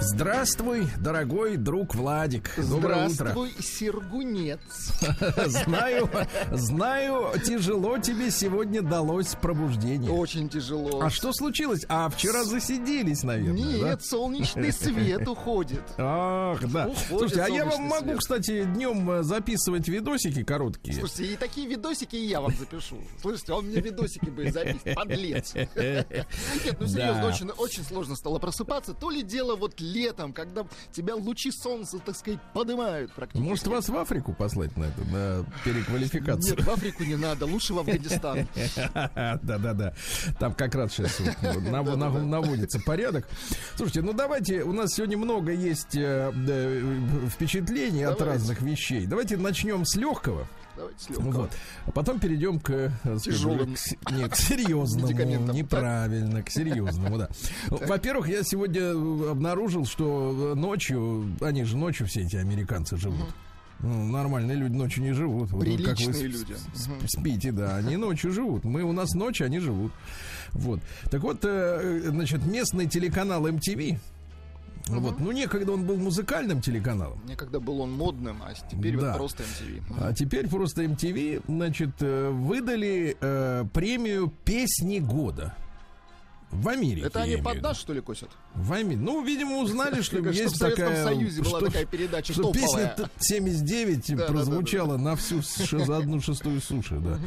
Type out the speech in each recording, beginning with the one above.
Здравствуй, дорогой друг Владик. Доброе Здравствуй, утро. Сергунец. Знаю, знаю, тяжело тебе сегодня далось пробуждение. Очень тяжело. А что случилось? А вчера засиделись, наверное. Нет, солнечный свет уходит. Ах, да. Уходит Слушайте, а я вам могу, свет. кстати, днем записывать видосики короткие. Слушайте, и такие видосики и я вам запишу. Слушайте, он мне видосики будет записывать. Подлец. Нет, ну серьезно, очень сложно стало просыпаться. То ли дело вот летом, когда тебя лучи солнца, так сказать, поднимают практически. Может, вас в Африку послать на это, на переквалификацию? Нет, в Африку не надо, лучше в Афганистан. Да-да-да. Там как раз сейчас нав- наводится порядок. Слушайте, ну давайте, у нас сегодня много есть э, э, впечатлений от разных вещей. Давайте начнем с легкого. Давайте с легкого. Вот. А потом перейдем к, э, Тяжелым к не, к серьезному. Неправильно, к серьезному, да. Во-первых, я сегодня э, обнаружил, что э, ночью, они же ночью все эти американцы живут. Ну, нормальные люди ночью не живут. Вот как вы Приличные люди. Спите, да, они ночью живут. Мы у нас ночью, они живут. Вот. Так вот, значит, местный телеканал MTV. Вот, ну некогда он был музыкальным телеканалом. Некогда был он модным, а теперь Да. вот просто MTV. А теперь просто MTV, значит, э, выдали э, премию песни года. В Америке. Это они под нас, что ли, косят? В Америке. Ну, видимо, узнали, что есть в Советском такая... Союзе была что- такая передача что песня топовая. т- 79 Да, да, прозвучала на всю ш- за одну шестую суши, да.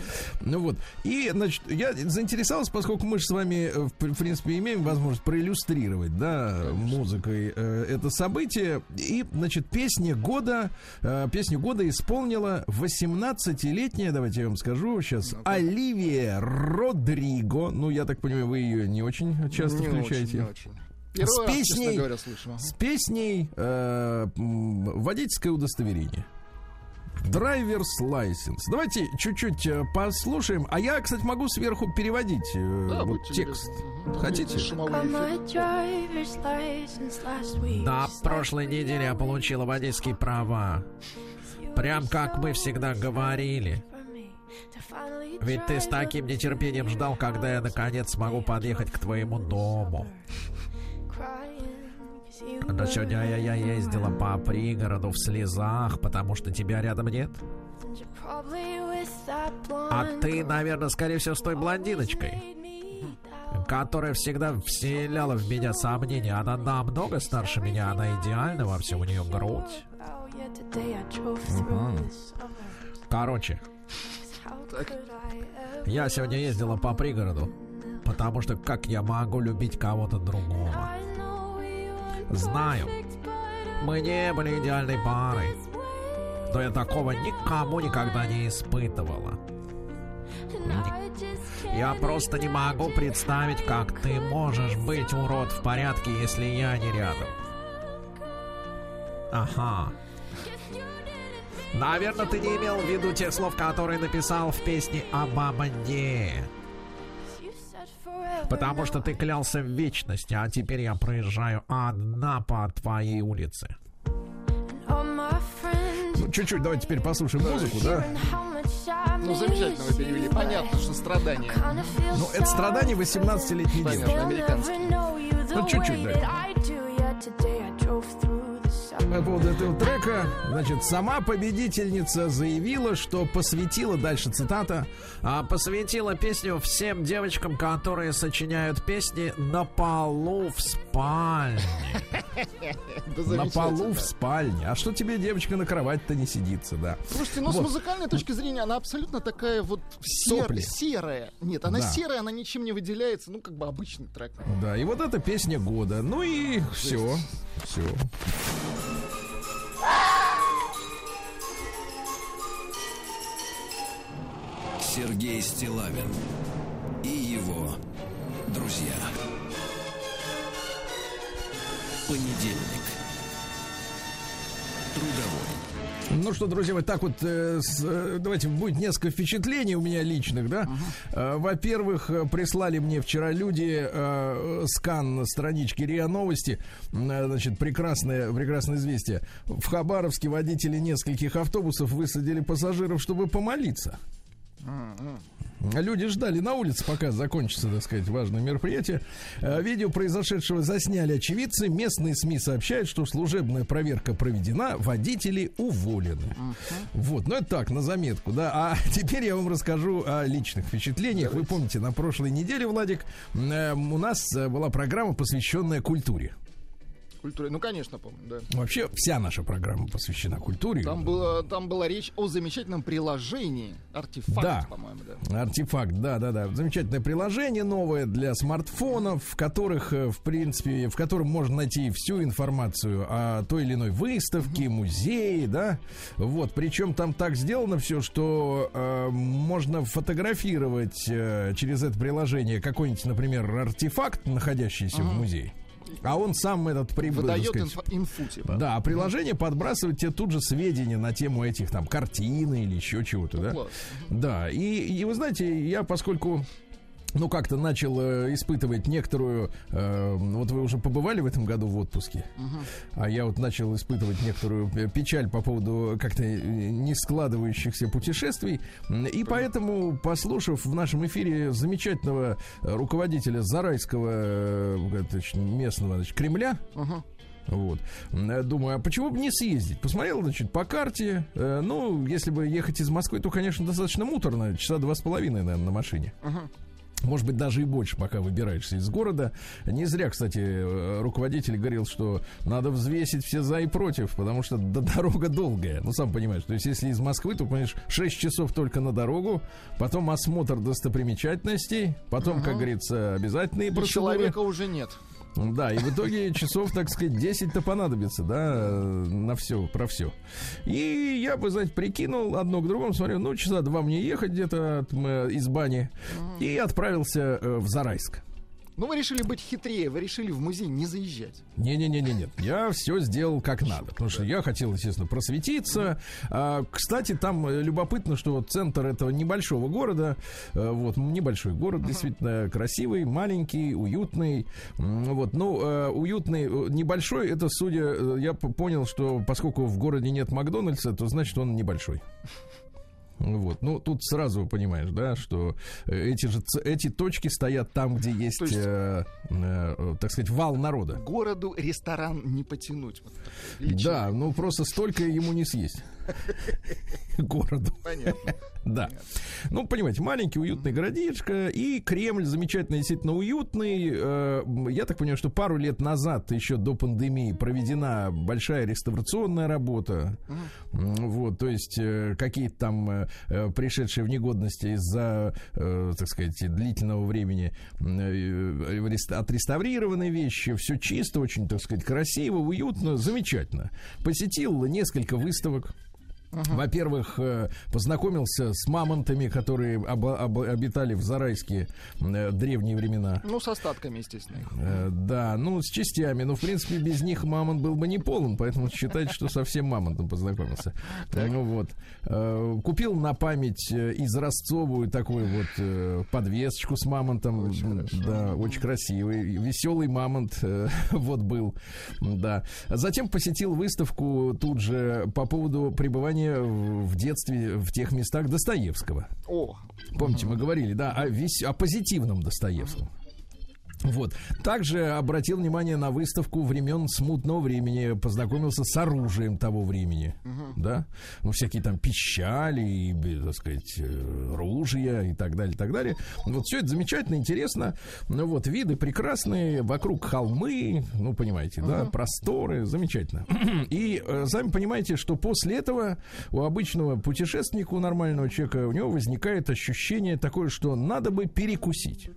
Ну вот. И, значит, я заинтересовался, поскольку мы же с вами, э, в пр- в принципе, имеем возможность проиллюстрировать, да, музыкой э, это событие. И, значит, песня года, э, песню года исполнила 18-летняя, давайте я вам скажу сейчас, Оливия Родриго. Ну, я так понимаю, вы ее не очень часто Не включаете. очень, не очень. Первый раз, песней- честно говоря, слышу. С песней э, водительское удостоверение. Драйверс license. Давайте чуть-чуть э, послушаем. А я, кстати, могу сверху переводить э, Да, вот текст. Мгм. Хотите? На прошлой неделе я получила водительские права. Прям как мы всегда говорили. Ведь ты с таким нетерпением ждал, когда я наконец смогу подъехать к твоему дому. Но сегодня я, я ездила по пригороду в слезах, потому что тебя рядом нет. А ты, наверное, скорее всего, с той блондиночкой, которая всегда вселяла в меня сомнения. Она намного старше меня, она идеальна во всем, у нее грудь. Короче, я сегодня ездила по пригороду, потому что как я могу любить кого-то другого? Знаю, мы не были идеальной парой, но я такого никому никогда не испытывала. Я просто не могу представить, как ты можешь быть урод в порядке, если я не рядом. Ага. Наверное, ты не имел в виду тех слов, которые написал в песне обо мне. Потому что ты клялся в вечности, а теперь я проезжаю одна по твоей улице. Ну, чуть-чуть, давайте теперь послушаем музыку, да? Ну, замечательно вы перевели. Понятно, что страдания. Ну, это страдание 18-летней Понятно, девушки. американский. Ну, чуть-чуть, да. По поводу этого трека, значит, сама победительница заявила, что посвятила, дальше цитата, А посвятила песню всем девочкам, которые сочиняют песни на полу в спальне. На полу в спальне. А что тебе, девочка, на кровать-то не сидится, да? Слушайте, ну с музыкальной точки зрения она абсолютно такая вот серая. Нет, она серая, она ничем не выделяется. Ну, как бы обычный трек. Да, и вот эта песня года. Ну и все. Все. Сергей Стилавин и его друзья. Понедельник. Трудовой. Ну что, друзья, вот так вот, э, с, э, давайте, будет несколько впечатлений у меня личных, да. Э, во-первых, э, прислали мне вчера люди э, скан странички РИА Новости, Э, значит, прекрасное, прекрасное известие. В Хабаровске водители нескольких автобусов высадили пассажиров, чтобы помолиться. Люди ждали на улице, пока закончится, так сказать, важное мероприятие. Э, Видео произошедшего засняли очевидцы. Местные СМИ сообщают, что служебная проверка проведена, водители уволены. Вот, ну это так, на заметку, да. А теперь я вам расскажу о личных впечатлениях. Вы помните, на прошлой неделе, Владик, э, у нас э, была программа, посвященная культуре. Культура. Ну, конечно, помню, да. Вообще, вся наша программа посвящена культуре. Там, было, там была речь о замечательном приложении. Артефакт, Да. по-моему, да. Артефакт, да, да, да. Замечательное приложение новое для смартфонов, в которых, э, в принципе, в котором можно найти всю информацию о той или иной выставке, музее, да. Вот, причем там так сделано все, что э, можно фотографировать э, через это приложение какой-нибудь, например, артефакт, находящийся в музее. А он сам этот прибыл, Выдает сказать, инфо- инфу, типа. да, а приложение подбрасывает тебе тут же сведения на тему этих там картины или еще чего-то, да? класс. Да, и, и вы знаете, я поскольку ну, как-то начал э, испытывать некоторую... э, вот вы уже побывали в этом году в отпуске, а я вот начал испытывать некоторую э, печаль по поводу как-то э, не складывающихся путешествий. И поэтому, послушав в нашем эфире замечательного э, руководителя Зарайского значит, местного значит, Кремля, Ага. вот. Думаю, а почему бы не съездить? Посмотрел, значит, по карте. Э, ну, если бы ехать из Москвы, то, конечно, достаточно муторно. Часа два с половиной, наверное, на машине. Ага. Может быть, даже и больше, пока выбираешься из города. Не зря, кстати, э, руководитель говорил, что надо взвесить все за и против, потому что до- дорога долгая. Ну, сам понимаешь, то есть, если из Москвы, то, понимаешь, 6 часов только на дорогу, потом осмотр достопримечательностей, потом, как говорится, обязательные И процедуры. человека уже нет. Да, и в итоге часов, так сказать, 10-то понадобится, да, э, на все, про все. И я бы, знаете, прикинул одно к другому, смотрю, ну, часа два мне ехать где-то от, м, из бани, и отправился э, в Зарайск. Ну, вы решили быть хитрее, вы решили в музей не заезжать. Не-не-не-не, нет. Я все сделал как надо. Потому что я хотел, естественно, просветиться. А, кстати, там э, любопытно, что вот центр этого небольшого города, э, вот небольшой город, действительно красивый, маленький, уютный. Вот, ну, э, уютный, небольшой, это, судя, я понял, что поскольку в городе нет Макдональдса, то значит он небольшой. Вот, ну тут сразу понимаешь, да, что э, эти же эти точки стоят там, где есть, есть- э, э, так сказать, вал народа. Городу ресторан не потянуть. Вот. Да, ну просто столько ему не съесть. Городу. Понятно. Да. Ну, понимаете, маленький уютный городишко, и Кремль замечательно, действительно уютный. Э, Я так понимаю, что пару лет назад, еще до пандемии, проведена большая реставрационная работа. Вот, то есть э, какие-то там э, пришедшие в негодности из-за, так сказать, длительного времени отреставрированные вещи. Все чисто, очень, так сказать, красиво, уютно, замечательно. Посетил несколько выставок. Во-первых, э, познакомился с мамонтами, которые оба- оба- обитали в Зарайске э, древние времена. Ну, с остатками, естественно. Э, Да, ну, с частями. Но, в принципе, без них мамонт был бы не полон, поэтому считайте, что совсем мамонтом познакомился. Ну вот. Э, Купил на память э, изразцовую такую вот э, подвесочку с мамонтом. Да, очень красивый. Веселый мамонт э, вот был. Да. Затем посетил выставку тут же по поводу пребывания в в детстве в тех местах Достоевского. О, Помните, мы говорили, да, о, весь, о позитивном Достоевском. Вот. Также обратил внимание на выставку времен смутного времени, познакомился с оружием того времени, да, ну, всякие там пищали, и, бе- так сказать, э, ружья и так далее, и так далее. Вот все это замечательно, интересно. Ну, вот, виды прекрасные, вокруг холмы, ну, понимаете, да, просторы, замечательно. И э, сами понимаете, что после этого у обычного путешественника, у нормального человека, у него возникает ощущение такое, что надо бы перекусить.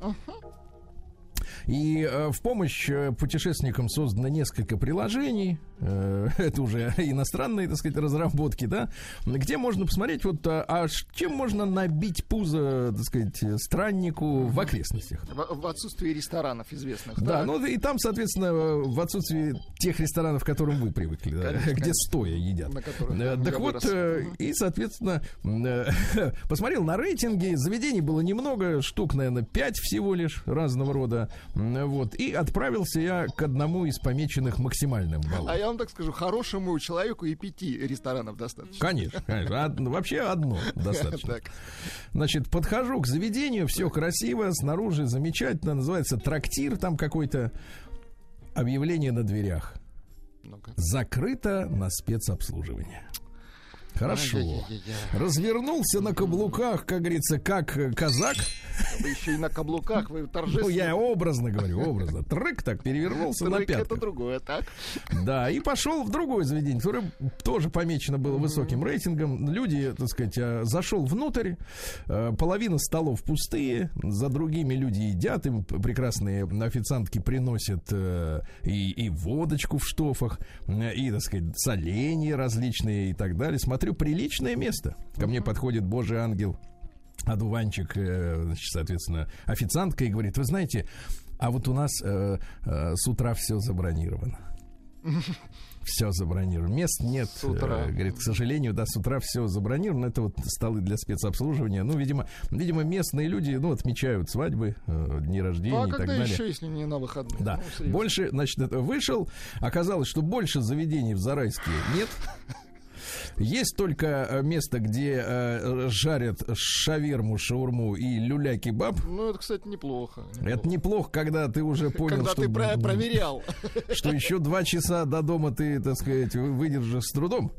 И э, в помощь э, путешественникам создано несколько приложений. Э, это уже иностранные, так сказать, разработки, да, где можно посмотреть, вот, а, а чем можно набить пузо, так сказать, страннику в окрестностях. В, в отсутствии ресторанов известных. Да, так? ну и там, соответственно, в отсутствии тех ресторанов, к которым вы привыкли, да, Конечно, где конечно. стоя едят. На которых Так вот, вырос. э, и, соответственно, э, посмотрел на рейтинги, заведений было немного, штук, наверное, 5 всего лишь разного рода. Вот, и отправился я к одному из помеченных максимальным баллом. А я вам так скажу, хорошему человеку и пяти ресторанов достаточно. Конечно, конечно. Од- вообще одно достаточно. Так. Значит, подхожу к заведению, все красиво, снаружи замечательно, называется трактир там какой-то. Объявление на дверях. Закрыто на спецобслуживание. Хорошо. Развернулся на каблуках, как говорится, как э, казак. Вы еще и на каблуках, вы торжественно. Ну, я образно говорю, образно. Трык так перевернулся на Тройка это другое, так? Да, и пошел в другое заведение, которое тоже помечено было высоким рейтингом. Люди, так сказать, э, зашел внутрь, э, половина столов пустые, за другими люди едят, им прекрасные официантки приносят э, и, и водочку в штофах, и, так сказать, соленья различные и так далее. Смотрю, приличное место. Ко мне подходит Божий ангел одуванчик, э, значит, соответственно, официантка и говорит, вы знаете, а вот у нас э, э, с утра все забронировано. Все забронировано. Мест нет. С утра. Э, Говорит, к сожалению, да, с утра все забронировано. Это вот столы для спецобслуживания. Ну, видимо, видимо, местные люди, ну, отмечают свадьбы, э, дни рождения Ну, а и так далее. еще, если не на выходные? Да. Ну, больше, значит, вышел. Оказалось, что больше заведений в Зарайске нет. Есть только э, место, где э, жарят шаверму, шаурму и люля-кебаб. Ну, это, кстати, неплохо. Это неплохо, когда ты уже понял, Когда что, ты про- проверял. что еще два часа до дома ты, так сказать, вы- выдержишь с трудом.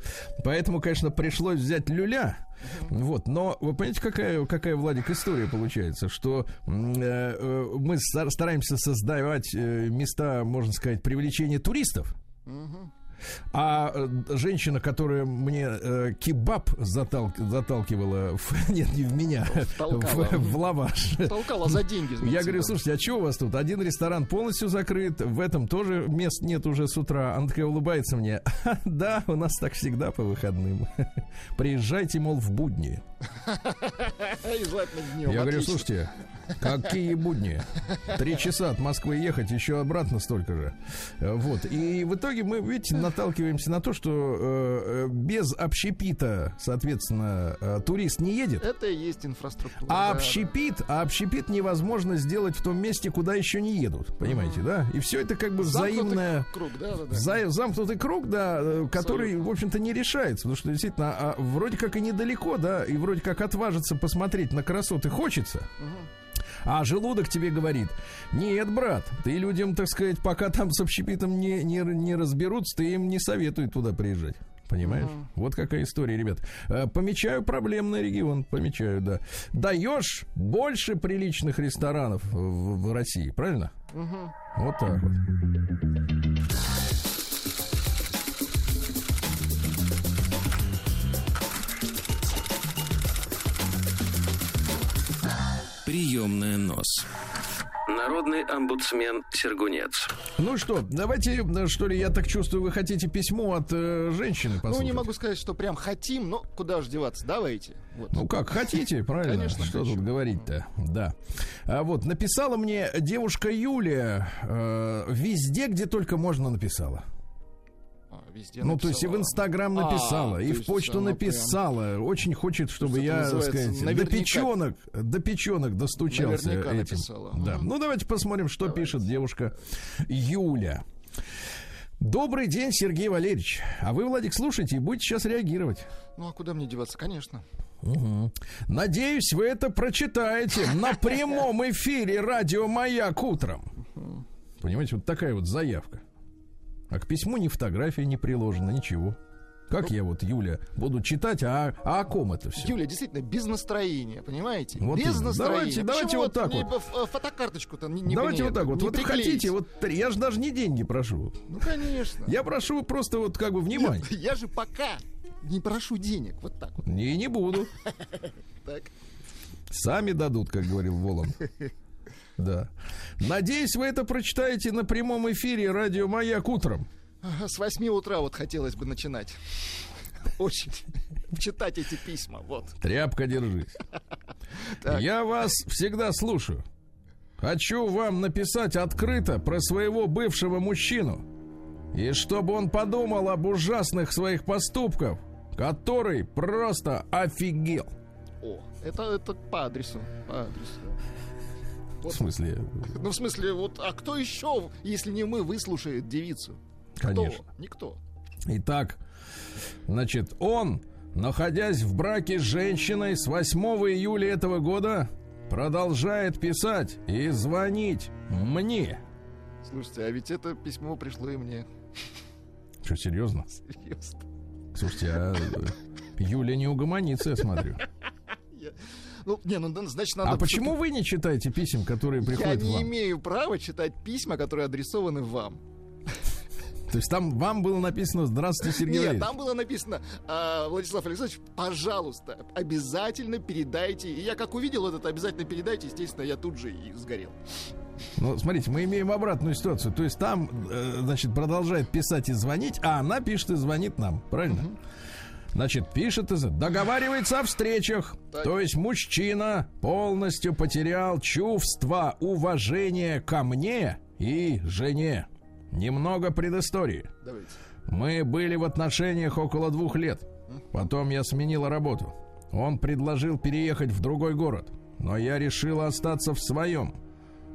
Поэтому, конечно, пришлось взять люля. Вот, но вы понимаете, какая, какая, Владик, история получается, что э, э, мы стар- стараемся создавать места, можно сказать, привлечения туристов. А э, женщина, которая мне э, кебаб затал- заталкивала, в- нет, не в меня, в, в лаваш. Толкала за деньги. Я говорю, слушайте, а что у вас тут? Один ресторан полностью закрыт, в этом тоже мест нет уже с утра. Она такая улыбается мне. Да, у нас так всегда по выходным. Приезжайте, мол, в будни. Я говорю, слушайте, какие будни? Три часа от Москвы ехать, еще обратно столько же. Вот. И в итоге мы, видите, наталкиваемся на то, что э, э, без общепита, соответственно, э, турист не едет. Это и есть инфраструктура. А общепит, а общепит невозможно сделать в том месте, куда еще не едут. Понимаете, да? И все это как бы Замкнутый взаимное... круг, да, да, да. замкнутый круг, да, э, который, в общем-то, не решается. Потому что действительно, а, вроде как и недалеко, да, и вроде как отважиться посмотреть на красоты хочется. А желудок тебе говорит, нет, брат, ты людям, так сказать, пока там с общепитом не, не, не разберутся, ты им не советуй туда приезжать. Понимаешь? Вот какая история, ребят. Э, Помечаю проблемный регион, помечаю, да. Даешь больше приличных ресторанов в, в России, правильно? Вот так вот. Приемная нос. Народный омбудсмен Сергунец. Ну что, давайте, что ли, я так чувствую, вы хотите письмо от э, женщины, Ну, послушать? не могу сказать, что прям хотим, но куда же деваться, давайте. Вот. Ну как, хотите, правильно? Конечно, Что хочу. тут говорить-то? Да. А вот написала мне девушка Юлия э, везде, где только можно написала. А, везде Ну, то есть и в написала. Инстаграм А, написала, и то в почту написала. Очень хочет, чтобы я, сказать, до наверняка. печенок, до печенок достучался Наверняка этим. написала. Да. Ну, давайте посмотрим, что пишет девушка Юля. Добрый день, Сергей Валерьевич. А вы, Владик, слушайте и будете сейчас реагировать. Ну, а куда мне деваться? Конечно. Мгм. Надеюсь, вы это прочитаете на прямом эфире радио Маяк утром. Понимаете, вот такая вот заявка. А к письму ни фотография не приложена, ничего. Как я вот, Юля, буду читать, а, а о ком это все? Юля, действительно, без настроения, понимаете? Вот без именно. настроения. Давайте- давайте вот так вот. ф- Фотокарточку-то не, не Давайте вот так вот. Вот хотите, вот я же даже не деньги прошу. Ну, конечно. Я прошу просто вот как бы внимание. Нет, я же пока не прошу денег. Вот так вот. Не, не буду. Так. Сами дадут, как говорил Волан. Да. Надеюсь, вы это прочитаете на прямом эфире радио Маяк утром. С 8 утра вот хотелось бы начинать. Очень. Читать эти письма. Вот. Тряпка, держись. Я вас всегда слушаю. Хочу вам написать открыто про своего бывшего мужчину. И чтобы он подумал об ужасных своих поступках, который просто офигел. О, это, это по адресу. По адресу. В смысле, Ну, в смысле, вот, а кто еще, если не мы, выслушает девицу? конечно. Кто? Никто. Итак, значит, он, находясь в браке с женщиной с 8 июля этого года, продолжает писать и звонить мне. Слушайте, а ведь это письмо пришло и мне. Что, серьезно? Серьезно. Слушайте, а э, Юля не угомонится, я смотрю. Я- Ну, не, ну, значит, надо... А почему вы не читаете писем, которые Я приходят не вам? имею права читать письма, которые адресованы вам. То есть там вам было написано «Здравствуйте, Сергей Нет, Валерьевич». там было написано, а, Владислав Александрович, пожалуйста, обязательно передайте. И я как увидел вот это обязательно передайте, естественно, я тут же и сгорел. Ну, смотрите, мы имеем обратную ситуацию. То есть там, э, значит, продолжает писать и звонить, а она пишет и звонит нам. Правильно? Значит, пишет договаривается о встречах. Так. То есть мужчина полностью потерял чувство уважения ко мне и жене. Немного предыстории. Давайте. Мы были в отношениях около двух лет. Потом я сменила работу. Он предложил переехать в другой город, но я решила остаться в своем.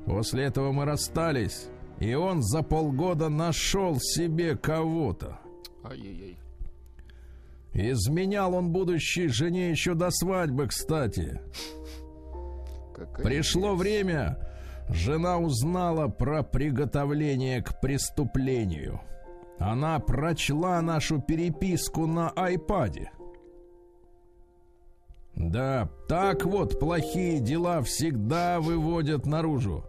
После этого мы расстались, и он за полгода нашел себе кого-то. Ай-яй-яй. Изменял он будущей жене еще до свадьбы, кстати. Какая Пришло время, жена узнала про приготовление к преступлению. Она прочла нашу переписку на айпаде. Да, так вот плохие дела всегда выводят наружу.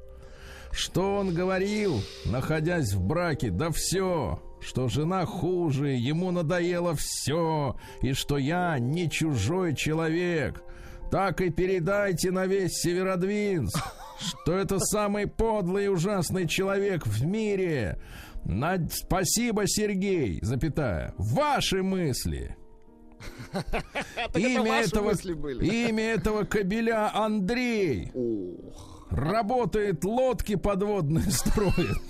Что он говорил, находясь в браке? Да все, что жена хуже, ему надоело все, и что я не чужой человек. Так и передайте на весь Северодвинск, что это самый подлый и ужасный человек в мире. На... Спасибо, Сергей, запятая. Ваши мысли. Имя этого, имя этого кобеля Андрей. Работает, лодки подводные строит.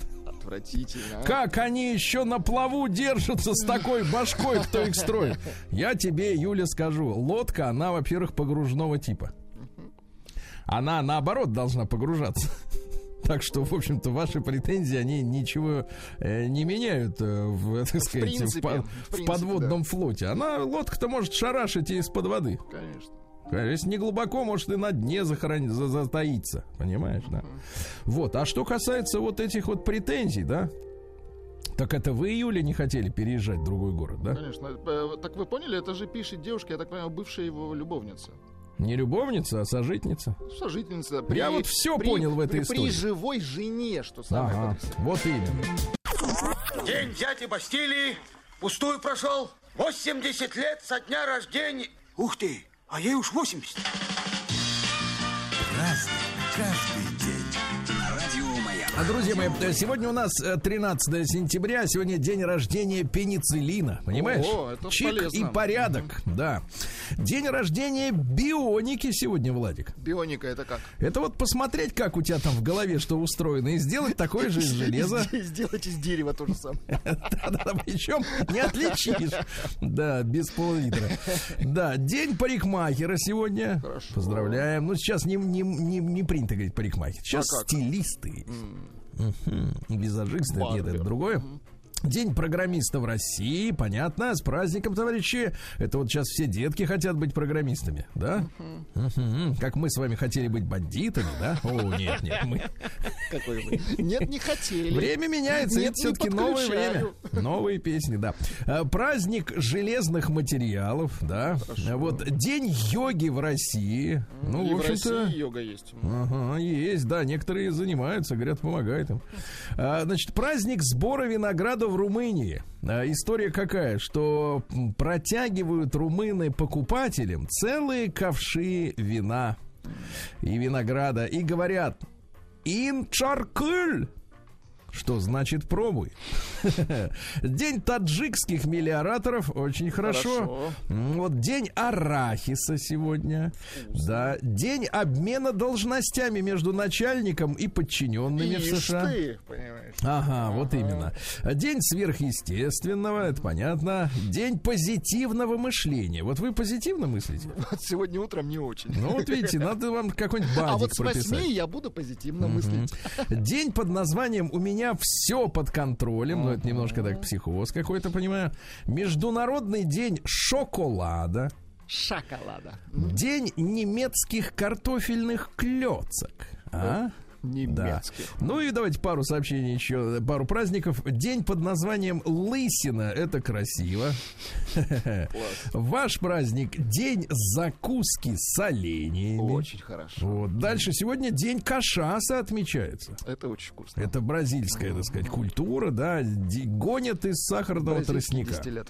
Отвратительно. а. Как они еще на плаву держатся с такой башкой, кто их строит? Я тебе, Юля, скажу. Лодка, она, во-первых, погружного типа. Она, наоборот, должна погружаться. Так что, в общем-то, ваши претензии, они ничего э, не меняют, э, в, так сказать, в принципе, в в, принципе, подводном флоте. Она, лодка-то может шарашить из-под воды. Конечно. Конечно, Если не глубоко, может и на дне захоронить, за- затаиться. Понимаешь, да? Вот. А что касается вот этих вот претензий, да? Так это вы, июле не хотели переезжать в другой город, да? Конечно. Э, Так вы поняли, это же пишет девушка, я так понимаю, бывшая его любовница. Не любовница, а сожительница. Сожительница. Я вот всё понял в этой при, истории. При живой жене, что самое Ага, вот именно. День дяди Бастилии пустую прошел. 80 лет со дня рождения. Ух ты, а ей уж 80. А, друзья мои, э, сегодня у нас э, 13 сентября, сегодня день рождения пенициллина, понимаешь? О, это Чик полезно. и порядок, да. День рождения бионики сегодня, Владик. Бионика это как? Это вот посмотреть, как у тебя там в голове что устроено, и сделать такое же из железа. Сделать из дерева то же самое. Да-да-да, причем не отличишь. Да, без пол-литра. Да, день парикмахера сегодня. Хорошо. Поздравляем. Ну, сейчас не, принято говорить парикмахер. Сейчас А стилисты. Мгм. Визажисты. Нет, это другое. День программиста в России, понятно, с праздником, товарищи. Это вот сейчас все детки хотят быть программистами, да? Мгм. Как мы с вами хотели быть бандитами, да? О, нет, нет, мы... Нет, не хотели. Время меняется, Нет, это все-таки новое время. Новые песни, да. А, Праздник железных материалов, да. А Вот день йоги в России. Ну, И в общем-то. России йога есть. Ага, есть, да, некоторые занимаются, говорят, помогает им. А, значит, праздник сбора винограда в Румынии. А, история какая, что протягивают румыны покупателям целые ковши вина и винограда и говорят, Инчаркуль. Что значит пробуй? День таджикских мелиораторов. Очень хорошо. Хорошо. Вот день арахиса сегодня. Да. День обмена должностями между начальником и подчиненными в Ишь США. ты, понимаешь. Ага, вот именно. День сверхъестественного, это понятно. День позитивного мышления. Вот вы позитивно мыслите? Вот сегодня утром не очень. Ну вот видите, надо вам какой-нибудь а бадик вот с прописать. восьми я буду позитивно мыслить. День под названием «У меня все под контролем». Ну, это немножко так психоз какой-то, понимаю. Международный день шоколада. Шоколада. День немецких картофельных клёцок. А? Немецких. Да. Ну и давайте пару сообщений еще, пару праздников. День под названием Лысина. Это красиво. Ваш праздник День закуски с оленями. Очень хорошо. Вот. Дальше сегодня День кашаса отмечается. Это очень вкусно. Это бразильская, так сказать, культура, да, гонят из сахарного тростника. дистиллят.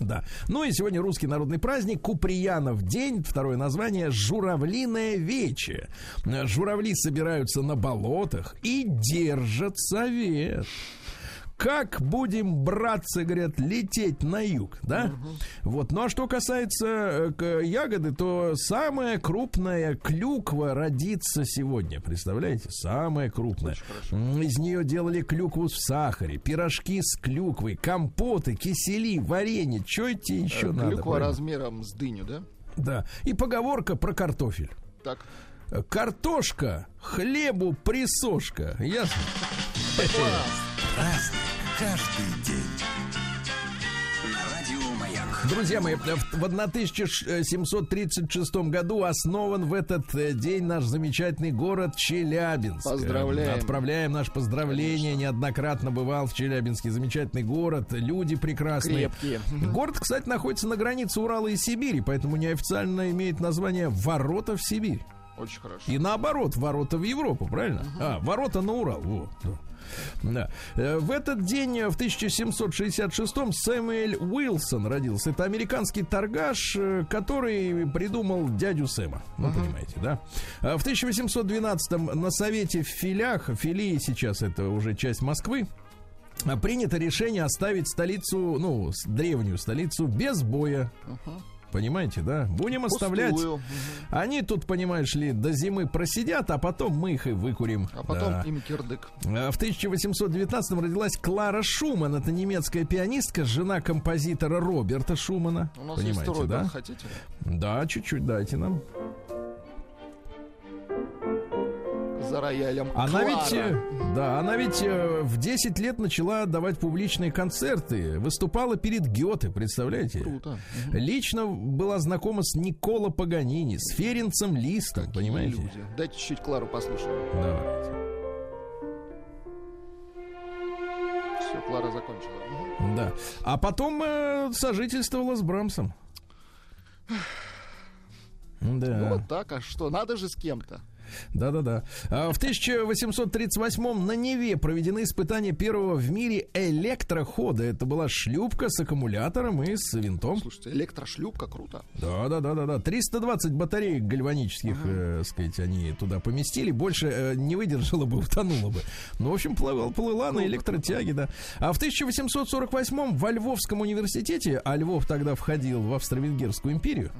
Да. Ну и сегодня русский народный праздник Куприянов день. Второе название Журавлиное вече. Журавли собираются на болотах и держат совет. Как будем, братцы, говорят, лететь на юг, да? Вот. Ну а что касается э, ягоды, то самая крупная клюква родится сегодня. Представляете? Самая крупная. Из нее делали клюкву в сахаре, пирожки с клюквой, компоты, кисели, варенье. Что тебе еще Э, надо? Клюква размером с дыню, да? Да. И поговорка про картофель. Так. Картошка, хлебу присошка. Ясно? Праздник каждый день. На радио Маяк. Друзья мои, в в 1736 году основан в этот э, день наш замечательный город Челябинск. Поздравляем. Отправляем наше поздравление. Неоднократно бывал в Челябинске. Замечательный город. Люди прекрасные. Крепкие. Город, кстати, находится на границе Урала и Сибири, поэтому неофициально имеет название «Ворота в Сибирь». Очень хорошо. И наоборот, ворота в Европу, правильно? А, ворота на Урал. Вот. да. Э, В этот день, э, в 1766-м, Сэмюэль Уилсон родился. Это американский торгаш, э, который придумал дядю Сэма. Ну, понимаете, да? А В 1812-м на Совете в Филях, Филии сейчас это уже часть Москвы, а, принято решение оставить столицу, ну, древнюю столицу без боя. Понимаете, да? Будем оставлять. Пустую. Мгм. Они тут, понимаешь ли, до зимы просидят, а потом мы их и выкурим. А потом Да. им кирдык. А В 1819 родилась Клара Шуман. Это немецкая пианистка, жена композитора Роберта Шумана. У нас Понимаете, есть второй да? хотите? Да, чуть-чуть дайте нам. За роялем. Она Клара. ведь, э, да, она ведь э, в 10 лет начала давать публичные концерты, выступала перед Гёте, представляете? Круто. Лично была знакома с Никола Паганини, с Ференцем Листом, понимаете? Люди. Дайте чуть-чуть Клару послушаем. Давайте. Все, Клара закончила. Да. А потом э, сожительствовала с Брамсом. Да. Ну вот так, а что? Надо же с кем-то. Да-да-да. А В 1838 на Неве проведены испытания первого в мире электрохода. Это была шлюпка с аккумулятором и с винтом. Слушайте, электрошлюпка круто. Да, да, да, да, да. 320 батареек гальванических, э, сказать, они туда поместили. Больше э, не выдержала бы, утонула бы. Ну, в общем, плыла, плыла на электротяге, да. А в 1848 во Львовском университете, а Львов тогда входил в Австро-Венгерскую империю,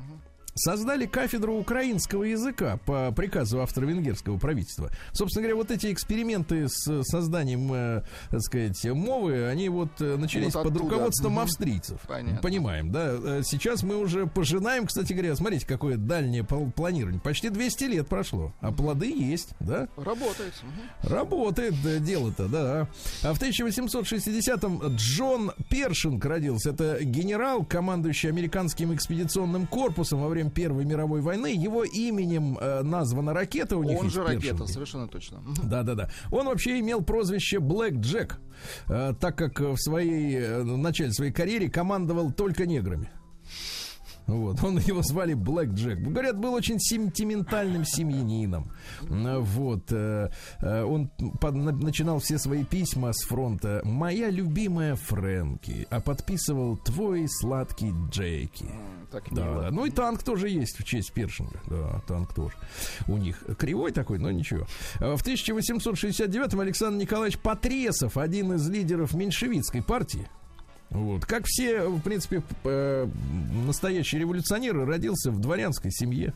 создали кафедру украинского языка по приказу австро-венгерского правительства. Собственно говоря, вот эти эксперименты с созданием, э, так сказать, мовы, они вот э, начались Вот под оттуда. руководством австрийцев. Понятно. Понимаем, да. Э, Сейчас мы уже пожинаем, кстати говоря, смотрите, какое дальнее пл- планирование. Почти 200 лет прошло, а плоды есть, да? Работает. Работает да, дело-то, да. А в 1860-м Джон Першинг родился. Это генерал, командующий американским экспедиционным корпусом во время Первой мировой войны. Его именем э, названа ракета у них. Он же ракета, Першинги. совершенно точно. Да, да, да. Он вообще имел прозвище Блэк Джек, э, так как в своей э, в начале своей карьере командовал только неграми. Вот, он его звали Блэк Джек. Говорят, был очень сентиментальным семьянином. Э, Вот, э, он начинал все свои письма с фронта «Моя любимая Фрэнки», а подписывал «Твой сладкий Джеки». Так Да, мило. да. Ну и танк тоже есть в честь Першинга. Да, танк тоже. У них кривой такой, но ничего. А В 1869-м Александр Николаевич Потресов, один из лидеров меньшевистской партии, вот. Как все, в принципе, э, настоящие революционеры, родился в дворянской семье.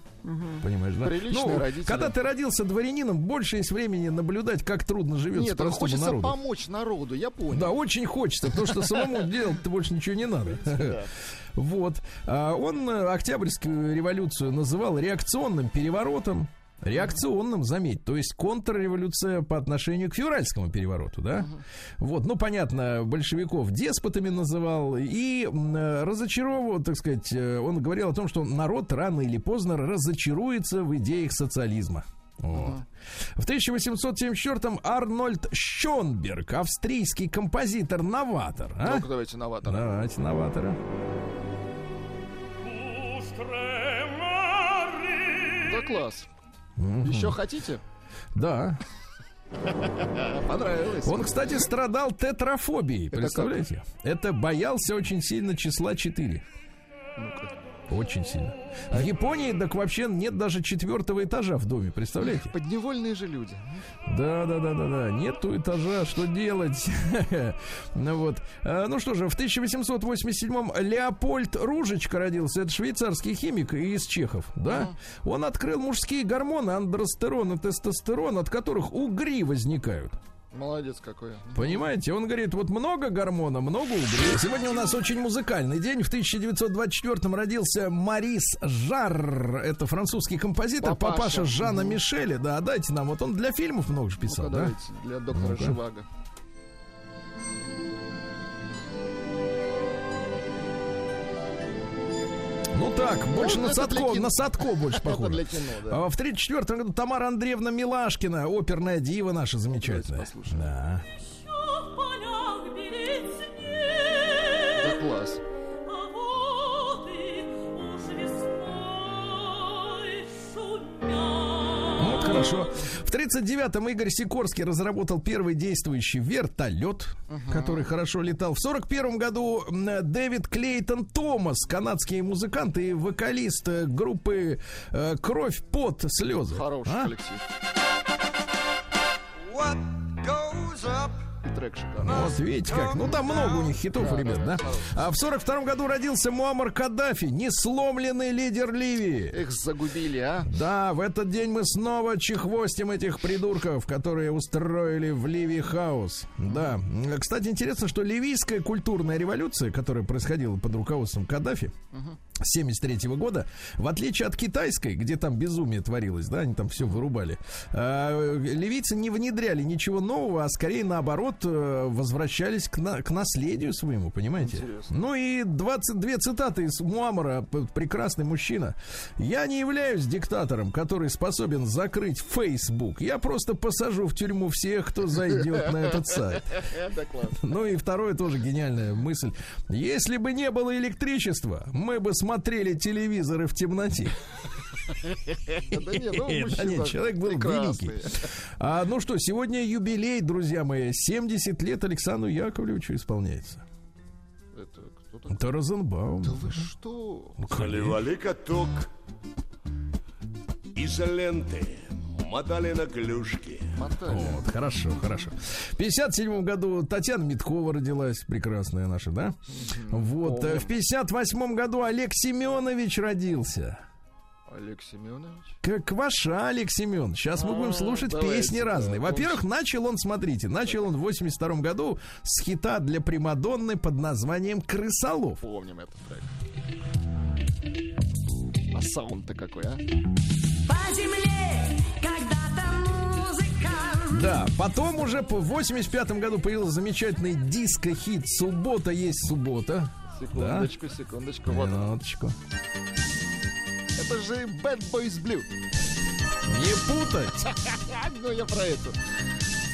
Понимаешь, да? Приличные Ну, родители. Когда ты родился дворянином, больше есть времени наблюдать, как трудно живется Нет, простому хочется народу. помочь народу, я понял. Да, очень хочется, потому что самому делать-то больше ничего не надо. Вот. А Он э, Октябрьскую революцию называл реакционным переворотом. Реакционным, заметь, то есть контрреволюция по отношению к февральскому перевороту, да? Вот, ну, понятно, большевиков деспотами называл и э, разочаровывал, так сказать, э, он говорил о том, что народ рано или поздно разочаруется в идеях социализма. Вот. В 1874-м Арнольд Щенберг, австрийский композитор-новатор. А? Ну-ка, давайте новатор. Давайте новатора. Класс. Еще хотите? Да. Понравилось. Он, кстати, страдал тетрафобией. Представляете? Это боялся очень сильно числа 4. Очень сильно. В Японии так вообще нет даже четвертого этажа в доме, представляете? Подневольные же люди. Да, да, да, да, да. Нету этажа, что делать? Ну вот. А, Ну что же, в 1887-м Леопольд Ружечка родился. Это швейцарский химик из Чехов, да? Он открыл мужские гормоны, андростерон и тестостерон, от которых угри возникают. Молодец какой. Понимаете, он говорит, вот много гормона, много угрей. Сегодня у нас очень музыкальный день. В 1924-м родился Марис Жар. Это французский композитор, Папаша. папаша, Жана Мишеля. Да, дайте нам. Вот он для фильмов много же писал, Ну-ка, да? давайте для доктора Ну-ка. Живаго. Ну так, больше Ну, на Садко, на Садко больше похоже. для кино, да. А В 34 году Тамара Андреевна Милашкина, оперная дива наша замечательная. Да. В 39-м Игорь Сикорский разработал первый действующий вертолет, который хорошо летал. В 41 году Дэвид Клейтон Томас, канадский музыкант и вокалист э, группы э, «Кровь, пот, слезы». Хороший А? коллектив. И трек шикарный. Вот видите как. Ну там много у них хитов, ребят, да? А в 42 году родился Муаммар Каддафи, несломленный лидер Ливии. Их загубили, а? Да, в этот день мы снова чехвостим этих придурков, которые устроили в Ливии хаос. Да. Кстати, интересно, что ливийская культурная революция, которая происходила под руководством Каддафи, 73 года, в отличие от китайской, где там безумие творилось, да, они там все вырубали, а, ливийцы не внедряли ничего нового, а скорее наоборот э, возвращались к, на- к наследию своему, понимаете? Ну и 22 цитаты из Муамара, прекрасный мужчина. Я не являюсь диктатором, который способен закрыть Facebook. Я просто посажу в тюрьму всех, кто зайдет на этот сайт. Ну и второе тоже гениальная мысль. Если бы не было электричества, мы бы смотрели телевизоры в темноте. Да не, ну, Да нет, человек был прекрасный. великий. А, ну что, сегодня юбилей, друзья мои. 70 лет Александру Яковлевичу исполняется. Это кто такой? Это Розенбаум. Да вы что? Заливали каток изоленты, мотали на клюшки. Мотали. Вот, хорошо, хорошо. В 57 году Татьяна Миткова родилась, прекрасная наша, да? Вот, э, в 58 году Олег Семенович родился. Олег Семенович. Как ваша Олег Семен. Сейчас мы будем А, слушать давайте, песни да, разные. помню. Во-первых, начал он, смотрите, начал он в 82 году с хита для Примадонны под названием «Крысолов». Помним этот трек. А саунд-то какой, а? По земле Да, потом уже в 85 году появился замечательный диско-хит «Суббота есть суббота». Секундочку, секундочку. Вот. Минуточку. Это же Bad Boys Blue. Не путать. Ну я про эту.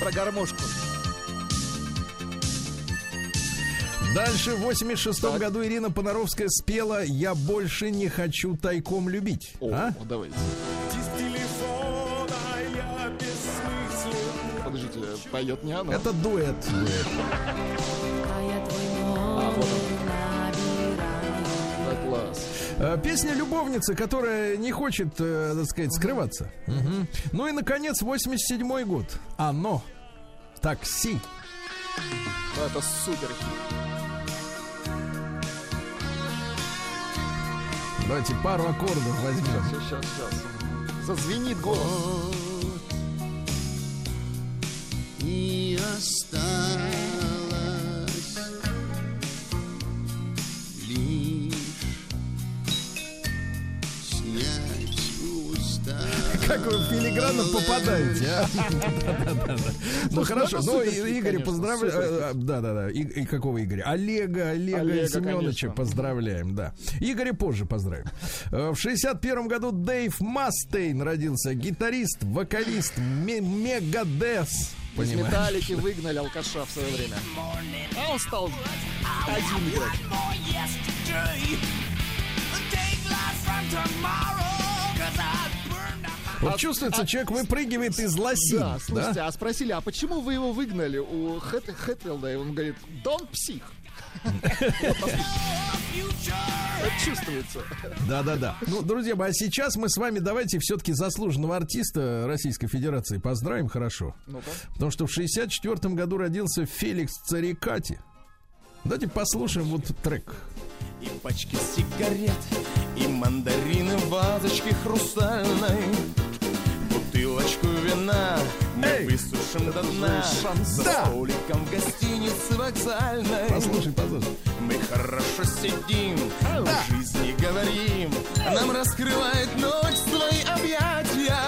Про гармошку. Дальше в 86 Так. году Ирина Понаровская спела «Я больше не хочу тайком любить». О, А? давайте. Поет не она. Это дуэт. А твой А, вот набираю Да, класс. Э, Песня любовницы, которая не хочет, э, так сказать, скрываться. Мгм. Ну и, наконец, 87 год. Оно. Такси. Это супер. Давайте пару аккордов возьмем. Сейчас, сейчас, сейчас. Зазвенит голос. И осталось лишь снять уста. Как вы филигранно попадаете, а? Да-да-да. Ну хорошо, ну это и- суперхит, Игоря конечно, поздравляю. Да-да-да. И и какого Игоря? Олега, Олега Семеновича поздравляем, да. Игоря позже поздравим. Э, В 61 году Дэйв Мастейн родился. Гитарист, вокалист Ме- Мегадес. Из металлики выгнали алкаша в свое время. А он стал один играть. Вот чувствуется, человек выпрыгивает из лоси. Да, слушайте, а спросили, а почему вы его выгнали у Хэт- Хэтфилда? И он говорит, да он псих. Чувствуется. Да-да-да. Ну, друзья мои, а сейчас мы с вами давайте все-таки заслуженного артиста Российской Федерации поздравим хорошо. Ну-ка. Потому что в 64 году родился Феликс Царикати. Давайте послушаем вот трек. И пачки сигарет, и мандарины в вазочке хрустальной. Бутылочку вина мы Эй! высушим до дна. За Да! столиком в гостинице вокзальной. Послушай, послушай. Мы хорошо сидим, о жизни говорим. Нам раскрывает ночь свои объятия.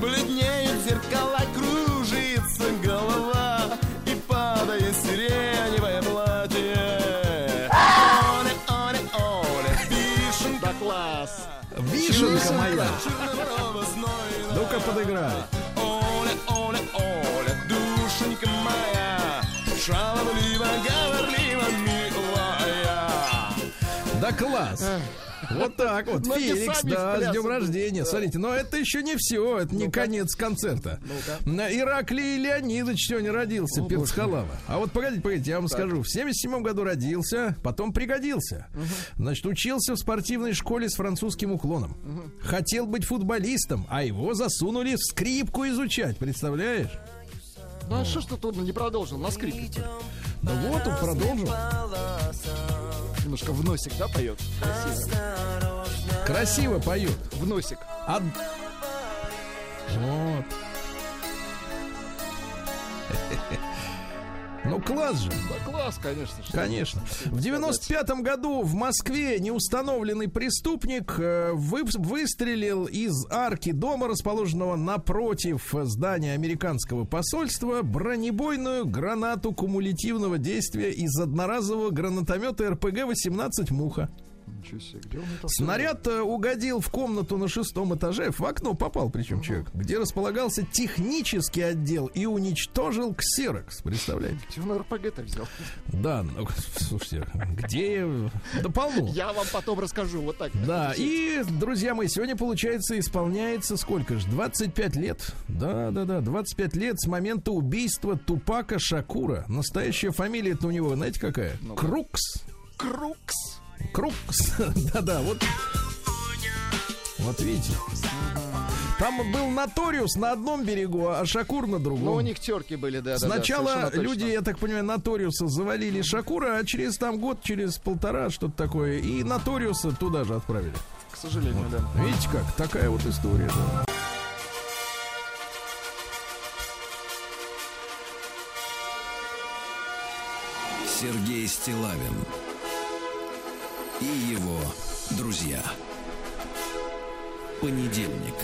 Бледнеют зеркала, кружится голова. И падает сиреневое платье. Оле, оле, оле, вишенка класс. Вишенка моя. Подыграй. Оля, Оля, Оля, душенька моя, шаловливо, говорливо, милая. Да класс. Вот так вот. Феликс, да, с днем рождения. Смотрите, но это еще не все, это не конец концерта. Ираклий Леонидович сегодня родился, перц халава. А вот погодите, погодите, я вам скажу. В 77 году родился, потом пригодился. Значит, учился в спортивной школе с французским уклоном. Хотел быть футболистом, а его засунули в скрипку изучать, представляешь? Ну а что ж ты трудно не продолжил на скрипке? Да вот он продолжил. Немножко в носик, да, поет? Красиво. Красиво поет. В носик. А- Вот. Ну, класс же. Да класс, конечно. что Конечно. В 95 году в Москве неустановленный преступник э, вы- выстрелил из арки дома, расположенного напротив здания американского посольства, бронебойную гранату кумулятивного действия из одноразового гранатомета РПГ-18 «Муха». Ничего себе, где он это Снаряд э, угодил в комнату на шестом этаже, в окно попал причем человек, где располагался технический отдел и уничтожил ксерокс, представляете? Где он РПГ-то взял? Да, ну, слушайте, где... Да полно. Я вам потом расскажу, вот так. Да, и, друзья мои, сегодня, получается, исполняется сколько же? 25 лет. Да, да, да, 25 лет с момента убийства Тупака Шакура. Настоящая фамилия-то у него, знаете, какая? Крукс. Крукс. Крукс. Да-да, вот. Вот видите. Там был Наториус на одном берегу, а Шакур на другом. Ну, у них терки были, да, да, да, Сначала точно. люди, я так понимаю, Наториуса завалили Шакура, а через там год, через полтора, что-то такое, и Наториуса туда же отправили. К сожалению, да. Видите как? Такая вот история, да. Сергей Стилавин и его друзья. Понедельник.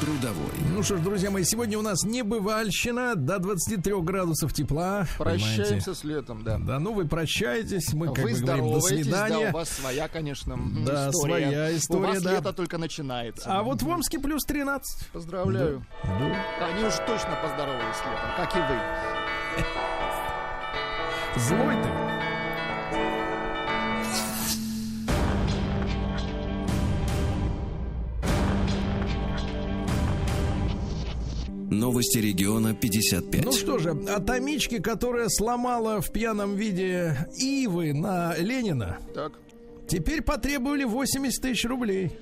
Трудовой. Ну что ж, друзья мои, сегодня у нас небывальщина до 23 градусов тепла. Прощаемся понимаете? с летом, да. Да, ну вы прощаетесь, мы как Вы бы говорим до здороваетесь, да, свидания. у вас своя, конечно, Да, история. своя история, У вас да. лето только начинается. А вот в Омске плюс 13. Поздравляю. Да. Они уж точно поздоровались летом, как и вы. Злой ты. Новости региона 55. Ну что же, атомички, которая сломала в пьяном виде Ивы на Ленина, Так. теперь потребовали 80 тысяч рублей.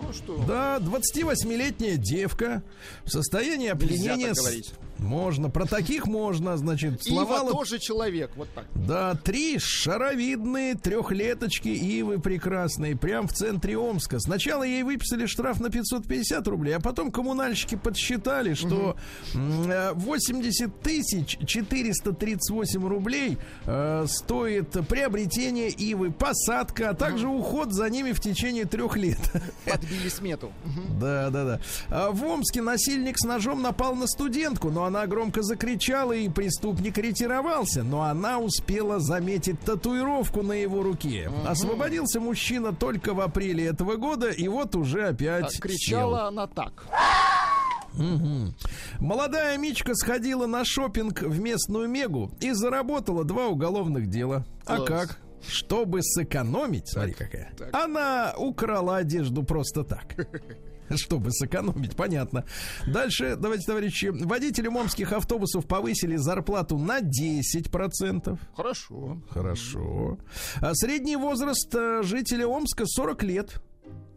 Ну что? Да, 28-летняя девка в состоянии опьянения... так с- говорить. Можно, про таких можно, значит, Ива сломала... тоже человек, вот так. Да, три шаровидные трехлеточки Ивы прекрасные, прям в центре Омска. Сначала ей выписали штраф на 550 рублей, а потом коммунальщики подсчитали, что э, 80 тысяч 438 рублей э, стоит приобретение Ивы, посадка, а также уход за ними в течение трех лет. Подбили смету. Мгм. Да, да, да. А в Омске насильник с ножом напал на студентку, но она громко закричала, и преступник ретировался. Но она успела заметить татуировку на его руке. Освободился мужчина только в апреле этого года, и вот уже опять А кричала она так. сел. Мгм. Молодая Мичка сходила на шопинг в местную Мегу и заработала два уголовных дела. А Класс. как? Чтобы сэкономить, смотри какая, так. она украла одежду просто так. Чтобы сэкономить, понятно. Дальше, давайте, товарищи, водителям омских автобусов повысили зарплату на 10%. Хорошо. Хорошо. А средний возраст э, жителя Омска 40 лет.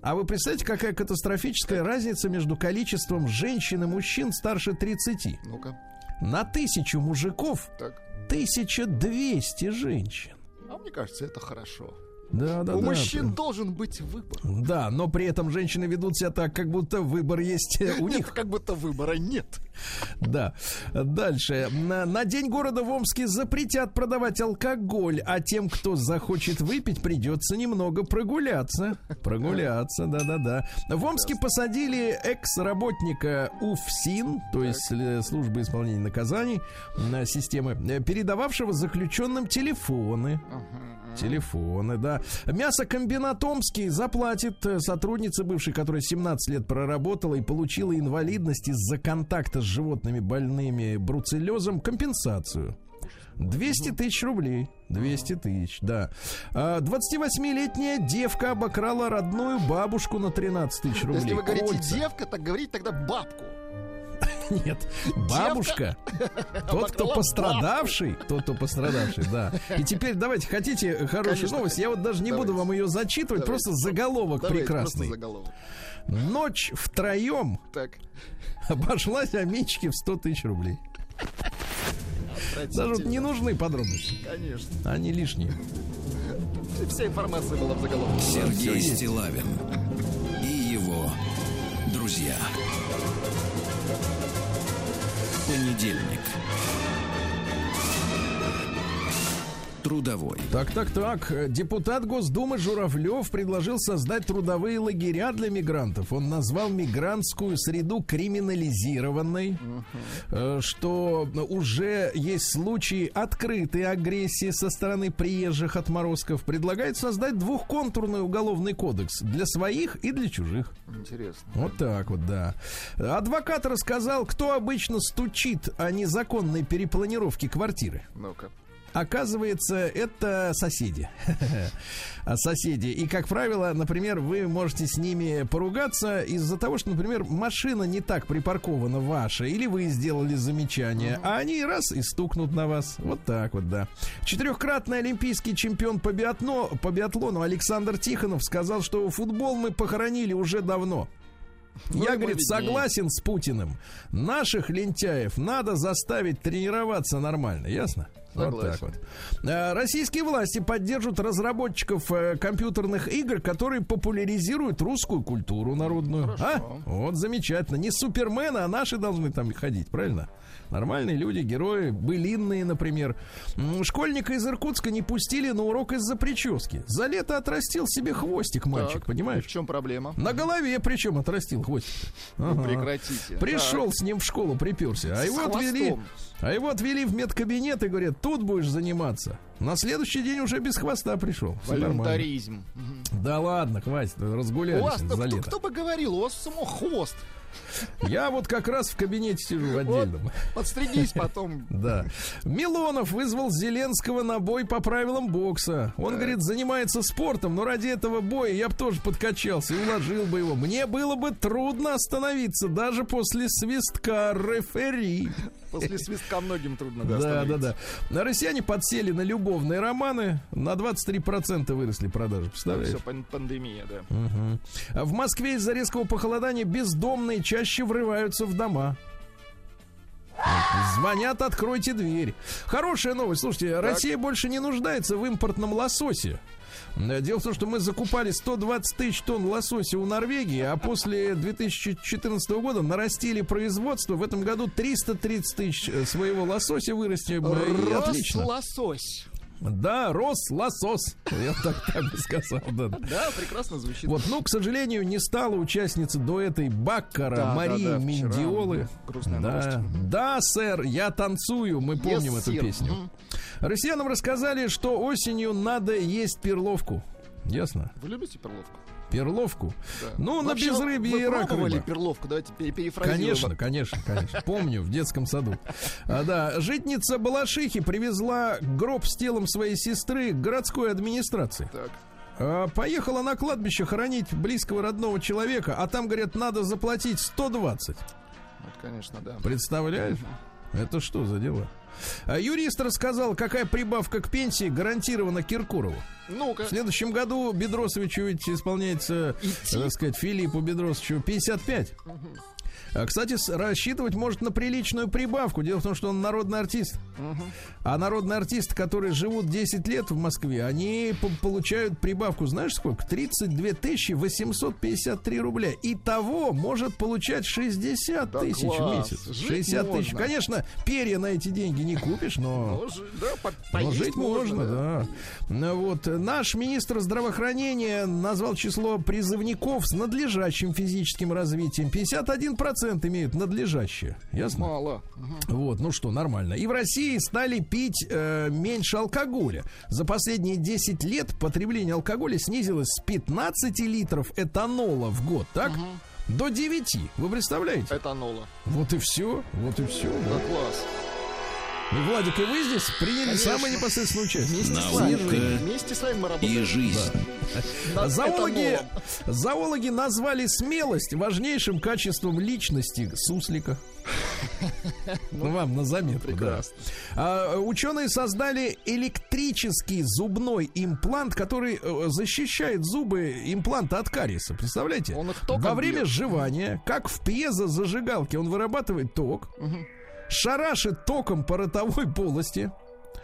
А вы представляете, какая катастрофическая разница между количеством женщин и мужчин старше 30? Ну-ка. На тысячу мужиков Так. 1200 женщин. А мне кажется, это хорошо. Да, да, У да. мужчин должен быть выбор. Да, но при этом женщины ведут себя так, как будто выбор есть у Нет, них. как будто выбора нет. Да. Дальше. На, на День города в Омске запретят продавать алкоголь, а тем, кто захочет выпить, придется немного прогуляться. Прогуляться, да-да-да. В Омске посадили экс-работника УФСИН, то есть э, службы исполнения наказаний, э, системы, э, передававшего заключенным телефоны. Телефоны, да. Мясокомбинат Омский заплатит э, сотруднице бывшей, которая 17 лет проработала и получила инвалидность из-за контакта с животными больными бруцеллезом, компенсацию. 200 тысяч рублей. 200 тысяч, да. А, 28-летняя девка обокрала родную бабушку на 13 тысяч рублей. Если вы говорите Кольца. девка, так говорите тогда бабку. Нет, бабушка. Тот, кто пострадавший, тот, кто пострадавший, да. И теперь давайте, хотите хорошую Конечно, новость? Я вот даже не буду вам ее зачитывать, Давайте. просто заголовок Давайте прекрасный. просто заголовок. Ночь втроем Так. обошлась Амичке в 100 тысяч рублей. Даже вот не нужны подробности. Конечно. Они лишние. Вся информация была в заголовке. Сергей. Стилавин и его друзья. Понедельник. Трудовой. Так, так, так. Депутат Госдумы Журавлев предложил создать трудовые лагеря для мигрантов. Он назвал мигрантскую среду криминализированной, э, что уже есть случаи открытой агрессии со стороны приезжих отморозков. Предлагает создать двухконтурный уголовный кодекс для своих и для чужих. Интересно. Вот так вот, да. Адвокат рассказал, кто обычно стучит о незаконной перепланировке квартиры. Ну-ка. Оказывается, это соседи. А соседи. И, как правило, например, вы можете с ними поругаться из-за того, что, например, машина не так припаркована ваша, или вы сделали замечание, а они раз и стукнут на вас. Вот так вот, да. Четырехкратный олимпийский чемпион по, биатно, по биатлону Александр Тихонов сказал, что футбол мы похоронили уже давно. Ну, Я, говорит, согласен с Путиным. Наших лентяев надо заставить тренироваться нормально, ясно? Вот Согласен. так вот. А, Российские власти поддержат разработчиков э, компьютерных игр, которые популяризируют русскую культуру народную. А? Вот замечательно. Не супермены, а наши должны там ходить, правильно? Нормальные люди, герои, былинные, например. Школьника из Иркутска не пустили на урок из-за прически. За лето отрастил себе хвостик мальчик, Так, понимаешь? В чем проблема? На голове причем отрастил хвостик. Ну, Ага. прекратите. Пришел Так. с ним в школу, приперся. А С его отвели. А его отвели в медкабинет и говорят, тут будешь заниматься. На следующий день уже без хвоста пришел. Волюнтаризм. Да ладно, хватит, вас за кто, лето. кто бы говорил, у вас само хвост. Я вот как раз в кабинете сижу в отдельном. Подстригись потом. Да. Милонов вызвал Зеленского на бой по правилам бокса. Он, говорит, занимается спортом, но ради этого боя я бы тоже подкачался и уложил бы его. Мне было бы трудно остановиться даже после свистка рефери. После свистка многим трудно да, Да, да, да. Россияне подсели на любовные романы. На 23% выросли продажи. Представляете? Все, пан- пандемия, да. А В Москве из-за резкого похолодания бездомные чаще врываются в дома. Звонят, откройте дверь. Хорошая новость. Слушайте, Россия больше не нуждается в импортном лососе. Э, Дело в том, что мы закупали 120 тысяч тонн лосося у Норвегии, а после 2014 года нарастили производство. В этом году 330 тысяч э, своего лосося вырастим. э, и Рос отлично. лосось. Да, рос лосос. Я так, так бы сказал. Да, да. Прекрасно звучит. Вот, ну, к сожалению, не стала участница дуэта Баккара Да, Марии да, да, Миндиолы. грустная да. новость. да, сэр, я танцую. Мы помним Yes, эту sir. песню. Мгм. Россиянам рассказали, что осенью надо есть перловку. Ясно? Вы любите перловку? Перловку. Да. Ну, на Вообще, безрыбье и рак рыба. перловку? Давайте пере- перефразируем. Конечно, конечно, конечно. Помню, в детском саду. А, да, житница Балашихи привезла гроб с телом своей сестры к городской администрации. Так. А, Поехала на кладбище хоронить близкого родного человека, а там, говорят, надо заплатить 120. Ну, это, конечно, да. Представляешь? Это что за дела? А Юрист рассказал, какая прибавка к пенсии гарантирована Киркорову. Ну-ка. В следующем году Бедросовичу ведь исполняется, так сказать, Филиппу Бедросовичу 55. А, Кстати, с- рассчитывать может на приличную прибавку. Дело в том, что он народный артист. А народные артисты, которые живут 10 лет в Москве, они по- получают прибавку, знаешь сколько? 32 тысячи 853 рубля. И того может получать 60 Да тысяч в класс. месяц. Жить 60 тысяч. Конечно, перья на эти деньги не купишь, но... Ну, да, по- Но жить можно, да. Ну Вот наш министр здравоохранения назвал число призывников с надлежащим физическим развитием. 51% имеют надлежащее. Ясно? Мало. Вот, ну что, нормально. И в России стали пить э, меньше алкоголя. За последние 10 лет потребление алкоголя снизилось с 15 литров этанола в год, так? До 9. Вы представляете? Этанола. Вот и все. Вот и все. Да, класс. И, Владик, и вы здесь приняли Конечно. самое непосредственное участие. Вместе с Наука вами. Вместе с вами мы работаем. и жизнь. над Зоологи, зоологи назвали смелость важнейшим качеством личности суслика. Ну, вам на заметку, да. Прекрасно. А, ученые создали электрический зубной имплант, который э, защищает зубы импланта от кариеса. Представляете? Он их током Во время бьет. сживания, как в пьезозажигалке, он вырабатывает ток, шарашит током по ротовой полости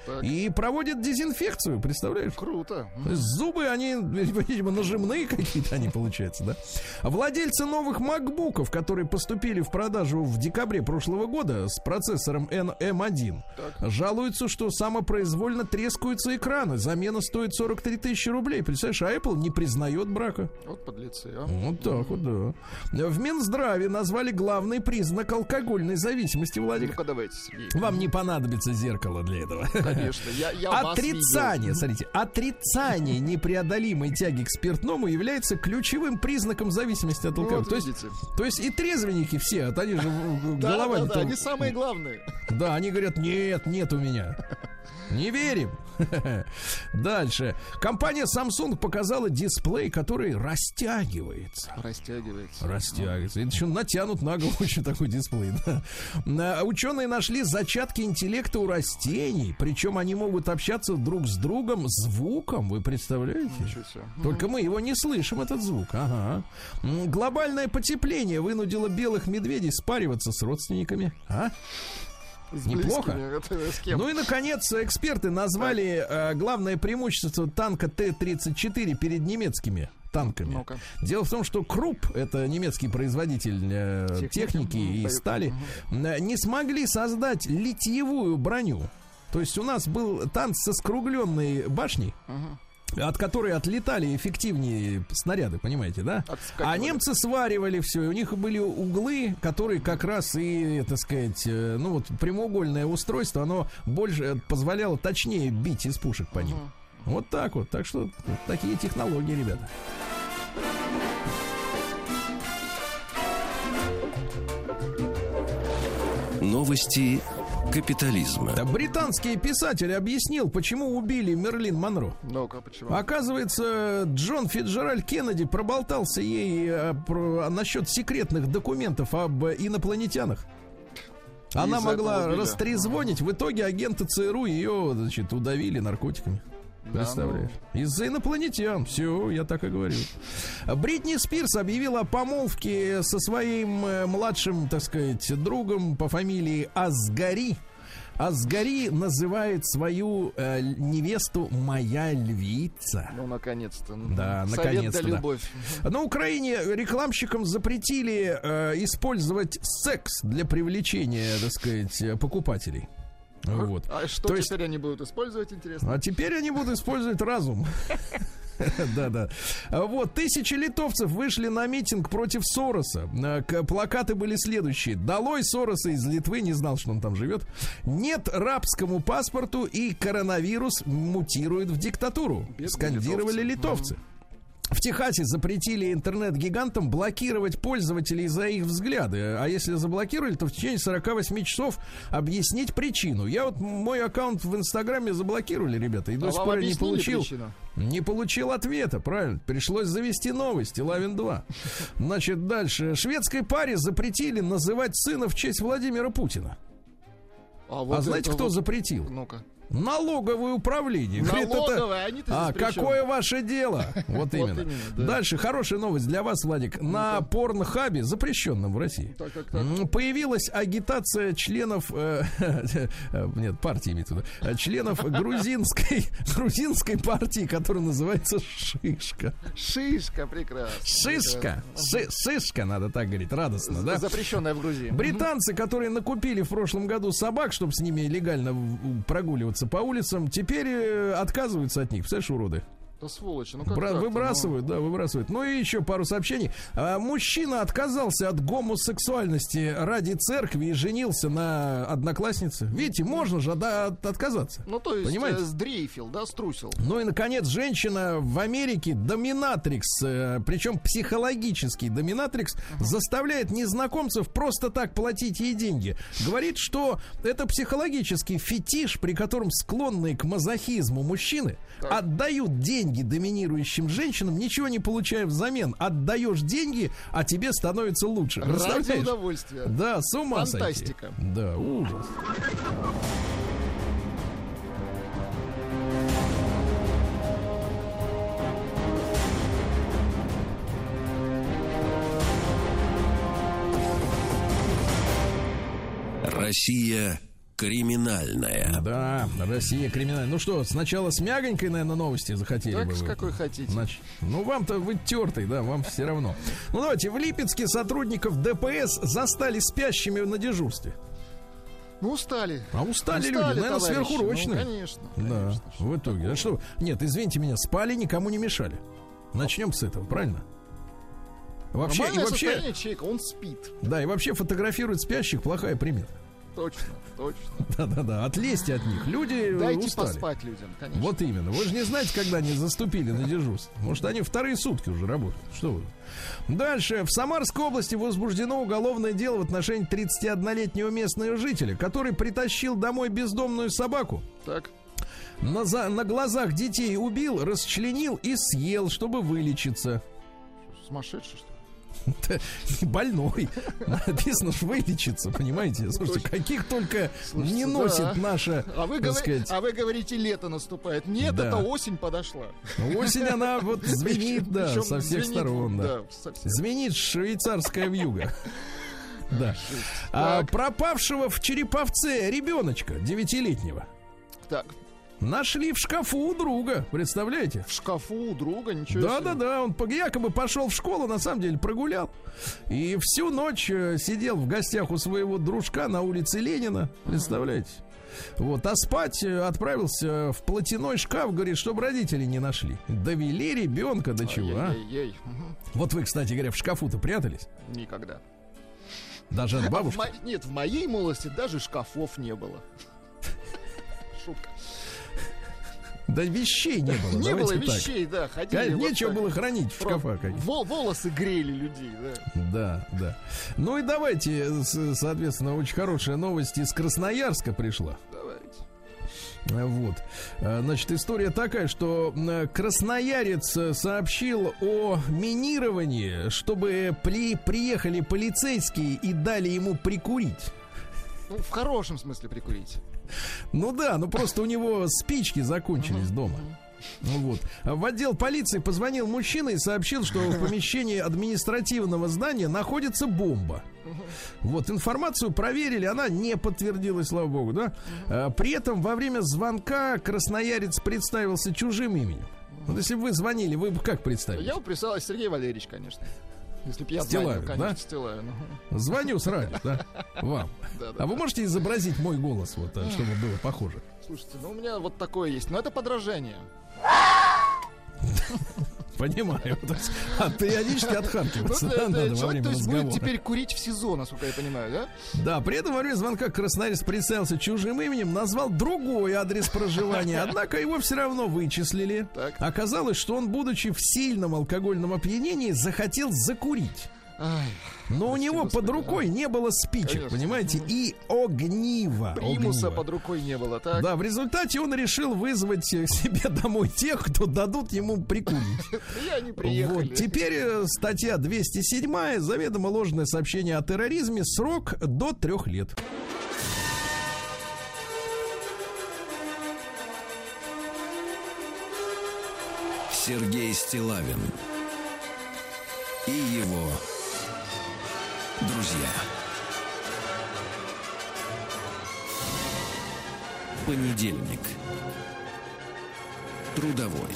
Так. и проводит дезинфекцию, представляешь? Круто. Зубы, они, видимо, нажимные какие-то они получаются, да? Владельцы новых макбуков, которые поступили в продажу в декабре прошлого года с процессором N- M1, жалуются, что самопроизвольно трескаются экраны. Замена стоит 43 тысячи рублей. Представляешь, а Apple не признает брака. Вот подлецы, а. Вот так вот, да. В Минздраве назвали главный признак алкогольной зависимости, Владик. Ну-ка давайте, Сергей. Вам не понадобится зеркало для этого. Конечно, я, я Отрицание, смотрите, отрицание непреодолимой тяги к спиртному является ключевым признаком зависимости от Ну, алкоголя. вот то, есть, то есть и трезвенники все, а они же э, Да, да, да, они самые главные. Да, они говорят, нет, нет у меня. Не верим. Дальше. Компания Samsung показала дисплей, который растягивается. Растягивается. Растягивается. Это еще натянут на голову очень такой дисплей. Да. Ученые нашли зачатки интеллекта у растений. Причем они могут общаться друг с другом звуком. Вы представляете? Только мы его не слышим, этот звук. Ага. Глобальное потепление вынудило белых медведей спариваться с родственниками. А? С Неплохо. кем? Ну и, наконец, эксперты назвали э, главное преимущество танка Т-34 перед немецкими танками. Ну-ка. Дело в том, что Круп, это немецкий производитель э, Техники. техники и Боев- стали, э, не смогли создать литьевую броню. То есть у нас был танк со скругленной башней, от которой отлетали эффективнее снаряды, понимаете, да? Отскакивали. А немцы сваривали все, и у них были углы, которые как раз и, так сказать, э, ну вот прямоугольное устройство, оно больше э, позволяло точнее бить из пушек по ним. Вот так вот. Так что такие технологии, ребята. Новости капитализма. Да, британский писатель объяснил, почему убили Мерлин Монро. Ну-ка, почему? Оказывается, Джон Фиджеральд Кеннеди проболтался ей э, про- насчет секретных документов об инопланетянах. Она могла растрезвонить, в итоге агенты ЦРУ ее, значит, удавили наркотиками. Да, Представляешь? Из-за инопланетян. Все, я так и говорю. Бритни Спирс объявила о помолвке со своим э, младшим, так сказать, другом по фамилии Асгари. Асгари называет свою э, невесту «моя львица». Ну, наконец-то. Да, Совет наконец-то, да да. любовь. На Украине рекламщикам запретили э, использовать секс для привлечения, так сказать, покупателей. Вот. А что То есть- теперь они будут использовать, интересно? А теперь они будут использовать разум. Да-да. А Вот, тысячи литовцев вышли на митинг против Сороса. К- Плакаты были следующие. Долой Сороса из Литвы, не знал, что он там живет. Нет рабскому паспорту и коронавирус мутирует в диктатуру. Скандировали литовцы. В Техасе запретили интернет-гигантам блокировать пользователей за их взгляды. А если заблокировали, то в течение 48 часов объяснить причину. Я вот мой аккаунт в Инстаграме заблокировали, ребята, и до А сих вам пор не получил. причину? Не получил ответа, правильно. Пришлось завести новости. Лавин 2. Значит, дальше. Шведской паре запретили называть сына в честь Владимира Путина. А, а вот знаете, это кто вот- запретил? Ну-ка. Налоговое управление. Говорит, это- Налоговое, А, какое ваше дело? Вот именно. именно, да. Дальше хорошая новость для вас, Владик. На порнхабе, запрещенном в России, появилась агитация членов, э, нет, партии имеется в виду, э, членов грузинской, грузинской партии, которая называется Шишка. Шишка, прекрасно. Шишка. Ши- Шишка, надо так говорить, радостно, да? Запрещенная в Грузии. Британцы, которые накупили в прошлом году собак, чтобы с ними легально в- прогуливаться по улицам, теперь э, отказываются от них. Представляешь, уроды? Да сволочи, ну как Бра- так-то, выбрасывают, да, выбрасывают. Ну и еще пару сообщений. А, мужчина отказался от гомосексуальности ради церкви и женился на однокласснице. Видите, можно же да, от- отказаться. Ну, то есть Понимаете? э, сдрейфил, да, струсил. Ну и, наконец, женщина в Америке, доминатрикс, э, причем психологический доминатрикс, заставляет незнакомцев просто так платить ей деньги. Говорит, что это психологический фетиш, при котором склонные к мазохизму мужчины отдают деньги доминирующим женщинам, ничего не получая взамен. Отдаешь деньги, а тебе становится лучше. Ради удовольствия. Да, с ума сойти. Фантастика. Да, ужас. Россия криминальная. Да, Россия криминальная. Ну что, сначала с мягонькой, наверное, новости захотели Так, бы с какой хотите. Значит, ну вам-то вы тертый, да, вам все равно. Ну давайте, в Липецке сотрудников ДПС застали спящими на дежурстве. Ну, устали. А устали, люди, Устали, наверное, товарищи. сверхурочные. Ну, конечно. Да, конечно. в итоге. А что? Нет, извините меня, спали, никому не мешали. Начнем с этого, правильно? Вообще, и вообще, человека, он спит. да, и вообще фотографировать спящих плохая примета. Точно, точно. Да-да-да, отлезьте от них. Люди Дайте устали. поспать людям, конечно. Вот именно. Вы же не знаете, когда они заступили на дежурство. Может, они вторые сутки уже работают. Что вы? Дальше. В Самарской области возбуждено уголовное дело в отношении 31-летнего местного жителя, который притащил домой бездомную собаку. Так. На, за- на глазах детей убил, расчленил и съел, чтобы вылечиться. Сумасшедший, что ли? Больной. Написано, что вылечиться, понимаете? Слушайте, каких только Слушайте, не да. носит наша, А вы, так говори- сказать, а вы говорите, лето наступает. Нет, Да. это осень подошла. Осень, она вот звенит, да, Причем со всех звенит, сторон, да. да, совсем. Звенит швейцарская вьюга. Да. А пропавшего в Череповце ребеночка девятилетнего Так, нашли в шкафу у друга, представляете? в шкафу у друга, ничего Да, себе. да, да, он якобы пошел в школу, на самом деле прогулял. И всю ночь э, сидел в гостях у своего дружка на улице Ленина, представляете? Вот, а спать э, отправился в платяной шкаф, говорит, чтобы родители не нашли. Довели ребенка до чего, а? Ей-ей-ей. Вот вы, кстати говоря, в шкафу-то прятались? Никогда. Даже от А в бабушки? мо- Нет, в моей молодости даже шкафов не было. Шутка. Да вещей не было. Не было вещей, да, ходили. Нечего было хранить в шкафах. волосы грели людей, да. Да, да. Ну и давайте, соответственно, очень хорошая новость из Красноярска пришла. Давайте. Э, Вот. Э, Значит, история такая, что красноярец э, сообщил о минировании, чтобы при, приехали полицейские и дали ему прикурить. Ну, в хорошем смысле прикурить. Ну да, ну просто у него спички закончились дома. Ну Вот. В отдел полиции позвонил мужчина и сообщил, что в помещении административного здания находится бомба. Вот, информацию проверили, она не подтвердилась, слава богу, да. А, При этом во время звонка красноярец представился чужим именем. Вот если бы вы звонили, вы бы как представили? Я бы представил Сергей Валерьевич, конечно. Если бы я Стилавин, звонил, конечно, да? Стилавин. Звоню с радио, да, вам. Да, да. А вы можете изобразить мой голос, вот, а, чтобы было похоже? Слушайте, ну у меня вот такое есть. Но это подражание. Понимаю. То есть, а периодически Ну, отхаркиваться да, надо человек, то есть, будет разговора. теперь курить в СИЗО, насколько я понимаю, да? Да, при этом во время звонка красноярец представился чужим именем, назвал другой адрес проживания, однако его все равно вычислили. Так. Оказалось, что он, будучи в сильном алкогольном опьянении, захотел закурить. Ай, Но у него господи, под рукой не было спичек, Конечно. понимаете, и огнива. примуса огнива. под рукой не было, так? Да, в результате он решил вызвать себе домой тех, кто дадут ему прикурить. Они приехали. Вот, теперь э, статья 207 заведомо ложное сообщение о терроризме, срок до трех лет. Сергей Стилавин и его друзья. Понедельник. Трудовой.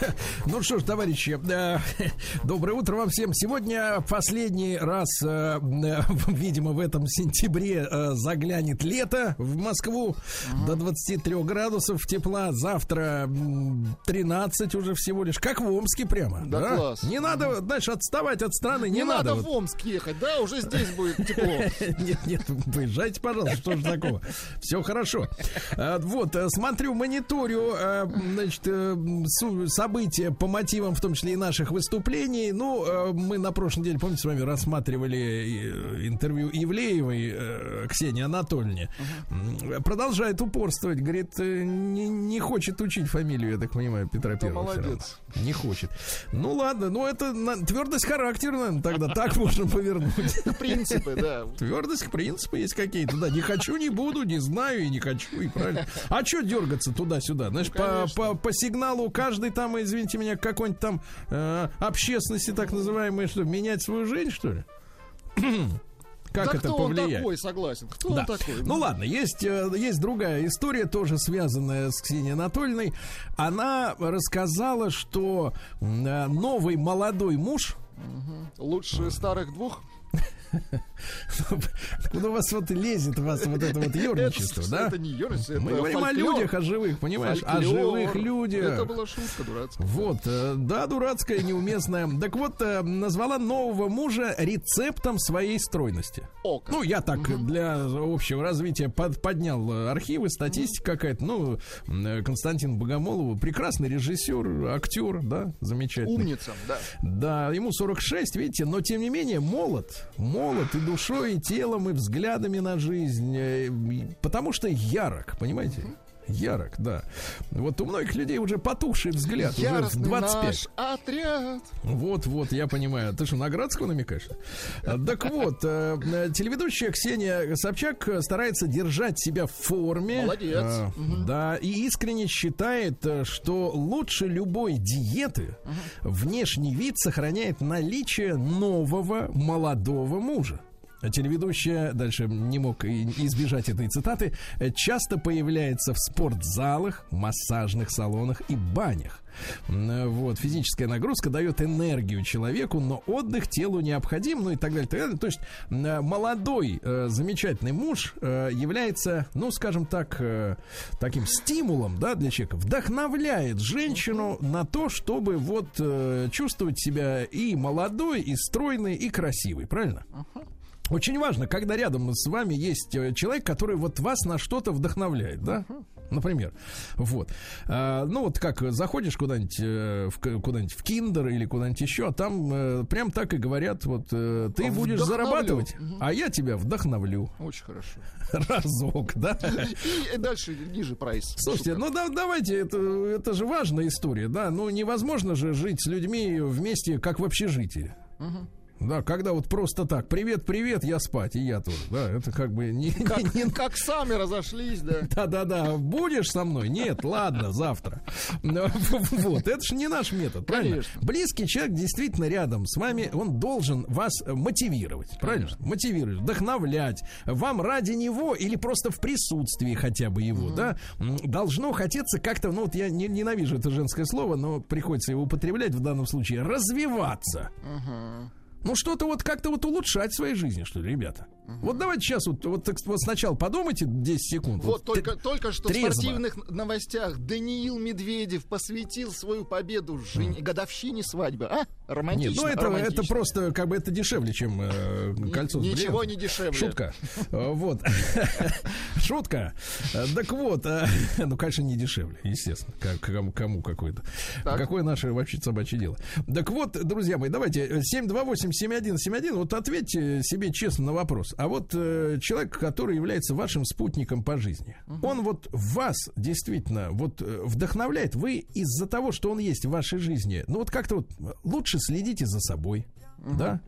Ну что ж, товарищи, э, доброе утро вам всем. Сегодня последний раз, э, э, видимо, в этом сентябре э, заглянет лето в Москву до 23 градусов тепла. Завтра м, 13 уже всего лишь, как в Омске прямо. Да класс. Не надо, знаешь, отставать от страны, не, Не, надо, вот. в Омск ехать, да? Уже здесь будет тепло. Нет, нет, поезжайте, пожалуйста, что же такого. Все хорошо. А, Вот, э, смотрю, мониторю, э, значит, э, события по мотивам, в том числе и наших выступлений. Ну, э, мы на прошлой неделе, помните, с вами рассматривали э, интервью Ивлеевой э, Ксении Анатольевне. Продолжает упорствовать, говорит, не, не хочет учить фамилию, я так понимаю, Петра Первого. молодец. Не хочет. Ну ладно, ну это на- твердость характера, наверное, тогда так можно повернуть. Принципы, да. Твердость, принципы есть какие-то, да. Не хочу, не буду, не знаю и не хочу, и правильно. А что дергаться туда-сюда? Знаешь, по, конечно. по, по сигналу каждый там, извините меня, какой-нибудь там э, общественности, так называемой, что, менять свою жизнь, что ли? Как да это кто повлияет? он такой, согласен? Кто Да. он такой? Ну ладно, есть, э, есть другая история, тоже связанная с Ксенией Анатольевной. Она рассказала, что э, новый молодой муж Лучше старых двух? Куда у вас вот лезет вас вот это вот ерничество, да? Это не ерничество, Мы говорим о людях, о живых, понимаешь? О живых людях. Это была шутка дурацкая. Вот, э, да, дурацкая, неуместная. Так вот, э, назвала нового мужа рецептом своей стройности. Ну, я так для общего развития под- поднял э, архивы, статистика какая-то. Ну, Константин Богомолов, прекрасный режиссер, актер, да, замечательный. Умница, да. Да, ему 46, видите, но тем не менее молод. Молод и душой, и телом, и взглядами на жизнь. э, Потому что ярок, понимаете? Ярок, да. Вот у многих людей уже потухший взгляд, уже в Яростный 25. наш отряд. Вот, вот, я понимаю. Ты что, на Градского намекаешь? Так вот, э, телеведущая Ксения Собчак старается держать себя в форме. Молодец. А, Да, и искренне считает, э, что лучше любой диеты внешний вид сохраняет наличие нового молодого мужа. Телеведущая, дальше не мог избежать этой цитаты, э, часто появляется в спортзалах, массажных салонах и банях. Э, Вот, физическая нагрузка дает энергию человеку, но отдых телу необходим, ну и так далее. так далее. То есть э, молодой, замечательный муж является, ну, скажем так, таким стимулом, да, для человека, вдохновляет женщину на то, чтобы вот чувствовать себя и молодой, и стройной, и красивой, правильно? Очень важно, когда рядом с вами есть э, человек, который вот вас на что-то вдохновляет, да? Например. Вот. А, ну, вот как заходишь куда-нибудь э, в, куда-нибудь в Киндер или куда-нибудь еще, а там э, прям так и говорят, вот э, ты будешь Вдохновлю. зарабатывать, Мгм. а я тебя вдохновлю. Очень хорошо. Разок, да? И дальше ниже прайс. Слушайте, ну да, давайте, это, это же важная история, да? Ну невозможно же жить с людьми вместе, как в общежитии. Мгм. Да, когда вот просто так, привет, привет, я спать, и я тоже, да, это как бы не... Как, не- как сами разошлись, да. Да-да-да, будешь со мной? Нет, ладно, завтра. Вот, это же не наш метод, правильно? Конечно. Близкий человек действительно рядом с вами, он должен вас мотивировать, правильно? Мотивировать, вдохновлять. Вам ради него или просто в присутствии хотя бы его, да, должно хотеться как-то, ну вот я не- ненавижу это женское слово, но приходится его употреблять в данном случае, развиваться. Ну, что-то вот как-то вот улучшать в своей жизни, что ли, ребята. Угу. Вот давайте сейчас вот, вот, вот сначала подумайте 10 секунд. Вот, вот только, т- только что трезво. в спортивных новостях Даниил Медведев посвятил свою победу жен... mm. годовщине свадьбы. А? Романтично. Нет, ну это, романтично. это просто как бы это дешевле, чем э, кольцо. Ничего не дешевле. Шутка. Э, вот. Шутка. Так вот. Э, ну, конечно, не дешевле, естественно. Кому какое-то. Какое наше вообще собачье дело. Так вот, друзья мои, давайте э, 728 7171, вот ответьте себе честно на вопрос. А вот э, человек, который является вашим спутником по жизни, угу. он вот вас действительно вот э, вдохновляет. Вы из-за того, что он есть в вашей жизни, ну вот как-то вот лучше следите за собой. Угу. Да,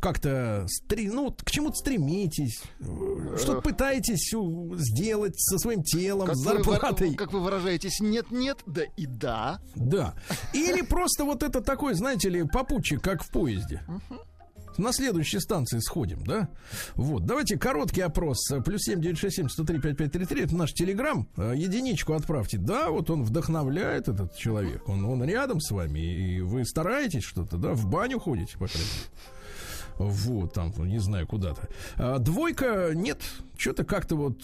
как-то стри... ну, к чему-то стремитесь, э, что-то э. пытаетесь сделать со своим телом, как с зарплатой. Вы, как вы выражаетесь, нет-нет, да и да. Да. Или просто вот это такой, знаете ли, попутчик, как в поезде. Угу. На следующей станции сходим, да? Вот, давайте короткий опрос. Плюс семь девять шесть семь сто три пять пять три три. Это наш телеграм. Э, Единичку отправьте. Да, вот он вдохновляет этот человек. Он, он рядом с вами. И вы стараетесь что-то, да? В баню ходите, по крайней мере. Вот, там, не знаю, куда-то. А, двойка, нет, что-то как-то вот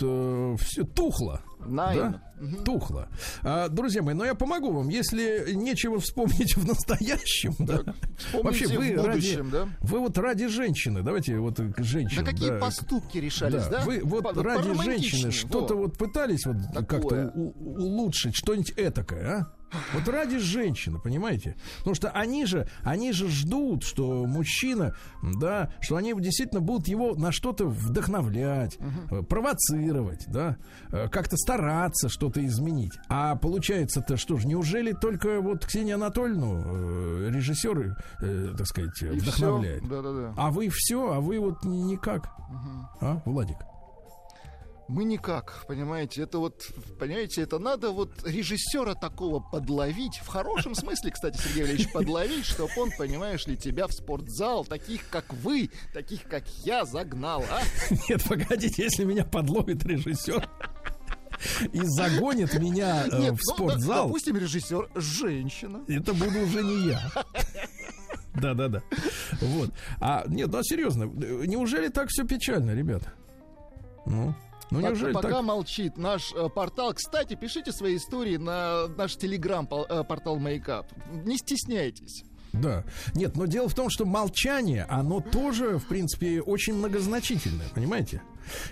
все тухло. Наивно. Да? Тухло. А, друзья мои, но я помогу вам. Если нечего вспомнить в настоящем, да, вспомните в будущем, ради, да? вы вот ради женщины, давайте вот э, к женщине. Да какие поступки решались, да? Вы вот По- ради поромантичнее, женщины что-то во. вот пытались вот как-то улучшить, что-нибудь этакое, а? Вот ради женщины, понимаете? Потому что они же, они же ждут, что мужчина, да, что они действительно будут его на что-то вдохновлять, э, провоцировать, да, э, как-то стараться что-то изменить. А получается-то что ж, неужели только вот Ксения Анатольевну, э, режиссер, так сказать, И вдохновляет? всё. Да-да-да. А вы все, а вы вот никак. А, Владик? Мы никак, понимаете, это вот, понимаете, это надо вот режиссера такого подловить, в хорошем смысле, кстати, Сергей Валерьевич, подловить, чтобы он, понимаешь ли, тебя в спортзал, таких как вы, таких как я, загнал, а? Нет, погодите, если меня подловит режиссер и загонит меня э, Нет, в ну, спортзал, допустим, режиссер женщина. это буду уже не я. Да, да, да. Вот. А нет, ну а серьезно, неужели так все печально, ребята? Ну, ну Пока- неужели пока так? молчит наш э, портал. Кстати, пишите свои истории на наш телеграм-портал Мейкап. Не стесняйтесь. Да. Нет, но дело в том, что молчание, оно тоже, в принципе, очень многозначительное, понимаете?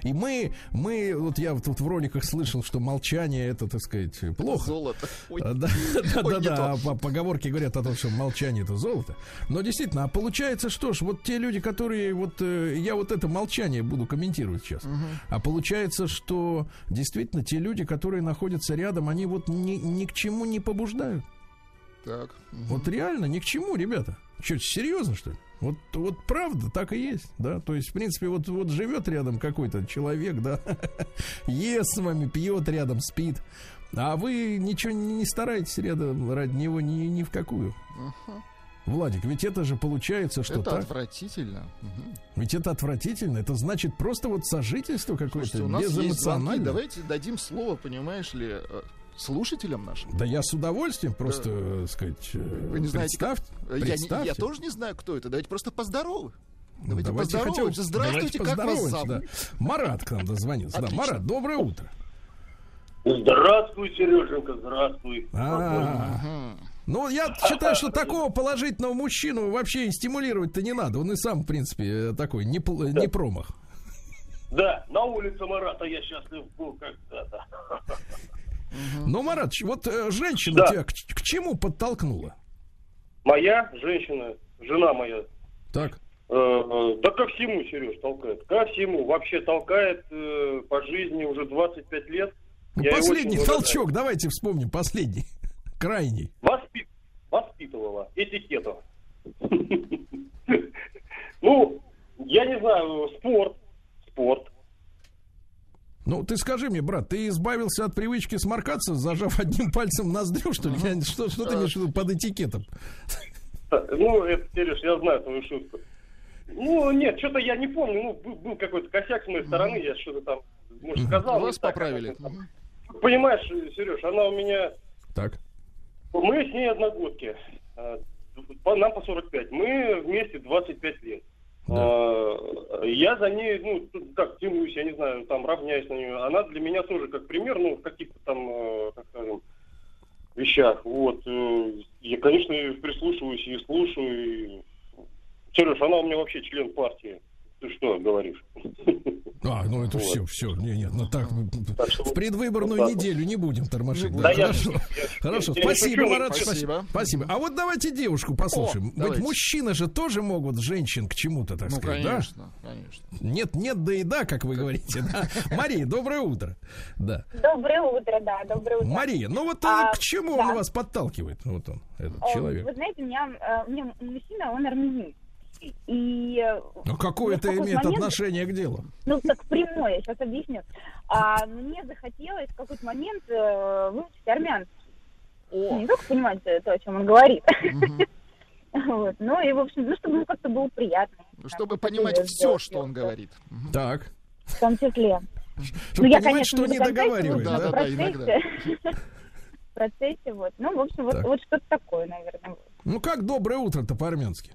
И мы, мы, вот я тут в роликах слышал, что молчание это, так сказать, плохо. Золото. Ой. А, Да, да, Ой, да. А по- Поговорки говорят о том, что молчание это золото. Но действительно, а получается, что ж, вот те люди, которые вот э, я вот это молчание буду комментировать сейчас. А получается, что действительно те люди, которые находятся рядом, они вот ни, ни к чему не побуждают. Так. Вот реально ни к чему, ребята. Что, серьезно, что ли? Вот, вот правда, так и есть, да. То есть, в принципе, вот, вот живет рядом какой-то человек, да, ест с вами, пьет рядом, спит. А вы ничего не стараетесь рядом ради него ни, ни в какую. Ага. Владик, ведь это же получается, что Это так. отвратительно. Мгм. Ведь это отвратительно. Это значит просто вот сожительство какое-то безэмоциональное. Давайте дадим слово, понимаешь ли, э, слушателям нашим. Да я с удовольствием просто, э, сказать, э, Вы не знаете, как- представьте, Я, не- я тоже не знаю, кто это. Давайте просто поздоровы. Давайте давайте хотя бы- поздороваемся. Здравствуйте, давайте как вас зовут? да. Марат к нам дозвонился. Да, Отлично. Марат, доброе утро. Здравствуй, Сереженька, здравствуй. А, Ну, я считаю, что такого положительного мужчину вообще и стимулировать-то не надо. Он и сам, в принципе, такой не, пл- не промах. Да, на улице Марата я счастлив был когда-то. Ну, Марат, вот э, женщина Да. тебя к, к чему подтолкнула? Моя женщина, жена моя, Так. э, э, да ко всему, Сереж, толкает. Ко всему. Вообще толкает э, по жизни уже 25 лет. Ну, Я последний толчок, давайте вспомним, последний. Крайний. Воспи- Воспитывала этикету. Ну, я не знаю, спорт. Спорт. Ну, ты скажи мне, брат, ты избавился от привычки сморкаться, зажав одним пальцем ноздрю, что ли? Я- что, что ты имеешь в виду под этикетом? Ну, это, Сереж, я знаю твою шутку. Ну, нет, что-то я не помню. Ну, был, был какой-то косяк с моей стороны, я что-то там, может, сказал. Вас так, поправили. это. Понимаешь, Сереж, она у меня... Так. Мы с ней одногодки. А, Нам по 45. Мы вместе 25 лет. А, Я за ней, ну, тут как, тянусь, я не знаю, там, равняюсь на нее. Она для меня тоже как пример, ну, в каких-то там, э, как скажем, вещах. Вот. э, Я, конечно, прислушиваюсь и слушаю. и- Сереж, она у меня вообще член партии. Ты что говоришь? А, ну это Вот. все, все. Не, нет, ну так, в предвыборную вот так неделю не будем тормошить. Да Да, я- хорошо. я- Хорошо, я спасибо, шучу, Марат, спасибо. спасибо. А вот давайте девушку послушаем. О, Ведь давайте. мужчины же тоже могут женщин к чему-то, так Ну, сказать, да? конечно, конечно. Нет, нет, да и да, как вы говорите. да. Мария, доброе утро. Да. Доброе утро, да, доброе утро. Мария, ну вот э, А, к чему да. он вас подталкивает? Вот он, этот Э, человек. Вы знаете, у меня, э, у меня мужчина, он армянин. И э, Ну какое это имеет момент- отношение к делу? Ну, так прямое, я сейчас объясню. А, мне захотелось в какой-то момент э, выучить армянский. Ну, Не только понимать то, о чем он говорит. Вот. Ну и, в общем, ну, чтобы ну, как-то было приятно. Чтобы Как-то понимать все, что он говорит. Так. В том числе. Чтобы ну, я, понимать, конечно, что не не до конца договаривает, это да? в процессе. В процессе, вот. Ну, в общем, вот, Так. вот что-то такое, наверное. Ну как доброе утро-то по-армянски?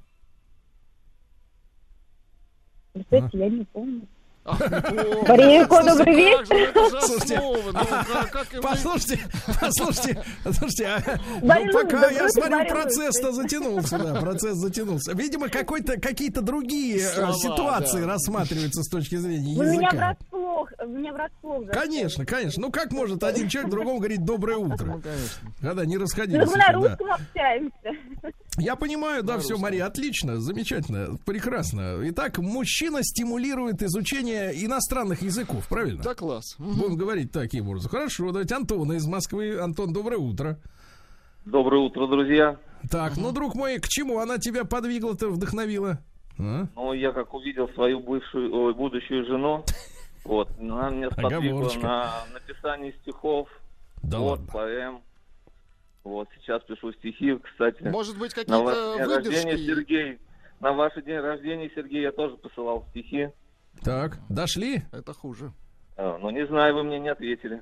Кстати, я не помню. Барейко, добрый же Слушайте. Ну, Послушайте, послушайте, послушайте, а, ну, пока я смотрю, процесс-то затянулся, да, процесс затянулся. Видимо, какой-то, какие-то другие э, ситуации рассматриваются с точки зрения Вы меня языка. врасплох, меня врасплох. Конечно, конечно. Ну как может один человек другому говорить доброе утро? Ну, конечно. Когда не Ну, расходились. мы на русском общаемся. Я понимаю, да, все. Мария, отлично, замечательно, прекрасно. Итак, мужчина стимулирует изучение иностранных языков, правильно? Да, класс. Будем говорить таким образом. Хорошо, давайте Антона из Москвы. Антон, доброе утро. Доброе утро, друзья. Так, ну, друг мой, к чему она тебя подвигла-то, вдохновила? А? Ну, я как увидел свою бывшую, ой, будущую жену, вот, она меня сподвигла на написание стихов, Да вот, ладно. поэм. Вот, сейчас пишу стихи, кстати. Может быть, на ваш какие-то день рождения, выдержки? Сергей. На ваш день рождения, Сергей, я тоже посылал стихи. Так, дошли? Это хуже. А, Ну, не знаю, вы мне не ответили.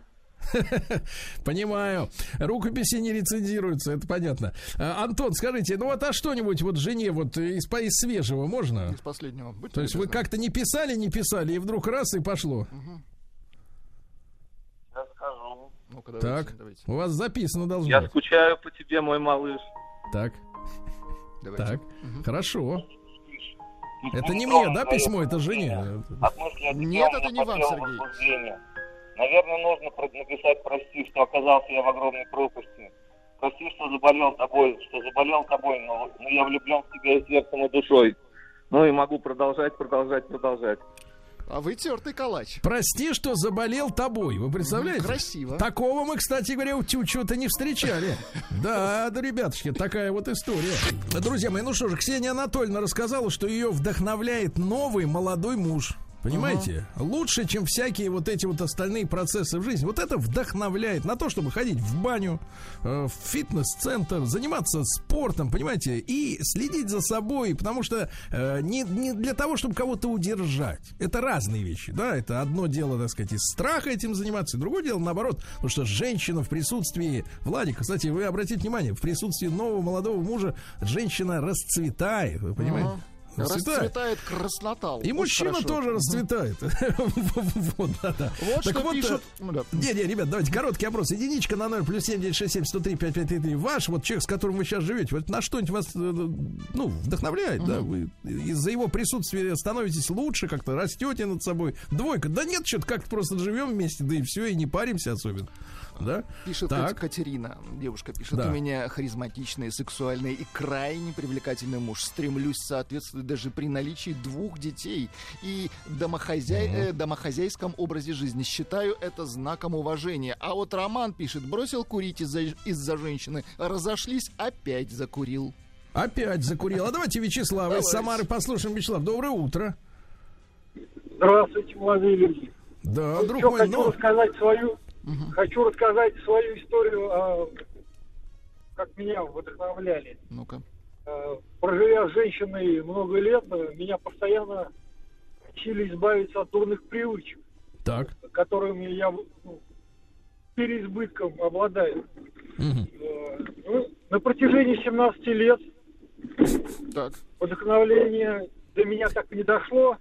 Понимаю. Рукописи не рецензируются, это понятно. А, Антон, скажите, ну вот а что-нибудь вот жене вот из, по- из свежего можно? Из последнего. Будьте То есть вы как-то не писали, не писали, и вдруг раз и пошло. Я скажу. Ну-ка, давайте, Так, давайте. у вас записано должно Я быть. скучаю по тебе, мой малыш. Так, давайте. так, Мгм. хорошо. Это не мне, да, письмо, это жене. Нет, это не вам, Сергей. Наверное, нужно написать «Прости, что оказался я в огромной пропасти». Прости, что заболел тобой, что заболел тобой, но, но я влюблен в тебя и сердцем, и душой. Ну и могу продолжать, продолжать, продолжать. А вы тертый калач. Прости, что заболел тобой. Вы представляете? Красиво. Такого мы, кстати говоря, у Тючу-то не встречали. Да, да, ребятушки, такая вот история. Друзья мои, ну что же, Ксения Анатольевна рассказала, что ее вдохновляет новый молодой муж. Понимаете? Лучше, чем всякие вот эти вот остальные процессы в жизни. Вот это вдохновляет на то, чтобы ходить в баню, э, в фитнес-центр, заниматься спортом, понимаете, и следить за собой, потому что э, не, не для того, чтобы кого-то удержать. Это разные вещи, да, это одно дело, так сказать, из страха этим заниматься, и другое дело, наоборот, потому что женщина в присутствии, Владика, кстати, вы обратите внимание, в присутствии нового молодого мужа женщина расцветает, вы понимаете? Расцветает краснотал. И мужчина хорошо. тоже расцветает. Вот, да, да. Вот Так что вот, пишут. э, Ну. Не-не, ребят, давайте короткий опрос. Единичка на 0 плюс 7 967 103 5533. Ваш вот человек, с которым вы сейчас живете, вот на что-нибудь вас, э, ну, вдохновляет, да? Вы из-за его присутствия становитесь лучше, как-то растете над собой. Двойка. Да нет, что-то как-то просто живем вместе, да и все, и не паримся особенно. Да? Пишет Так. Катерина, девушка пишет, Да. у меня харизматичный, сексуальный и крайне привлекательный муж. Стремлюсь соответствовать даже при наличии двух детей и домохозяй, э, домохозяйском образе жизни. Считаю это знаком уважения. А вот Роман пишет, бросил курить из-за из-за женщины, разошлись, опять закурил. Опять закурил. А давайте Вячеслава из. Самары послушаем. Вячеслав, доброе утро. Здравствуйте, молодые люди. Да, Ну, друг что, мой, хочу ну, рассказать свою, хочу рассказать свою историю, а, как меня вдохновляли. Ну-ка. А, Проживя с женщиной много лет, а, меня постоянно учили избавиться от дурных привычек, так. которыми я ну, переизбытком обладаю. Э, ну, на протяжении 17 лет Так. вдохновление до меня так и не дошло.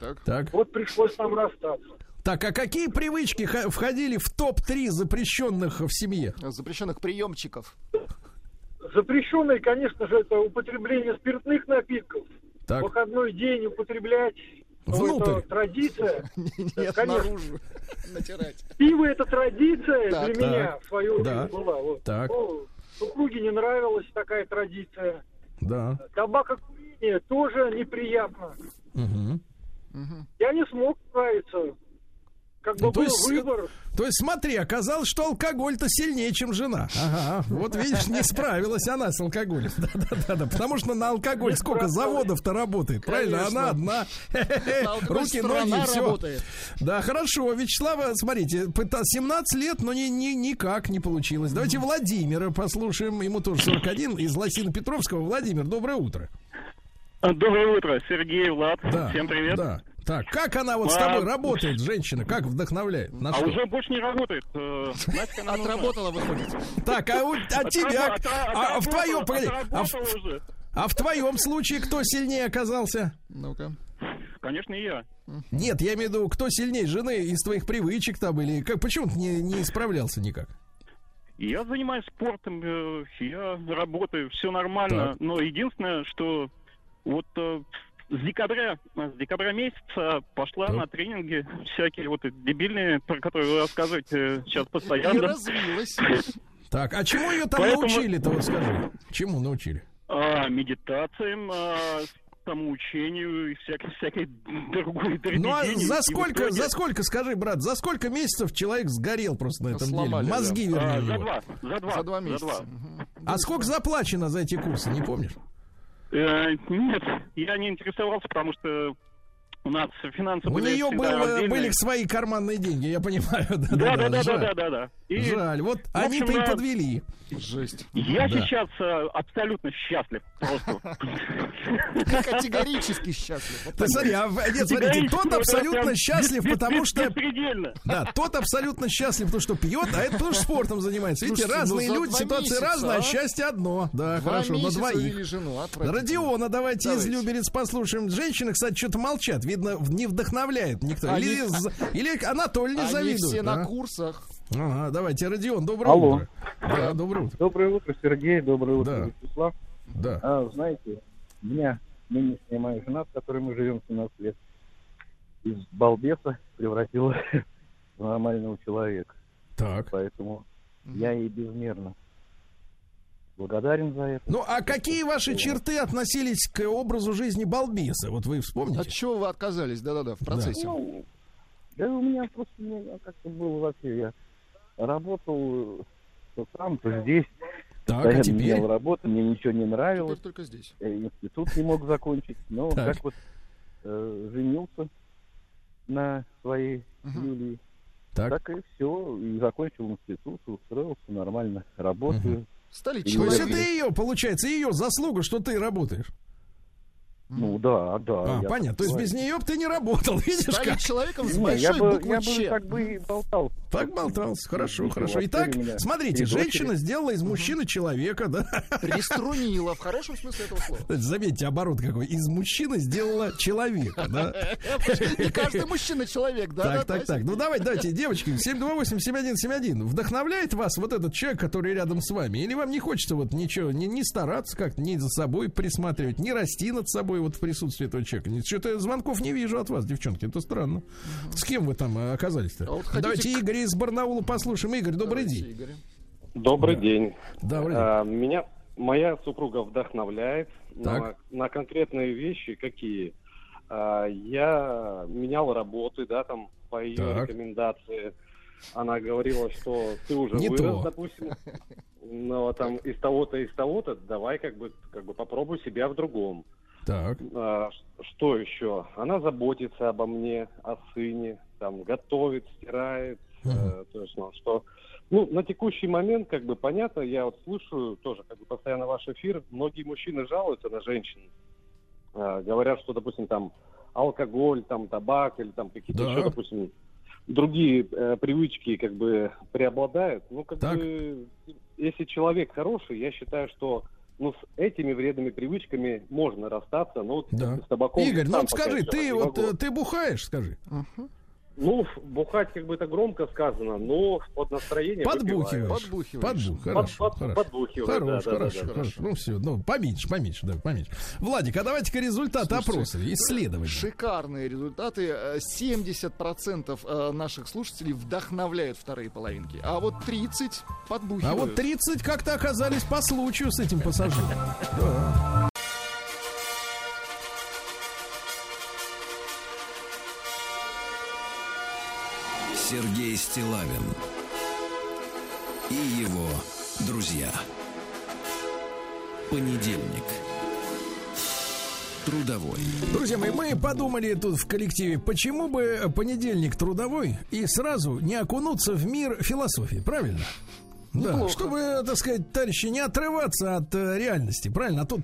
Так. Так. Вот пришлось нам расстаться. Так, а какие привычки входили в топ-3 запрещенных в семье? Запрещенных приемчиков. Запрещенное, конечно же, это употребление спиртных напитков. Так. В выходной день употреблять ну, Внутрь. это традиция. Нет, Конечно. наружу. Натирать. Пиво это традиция Так. для меня Так. в свое Да. время была. Вот. Так. Ну, супруге не нравилась такая традиция. Да. Табакокурение тоже неприятно. Мгм. Я не смог справиться. Как бы то был есть, выбор. То есть, смотри, оказалось, что алкоголь-то сильнее, чем жена. Ага, вот видишь, не справилась она с алкоголем. Да-да-да, потому что на алкоголь сколько заводов-то работает, правильно? Конечно. Она одна. Руки, ноги, все. работает. Да, хорошо. Вячеслава, смотрите, пыта- 17 лет, но ни, ни- никак не получилось. Давайте Владимира послушаем. Ему тоже 41 из Лосина Петровского. Владимир, доброе утро. Доброе утро, Сергей, Влад. Да, Всем привет. Да. Так, как она вот с А, тобой работает, женщина? Как вдохновляет? На а что? уже больше не работает. Э, она? Отработала, выходит. Так, а, у- а тебя, Отра- а, в твоем, а, в, отработала уже. а в твоем случае кто сильнее оказался? Ну-ка. Конечно, и я. Нет, я имею в виду, кто сильнее, жены из твоих привычек там или как? Почему ты не, не справлялся никак? Я занимаюсь спортом, э, я работаю, все нормально. Так. Но единственное, что вот э, с декабря, с декабря месяца пошла Так. на тренинги всякие вот эти дебильные, про которые вы рассказываете сейчас И постоянно. развилась. Так, а чему ее там Поэтому- научили-то, вот скажи? Чему научили? А, медитациям, а, самоучению и всякой, всякой другой Ну а за сколько, итоге- за сколько, скажи, брат, за сколько месяцев человек сгорел просто на этом Сломали, деле? да. Мозги, А, вернее, за два, за два, За два месяца. два. А сколько заплачено за эти курсы, не помнишь? Э, нет, я не интересовался, потому что у нас финансы У были нее было- отдельные. были свои карманные деньги, я понимаю. Да, да, да, да, жаль. да, да, да. И, Жаль, вот они-то и подвели. Жесть. Я Да. сейчас э, абсолютно счастлив. Просто. Категорически счастлив. Ты смотри, а, в- нет, смотрите, тот абсолютно счастлив, потому что... Да, тот абсолютно счастлив, потому что пьет, а это тоже спортом занимается. Видите, ну разные люди, ситуации разные, а а? счастье одно. Да, хорошо, на двоих. отвратительно. Родиона, давайте, из. Люберец послушаем. Женщины, кстати, что-то молчат. Видно, в- не вдохновляет никто. Или, Анатолий не завидует. все на а? курсах. Ага, давайте, Родион, доброе Алло. утро. Да, доброе утро. Доброе утро, Сергей. Доброе утро, Да. Вячеслав. Да. А, знаете, меня нынешняя моя жена, с которой мы живем 17 лет, из балбеса превратила в нормального человека. Так. Поэтому я ей безмерно благодарен за это. Ну, а какие ваши черты относились к образу жизни балбеса? Вот вы вспомните? От чего вы отказались? Да-да-да, в процессе. Ну, да у меня просто как-то было вообще. Я работал э, то там, то здесь. Так, а теперь? менял работу, мне ничего не нравилось. Теперь только здесь. Я институт не мог закончить. Но Так. как вот э, женился на своей Юлии, Так. так. и все. И закончил институт, устроился нормально, работаю. Стали То есть это человеком. ее, получается, ее заслуга, что ты работаешь. Ну да, да. А, понятно. То есть так без нее бы ты не работал, видишь Стали как? человеком с Не, большой я бы, буквы я бы «Ч». как бы и болтал. Так болтался, хорошо, Видите, хорошо. Итак, меня смотрите, три дочери. женщина сделала из мужчины человека, да? Приструнила в хорошем смысле этого слова. Заметьте, оборот какой. Из мужчины сделала человека, да? Не каждый мужчина человек, да? Так, так, так. Ну давайте, давайте, девочки, 728-7171. Вдохновляет вас вот этот человек, который рядом с вами? Или вам не хочется вот ничего, не, не стараться как-то, не за собой присматривать, не расти над собой вот в присутствии этого человека? Что-то звонков не вижу от вас, девчонки, это странно. С кем вы там э, оказались-то? А вот хотите Давайте к- Игорь из Барнаула послушаем. Игорь, добрый Давайте, день. Игорь. Добрый Да. день. Добрый день. А, меня моя супруга вдохновляет на, на конкретные вещи, какие. А, я менял работы, да, там по ее Так. рекомендации. Она говорила, что ты уже Не вырос, то. допустим. Но там из того-то, из того-то, давай как бы, как бы попробуй себя в другом. Так. А, что еще? Она заботится обо мне, о сыне, там готовит, стирает. э, то есть, ну, что, ну, на текущий момент, как бы понятно, я вот слушаю тоже, как бы постоянно ваш эфир. Многие мужчины жалуются на женщин, Э, говорят, что, допустим, там алкоголь, там табак или там какие-то Да. еще, допустим, другие э, привычки как бы преобладают. Ну, как Так. бы, если человек хороший, я считаю, что ну, с этими вредными привычками можно расстаться, но вот Да. с табаком... Игорь, ну вот скажи, ты вот э, ты бухаешь, скажи. Ну, бухать как бы это громко сказано, но под настроение Подбухиваешь. выпиваю. Подбухиваешь. Подбух, хорошо, Под- под- хорошо. подбухиваю, Хорош, да, хорошо, да, да. хорошо. Ну все, ну поменьше, поменьше, да, поменьше. Владик, а давайте-ка результаты Слушайте, опроса, исследования. Шикарные результаты. Э, 70% э, наших слушателей вдохновляют вторые половинки. А вот 30 подбухивают. А вот 30 как-то оказались по случаю с этим пассажиром. Сергей Стилавин и его друзья. Понедельник. Трудовой. Друзья мои, мы подумали тут в коллективе, почему бы понедельник трудовой и сразу не окунуться в мир философии, правильно? Да, Неплохо. чтобы, так сказать, товарищи, не отрываться от э, реальности, правильно? А тут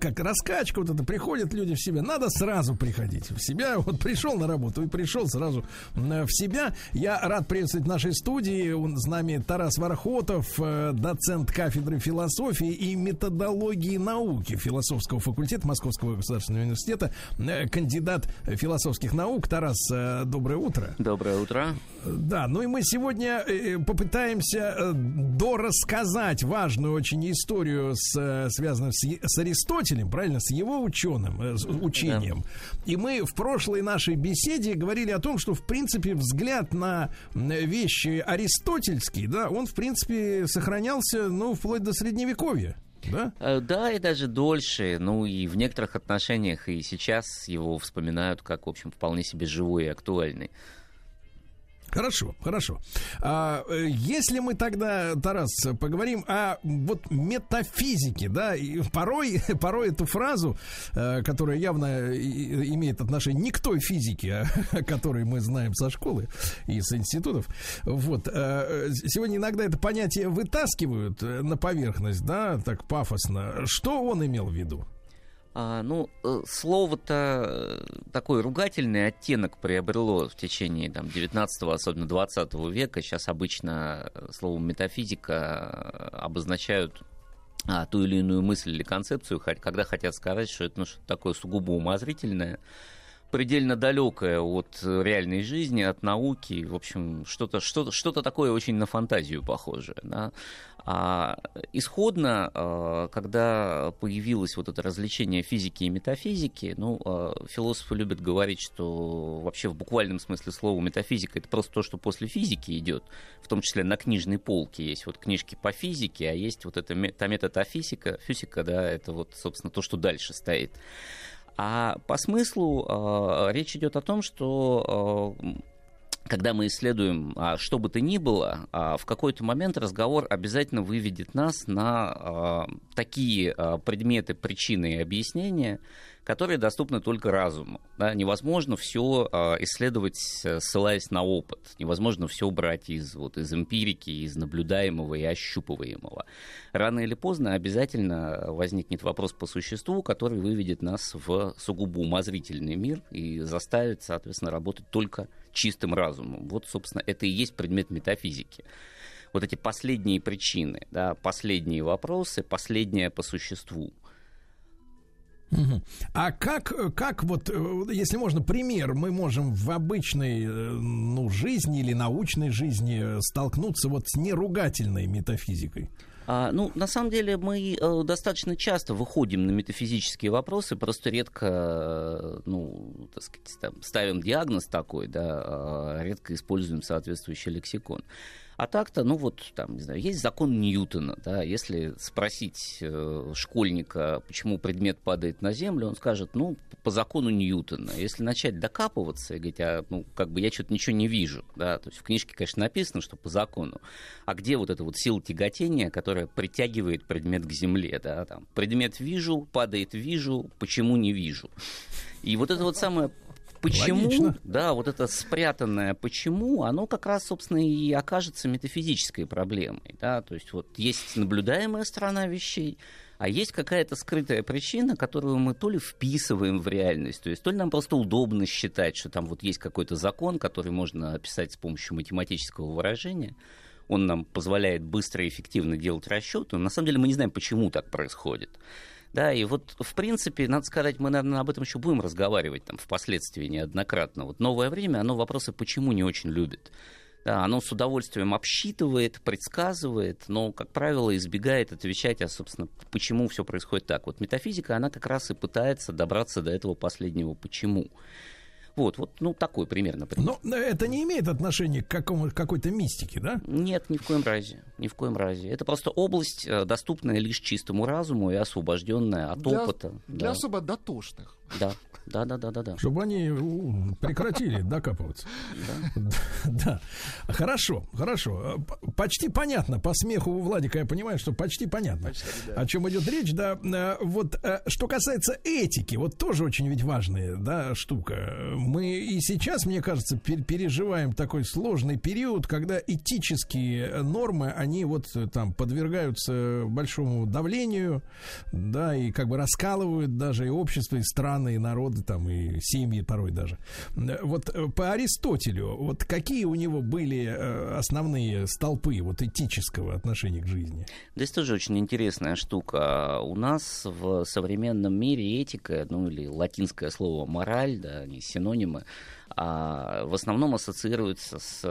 как раскачка вот это, приходят люди в себя. Надо сразу приходить в себя. Вот пришел на работу и пришел сразу э, в себя. Я рад приветствовать в нашей студии. Он с нами Тарас Вархотов, э, доцент кафедры философии и методологии науки философского факультета Московского государственного университета, э, кандидат философских наук. Тарас, э, доброе утро. Доброе утро. Да, ну и мы сегодня э, попытаемся э, дорассказать важную очень историю, с, э, связанную с, с Аристотелем, правильно, с его ученым, э, с учением. И мы в прошлой нашей беседе говорили о том, что, в принципе, взгляд на вещи аристотельские, да, он, в принципе, сохранялся, ну, вплоть до Средневековья. Да? Э, Да, и даже дольше. Ну и в некоторых отношениях и сейчас его вспоминают как, в общем, вполне себе живой и актуальный. Хорошо, хорошо. А, э, если мы тогда, Тарас, поговорим о вот метафизике, да, и порой, порой эту фразу, э, которая явно имеет отношение не к той физике, о которой мы знаем со школы и с институтов, вот, э, сегодня иногда это понятие вытаскивают на поверхность, да, так пафосно. Что он имел в виду? А, ну, э, слово-то э, такой ругательный оттенок приобрело в течение там, 19 особенно 20 века. Сейчас обычно э, словом метафизика обозначают а, ту или иную мысль или концепцию, когда хотят сказать, что это ну, что-то такое сугубо умозрительное, предельно далекое от э, реальной жизни, от науки, в общем, что-то что что такое очень на фантазию похожее. Да? А исходно, э, когда появилось вот это развлечение физики и метафизики, ну, э, философы любят говорить, что вообще в буквальном смысле слова метафизика это просто то, что после физики идет, в том числе на книжной полке есть вот книжки по физике, а есть вот эта мета- метафизика, физика, да, это вот, собственно, то, что дальше стоит. А по смыслу э, речь идет о том, что э, когда мы исследуем а, что бы то ни было, а, в какой-то момент разговор обязательно выведет нас на а, такие а, предметы, причины и объяснения, которые доступны только разуму. Да? Невозможно все исследовать, э, ссылаясь на опыт. Невозможно все брать из, вот, из эмпирики, из наблюдаемого и ощупываемого. Рано или поздно обязательно возникнет вопрос по существу, который выведет нас в сугубо умозрительный мир и заставит, соответственно, работать только чистым разумом. Вот, собственно, это и есть предмет метафизики вот эти последние причины, да, последние вопросы, последнее по существу. Мгм. А как, как вот, э, если можно, пример, мы можем в обычной э, ну, жизни или научной жизни э, столкнуться вот с неругательной метафизикой? А, ну, на самом деле, мы э, достаточно часто выходим на метафизические вопросы, просто редко, э, ну, так сказать, там, ставим диагноз такой, да, а редко используем соответствующий лексикон. А так-то, ну вот, там, не знаю, есть закон Ньютона, да, если спросить э, школьника, почему предмет падает на землю, он скажет, ну, по закону Ньютона. Если начать докапываться и говорить, а, ну, как бы я что-то ничего не вижу, да, то есть в книжке, конечно, написано, что по закону, а где вот эта вот сила тяготения, которая притягивает предмет к земле, да, там, предмет вижу, падает вижу, почему не вижу. И вот это вот самое Почему, Логично. да, вот это спрятанное почему, оно как раз, собственно, и окажется метафизической проблемой, да, то есть вот есть наблюдаемая сторона вещей, а есть какая-то скрытая причина, которую мы то ли вписываем в реальность, то есть то ли нам просто удобно считать, что там вот есть какой-то закон, который можно описать с помощью математического выражения, он нам позволяет быстро и эффективно делать расчеты, но на самом деле мы не знаем, почему так происходит. Да, и вот, в принципе, надо сказать, мы, наверное, об этом еще будем разговаривать там впоследствии неоднократно. Вот новое время, оно вопросы почему не очень любит. Да, оно с удовольствием обсчитывает, предсказывает, но, как правило, избегает отвечать, а, собственно, почему все происходит так. Вот метафизика, она как раз и пытается добраться до этого последнего «почему». Вот, вот, ну, такой примерно пример. Но это не имеет отношения к какому, какой-то мистике, да? Нет, ни в коем разе. Ни в коем разе. Это просто область, э, доступная лишь чистому разуму и освобожденная от Для- опыта. Для да. особо дотошных. Да, да, да, да, да, да. Чтобы они у, прекратили докапываться. Да. Хорошо, хорошо. П- Почти понятно. По смеху у Владика я понимаю, что почти понятно, о чем идет речь. Да, Э, вот э, что касается этики, вот тоже очень ведь важная да, штука. Мы и сейчас, мне кажется, пер- переживаем такой сложный период, когда этические нормы, они вот э, там подвергаются большому давлению, да, и как бы раскалывают даже и общество, и страны, и народы, там, и семьи порой даже. Вот э, по Аристотелю, вот какие у него были э, основные столпы вот этического отношения к жизни? Здесь тоже очень интересная штука. У нас в современном мире этика, ну или латинское слово мораль, да, они синонимы, а, в основном ассоциируется с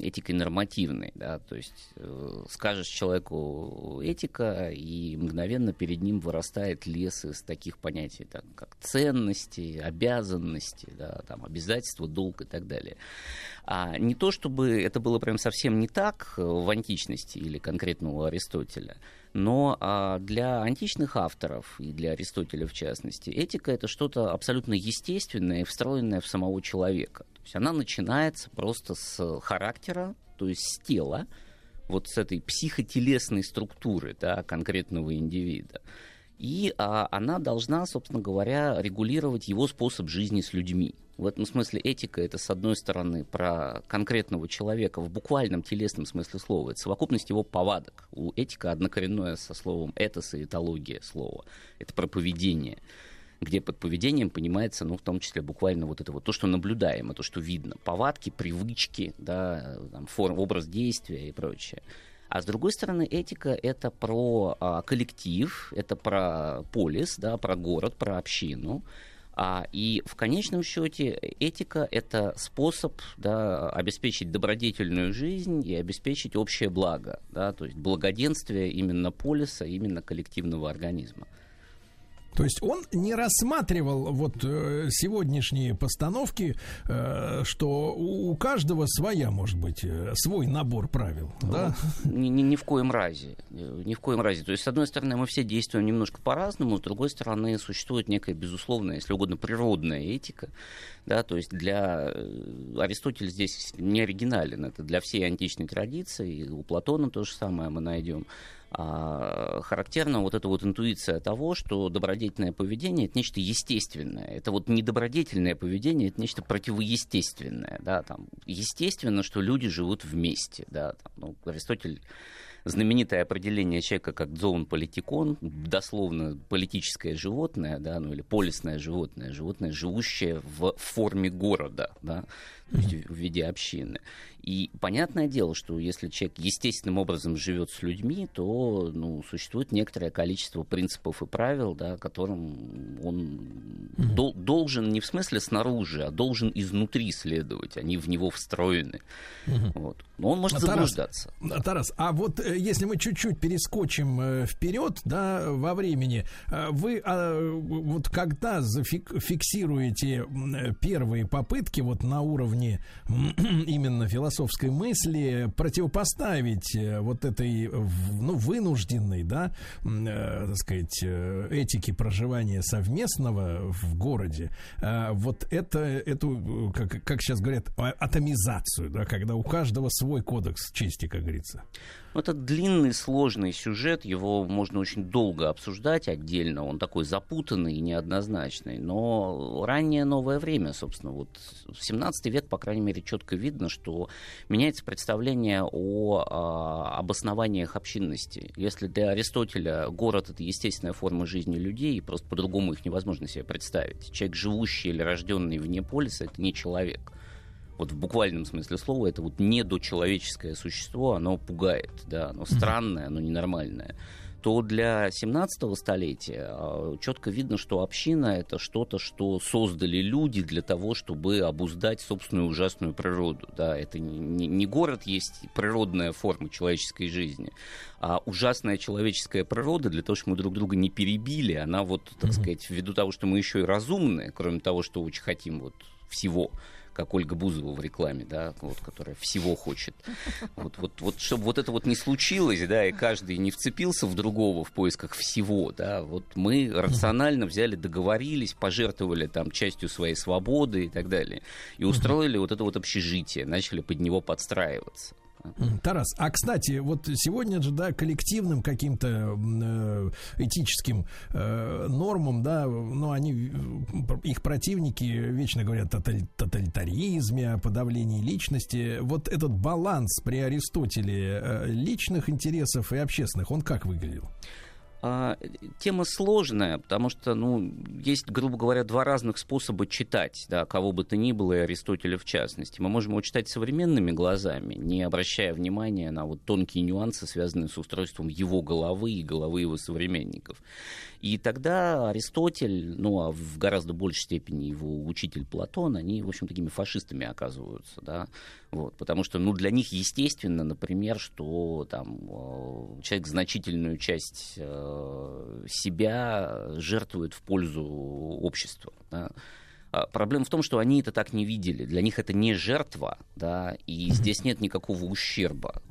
этикой нормативной, да, то есть э, скажешь человеку этика, и мгновенно перед ним вырастает лес из таких понятий, так, как ценности, обязанности, да, там, обязательства, долг и так далее. А не то, чтобы это было прям совсем не так в античности или конкретно у Аристотеля, но а, для античных авторов и для Аристотеля в частности, этика это что-то абсолютно естественное и встроенное в самого человека. То есть она начинается просто с характера, то есть с тела, вот с этой психотелесной структуры да, конкретного индивида. И а, она должна, собственно говоря, регулировать его способ жизни с людьми. В этом смысле этика это, с одной стороны, про конкретного человека в буквальном телесном смысле слова. Это совокупность его повадок. У этика однокоренное со словом этос и этология слова. Это про поведение где под поведением понимается, ну, в том числе буквально вот это вот то, что наблюдаемо, то, что видно. Повадки, привычки, да, там, форм, образ действия и прочее. А с другой стороны, этика это про а, коллектив, это про полис, да, про город, про общину. А, и в конечном счете этика это способ да, обеспечить добродетельную жизнь и обеспечить общее благо, да, то есть благоденствие именно полиса, именно коллективного организма. То есть он не рассматривал вот э, сегодняшние постановки, э, что у каждого своя, может быть, э, свой набор правил, да? Ни, ни- ни в коем разе. Ни в коем разе. То есть, с одной стороны, мы все действуем немножко по-разному, с другой стороны, существует некая, безусловная, если угодно, природная этика. Да, то есть для Аристотель здесь не оригинален, это для всей античной традиции, у Платона то же самое мы найдем. А, характерна вот эта вот интуиция того, что добродетельное поведение это нечто естественное. Это вот недобродетельное поведение это нечто противоестественное. Да, там, естественно, что люди живут вместе. Да, там, ну, Аристотель знаменитое определение человека как зоун политикон, дословно политическое животное, да, ну или полисное животное, животное, живущее в форме города, да, в виде общины. И понятное дело, что если человек естественным образом живет с людьми, то ну, существует некоторое количество принципов и правил, да, которым он дол- должен не в смысле снаружи, а должен изнутри следовать. Они в него встроены. Вот. Но он может Тарас, заблуждаться. Тарас, а вот э, если мы чуть-чуть перескочим э, вперед, да, во времени, э, вы а, вот когда зафик- фиксируете первые попытки вот на уровне именно философской мысли противопоставить вот этой, ну, вынужденной, да, э, так сказать, этике проживания совместного в городе, э, вот это, эту, как, как сейчас говорят, а- атомизацию, да, когда у каждого свой кодекс чести, как говорится. Ну, Это длинный, сложный сюжет, его можно очень долго обсуждать отдельно, он такой запутанный и неоднозначный, но раннее новое время, собственно, вот в 17 век, по крайней мере, четко видно, что меняется представление о а, обоснованиях общинности. Если для Аристотеля город — это естественная форма жизни людей, и просто по-другому их невозможно себе представить. Человек, живущий или рожденный вне полиса, это не человек. Вот в буквальном смысле слова, это вот недочеловеческое существо, оно пугает, да, оно странное, оно ненормальное то для 17 столетия четко видно, что община это что-то, что создали люди для того, чтобы обуздать собственную ужасную природу. Да, это не, не город есть природная форма человеческой жизни, а ужасная человеческая природа для того, чтобы мы друг друга не перебили, она вот, так сказать, ввиду того, что мы еще и разумные, кроме того, что очень хотим вот всего, как Ольга Бузова в рекламе, да, вот, которая всего хочет. Вот, вот, вот, чтобы вот это вот не случилось, да, и каждый не вцепился в другого в поисках всего, да, вот мы рационально взяли, договорились, пожертвовали там частью своей свободы и так далее, и устроили вот это вот общежитие, начали под него подстраиваться. Тарас, а кстати, вот сегодня же, да, коллективным каким-то э, этическим э, нормам, да, ну, они, э, их противники вечно говорят о тоталитаризме, о подавлении личности. Вот этот баланс при Аристотеле личных интересов и общественных, он как выглядел? А, тема сложная, потому что, ну, есть, грубо говоря, два разных способа читать, да, кого бы то ни было, и Аристотеля в частности. Мы можем его читать современными глазами, не обращая внимания на вот тонкие нюансы, связанные с устройством его головы и головы его современников. И тогда Аристотель, ну, а в гораздо большей степени его учитель Платон, они, в общем, такими фашистами оказываются, да, вот, потому что, ну, для них естественно, например, что там э, человек значительную часть э, себя жертвует в пользу общества, да. А Проблема в том, что они это так не видели. Для них это не жертва, да, и здесь нет никакого ущерба.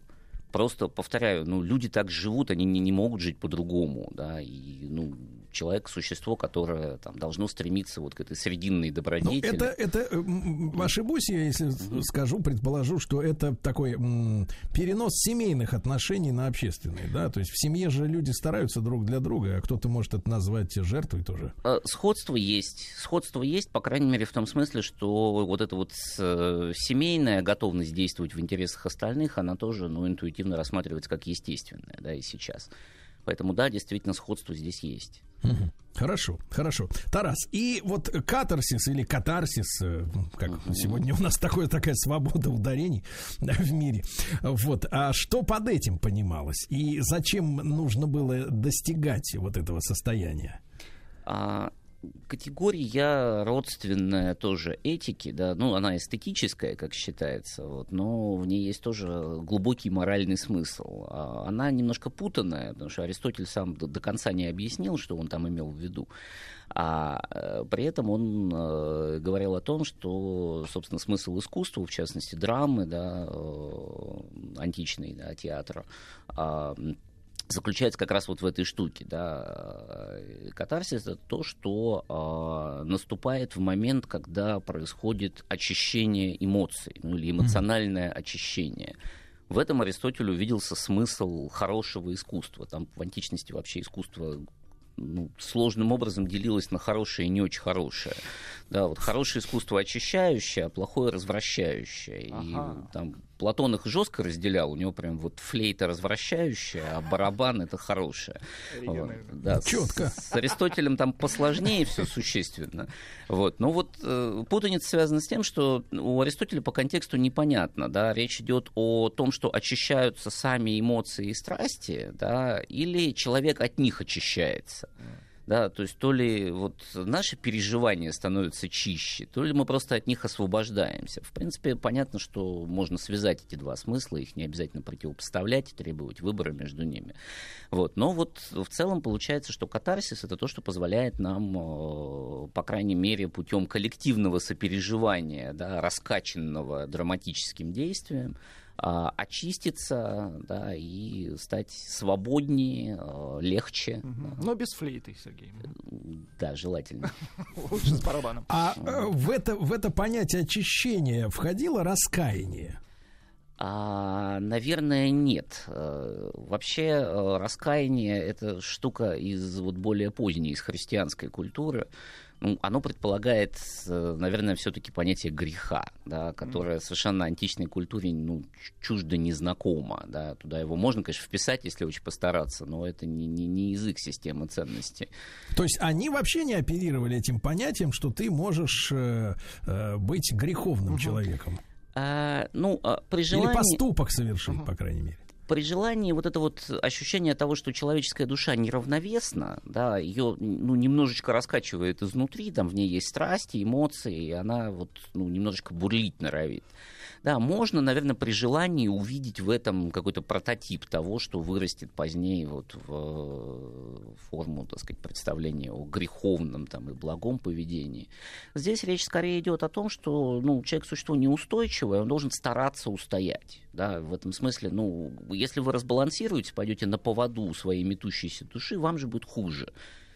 Просто, повторяю, ну, люди так живут, они не, не могут жить по-другому, да, и, ну, человек — существо, которое там, должно стремиться вот к этой срединной Ну, добродетели. это, это э, м, ошибусь я, если скажу, предположу, что это такой м, перенос семейных отношений на общественные, да, то есть в семье же люди стараются друг для друга, а кто-то может это назвать жертвой тоже. Э, Сходство есть. Сходство есть, по крайней мере, в том смысле, что вот эта вот э, семейная готовность действовать в интересах остальных, она тоже ну, интуитивно рассматривается как естественная, да, и сейчас. Поэтому, да, действительно, сходство здесь есть. Мгм. Хорошо, хорошо. Тарас, и вот катарсис или катарсис, э, как сегодня у нас такое, такая свобода ударений да, в мире. Вот, а что под этим понималось? И зачем нужно было достигать вот этого состояния? А, категория родственная тоже этики, да, ну, она эстетическая, как считается, вот, но в ней есть тоже глубокий моральный смысл. А, Она немножко путанная, потому что Аристотель сам до, до конца не объяснил, что он там имел в виду. А э, при этом он э, говорил о том, что, собственно, смысл искусства, в частности, драмы, да, э, античной, да, театра, а, заключается как раз вот в этой штуке, да. Э, Катарсис это то, что э, наступает в момент, когда происходит очищение эмоций, ну или эмоциональное очищение. В этом Аристотель увиделся смысл хорошего искусства. Там в античности вообще искусство ну, сложным образом делилось на хорошее и не очень хорошее. Да, вот хорошее искусство очищающее, а плохое развращающее. И Ага. там Платон их жестко разделял, у него прям вот флейта развращающая, а барабан это хорошее. Вот, да, с- Чётко. С, Аристотелем там посложнее все существенно. Вот. Но вот э, путаница связана с тем, что у Аристотеля по контексту непонятно. Да? Речь идет о том, что очищаются сами эмоции и страсти, да, или человек от них очищается. Да, то есть то ли вот наши переживания становятся чище, то ли мы просто от них освобождаемся. В принципе, понятно, что можно связать эти два смысла, их не обязательно противопоставлять и требовать выбора между ними. Вот. Но вот в целом получается, что катарсис это то, что позволяет нам, э, по крайней мере, путем коллективного сопереживания, да, раскачанного драматическим действием, очиститься да, и стать свободнее, э, легче. Но без флейты, Сергей. Да, желательно. Лучше с барабаном. А э, в это, в это понятие очищения входило раскаяние? А, наверное, нет. Э, Вообще э, раскаяние это штука из вот более поздней, из христианской культуры. Ну, оно предполагает, э, наверное, все-таки понятие греха, да, которое совершенно античной культуре ну, чуждо незнакомо. Да. Туда его можно, конечно, вписать, если очень постараться, но это не, не, не язык системы ценностей. То есть они вообще не оперировали этим понятием, что ты можешь э, э, быть греховным человеком. А, ну, а, при Или желании... поступок совершить, по крайней мере. При желании вот это вот ощущение того, что человеческая душа неравновесна, да, ее ну, немножечко раскачивает изнутри, там в ней есть страсти, эмоции, и она вот ну, немножечко бурлить норовит. Да, можно, наверное, при желании увидеть в этом какой-то прототип того, что вырастет позднее вот в э, форму, так сказать, представления о греховном там, и благом поведении. Здесь речь скорее идет о том, что ну, человек существо неустойчивое, он должен стараться устоять. Да, в этом смысле, ну, если вы разбалансируете, пойдете на поводу своей метущейся души, вам же будет хуже.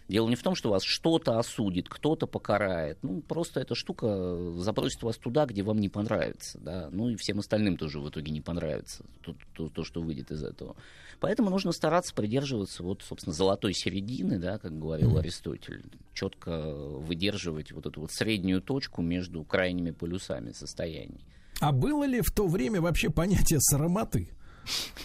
Дело не в том, что вас что-то осудит, кто-то покарает. Ну, просто эта штука забросит вас туда, где вам не понравится. Да? Ну и всем остальным тоже в итоге не понравится то, то, то, что выйдет из этого. Поэтому нужно стараться придерживаться, вот, собственно, золотой середины, да, как говорил Аристотель. Четко выдерживать вот эту вот среднюю точку между крайними полюсами состояний. А было ли в то время вообще понятие срамоты?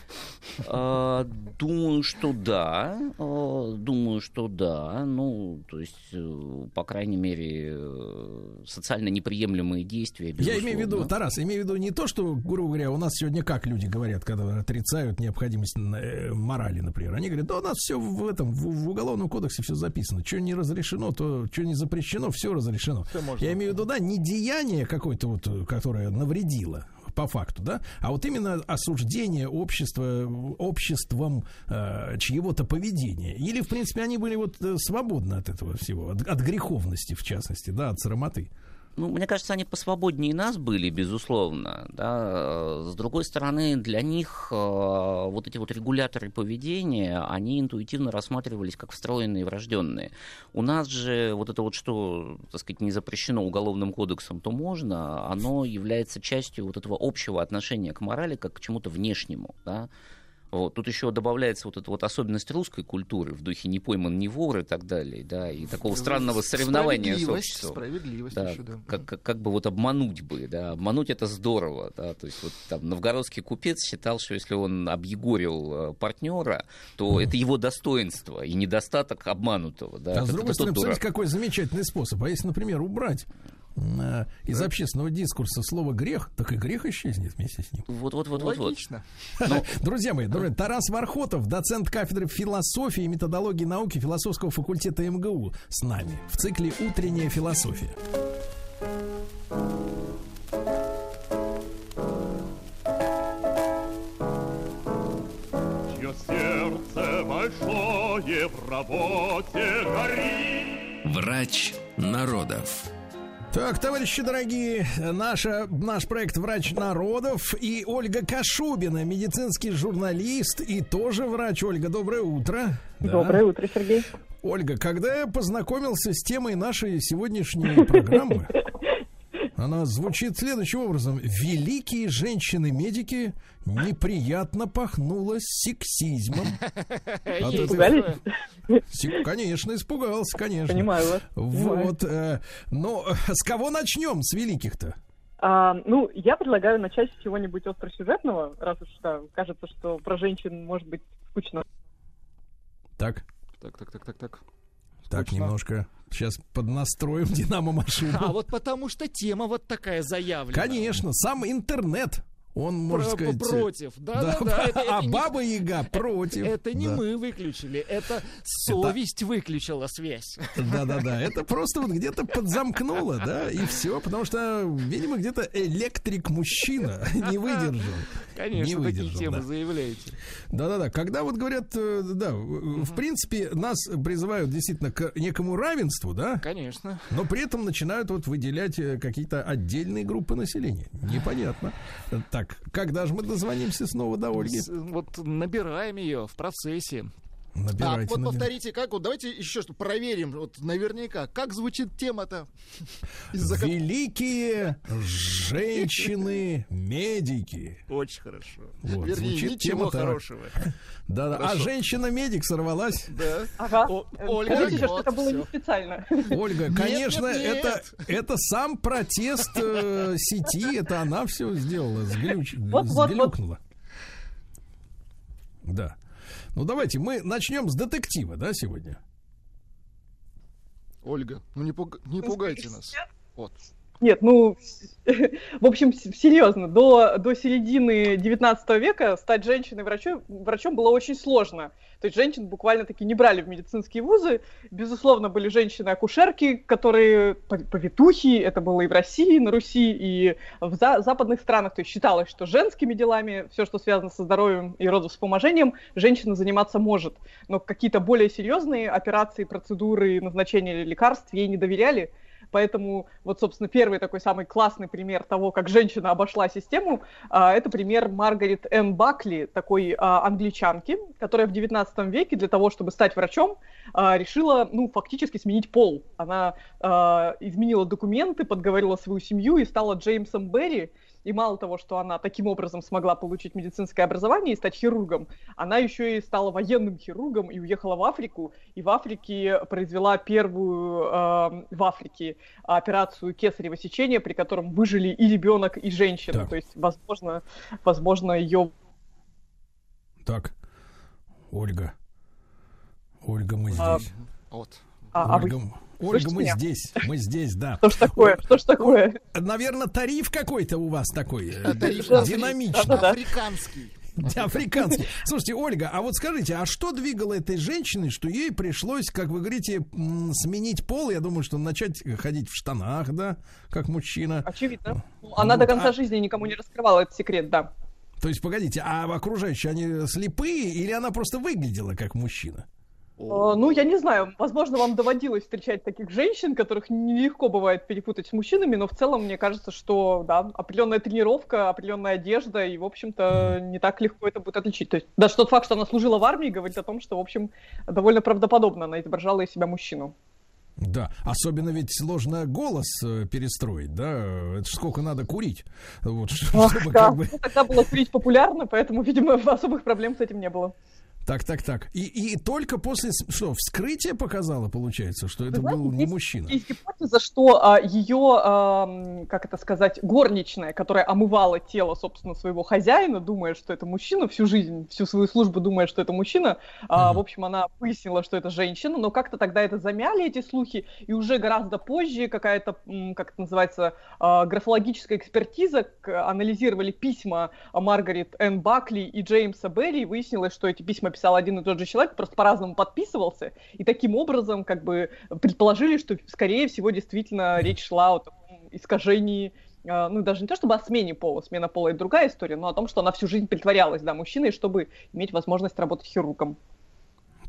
А, Думаю, что да. А, Думаю, что да. Ну, то есть, э, по крайней мере, э, социально неприемлемые действия. Я имею в виду, безусловно. Тарас, имею в виду не то, что, грубо говоря, у нас сегодня как люди говорят, когда отрицают необходимость э, морали, например. Они говорят, да у нас все в этом, в, в уголовном кодексе все записано. Что не разрешено, то что не запрещено, все разрешено. Можно. Я имею в виду, да, не деяние какое-то вот, которое навредило по факту, да, а вот именно осуждение общества, обществом э, чьего-то поведения. Или, в принципе, они были вот э, свободны от этого всего, от, от греховности, в частности, да, от срамоты. Ну, мне кажется, они посвободнее нас были, безусловно. Да. С другой стороны, для них э, вот эти вот регуляторы поведения, они интуитивно рассматривались как встроенные и врожденные. У нас же вот это вот, что, так сказать, не запрещено уголовным кодексом, то можно, оно является частью вот этого общего отношения к морали как к чему-то внешнему. Да. Вот. Тут еще добавляется вот эта вот особенность русской культуры в духе «не пойман, не вор» и так далее, да, и такого странного соревнования с Справедливость, обществом. справедливость Да, еще, да. как, как, как бы вот обмануть бы, да, обмануть это здорово, да, то есть вот там новгородский купец считал, что если он объегорил э, партнера, то это его достоинство и недостаток обманутого, да. А с Это- другой это стороны, посмотрите, какой замечательный способ. А если, например, убрать из общественного дискурса слово грех, так и грех исчезнет вместе с ним. Вот, вот, вот, вот, вот. Логично. Друзья мои, друзья, Тарас Вархотов, доцент кафедры философии и методологии науки философского факультета МГУ с нами в цикле «Утренняя философия». Чье сердце большое в работе горит. Врач народов. Так, товарищи дорогие, наша, наш проект «Врач народов» и Ольга Кашубина, медицинский журналист и тоже врач. Ольга, доброе утро. Да. Доброе утро, Сергей. Ольга, когда я познакомился с темой нашей сегодняшней программы, Она звучит следующим образом. Великие женщины-медики неприятно пахнуло сексизмом. Испугались? Конечно, испугался, конечно. Понимаю вас. Вот. э, но с кого начнем? С великих-то? А, ну, я предлагаю начать с чего-нибудь остросюжетного, раз уж да, кажется, что про женщин может быть скучно. Так. Так, так, так, так, так. Так, Скучно. немножко. Сейчас поднастроим динамо-машину. А вот потому что тема вот такая заявлена. Конечно, сам интернет. Он, можно Про- сказать... против. Да, да, да. Это- а Баба Яга против. Это не мы выключили, это совесть выключила связь. Да-да-да, это просто вот где-то подзамкнуло, да, и все, потому что, видимо, где-то электрик-мужчина не выдержал. Конечно, не такие темы да. заявляете. Да-да-да, когда вот говорят, э, да, в в принципе, нас призывают действительно к некому равенству, да, Конечно. но при этом начинают вот выделять э, какие-то отдельные группы населения. Непонятно. Так, когда же мы дозвонимся снова до Ольги? Вот набираем ее в процессе. Набирайте, А, набирайте. вот повторите, как, вот давайте еще что проверим, вот наверняка, как звучит тема-то. Великие женщины-медики. Очень хорошо. Вот, Вернее, звучит ничего тема хорошего. Да, да. А женщина-медик сорвалась. Да. Ага. О- Ольга, Скажите же, что вот это было не специально. Ольга, конечно, нет, нет. это это сам протест э, сети, это она все сделала, сглюч, Вот, вот, вот. сглюкнула. Да. Ну давайте мы начнем с детектива, да, сегодня. Ольга, ну не, пуг- не пугайте нас. Вот. Нет, ну, в общем, серьезно, до, до середины 19 века стать женщиной-врачом врачом было очень сложно. То есть женщин буквально-таки не брали в медицинские вузы. Безусловно, были женщины-акушерки, которые по- повитухи, это было и в России, на Руси, и в за- западных странах. То есть считалось, что женскими делами, все, что связано со здоровьем и родовспоможением, женщина заниматься может. Но какие-то более серьезные операции, процедуры, назначение лекарств ей не доверяли. Поэтому вот, собственно, первый такой самый классный пример того, как женщина обошла систему, а, это пример Маргарет Энн Бакли, такой а, англичанки, которая в 19 веке для того, чтобы стать врачом, а, решила, ну, фактически сменить пол. Она изменила документы, подговорила свою семью и стала Джеймсом Берри. И мало того, что она таким образом смогла получить медицинское образование и стать хирургом, она еще и стала военным хирургом и уехала в Африку. И в Африке произвела первую э, в Африке операцию кесарево сечения, при котором выжили и ребенок, и женщина. Так. То есть, возможно, возможно, ее Так, Ольга. Ольга, мы здесь. А, Вот. А, а вы Ольга, слышите мы меня? здесь, мы здесь, да. Что ж такое? Что ж такое? Наверное, тариф какой-то у вас такой э, Тариф динамичный. Африканский. Африканский. Слушайте, Ольга, а вот скажите, а что двигало этой женщиной, что ей пришлось, как вы говорите, сменить пол? Я думаю, что начать ходить в штанах, да, как мужчина. Очевидно. Она Вот, до конца а- жизни никому не раскрывала этот секрет, да. То есть, погодите, а окружающие, они слепые или она просто выглядела как мужчина? Э, Ну, я не знаю, возможно, вам доводилось встречать таких женщин, которых нелегко бывает перепутать с мужчинами, но в целом мне кажется, что, да, определенная тренировка, определенная одежда, и, в общем-то, не так легко это будет отличить. То есть даже тот факт, что она служила в армии, говорит о том, что, в общем, довольно правдоподобно она изображала из себя мужчину. Да, особенно ведь сложно голос э, перестроить, да, это сколько надо курить, вот, Ах, чтобы да, как бы... ну, тогда было курить популярно, поэтому, видимо, особых проблем с этим не было. Так, так, так. И, и только после, что, вскрытия показало, получается, что это знаете, был не есть- мужчина? Есть гипотеза, что а, ее, ам, как это сказать, горничная, которая омывала тело, собственно, своего хозяина, думая, что это мужчина, всю жизнь, всю свою службу думая, что это мужчина, а, в общем, она выяснила, что это женщина, но как-то тогда это замяли, эти слухи, и уже гораздо позже какая-то, как это называется, а, графологическая экспертиза, к- анализировали письма Маргарет Энн Бакли и Джеймса Берри, и выяснилось, что эти письма писал один и тот же человек, просто по-разному подписывался, и таким образом как бы предположили, что, скорее всего, действительно речь шла о таком искажении э, ну, даже не то чтобы о смене пола, смена пола это другая история, но о том, что она всю жизнь притворялась, да, мужчиной, чтобы иметь возможность работать хирургом.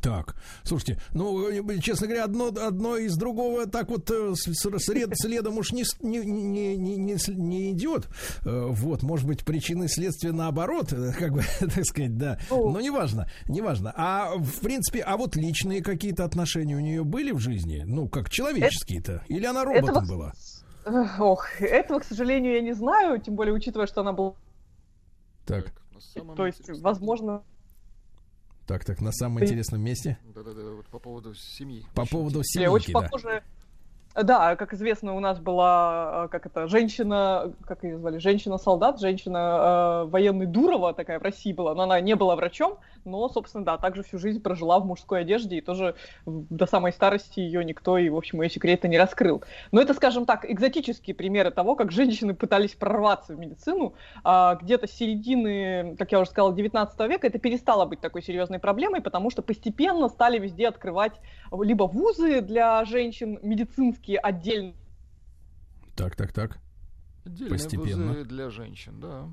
Так, слушайте, ну, честно говоря, одно, одно из другого так вот э, с- с- сред- следом уж не, не, не, не, не, идет. Э, Вот, может быть, причины следствия наоборот, э, как бы, так сказать, да. Но неважно, неважно. А, в принципе, а вот личные какие-то отношения у нее были в жизни? Ну, как человеческие-то? Или она роботом Это вот была? Ох, этого, к сожалению, я не знаю, тем более учитывая, что она была... Так, То есть, возможно... так, так, на самом Ты- интересном месте. Да-да-да, вот по поводу семьи. По поводу семейки, очень да. похоже. Да, как известно, у нас была, э, как это, женщина, как ее звали, женщина-солдат, женщина э, военный Дурова такая в России была, но она не была врачом, но, собственно, да, также всю жизнь прожила в мужской одежде, и тоже до самой старости ее никто, и, в общем, ее секреты не раскрыл. Но это, скажем так, экзотические примеры того, как женщины пытались прорваться в медицину. А, где-то с середины, как я уже сказала, 19 века это перестало быть такой серьезной проблемой, потому что постепенно стали везде открывать либо вузы для женщин, медицинские отдельно. Так, так, так. Отдельные Постепенно. вузы для женщин, да.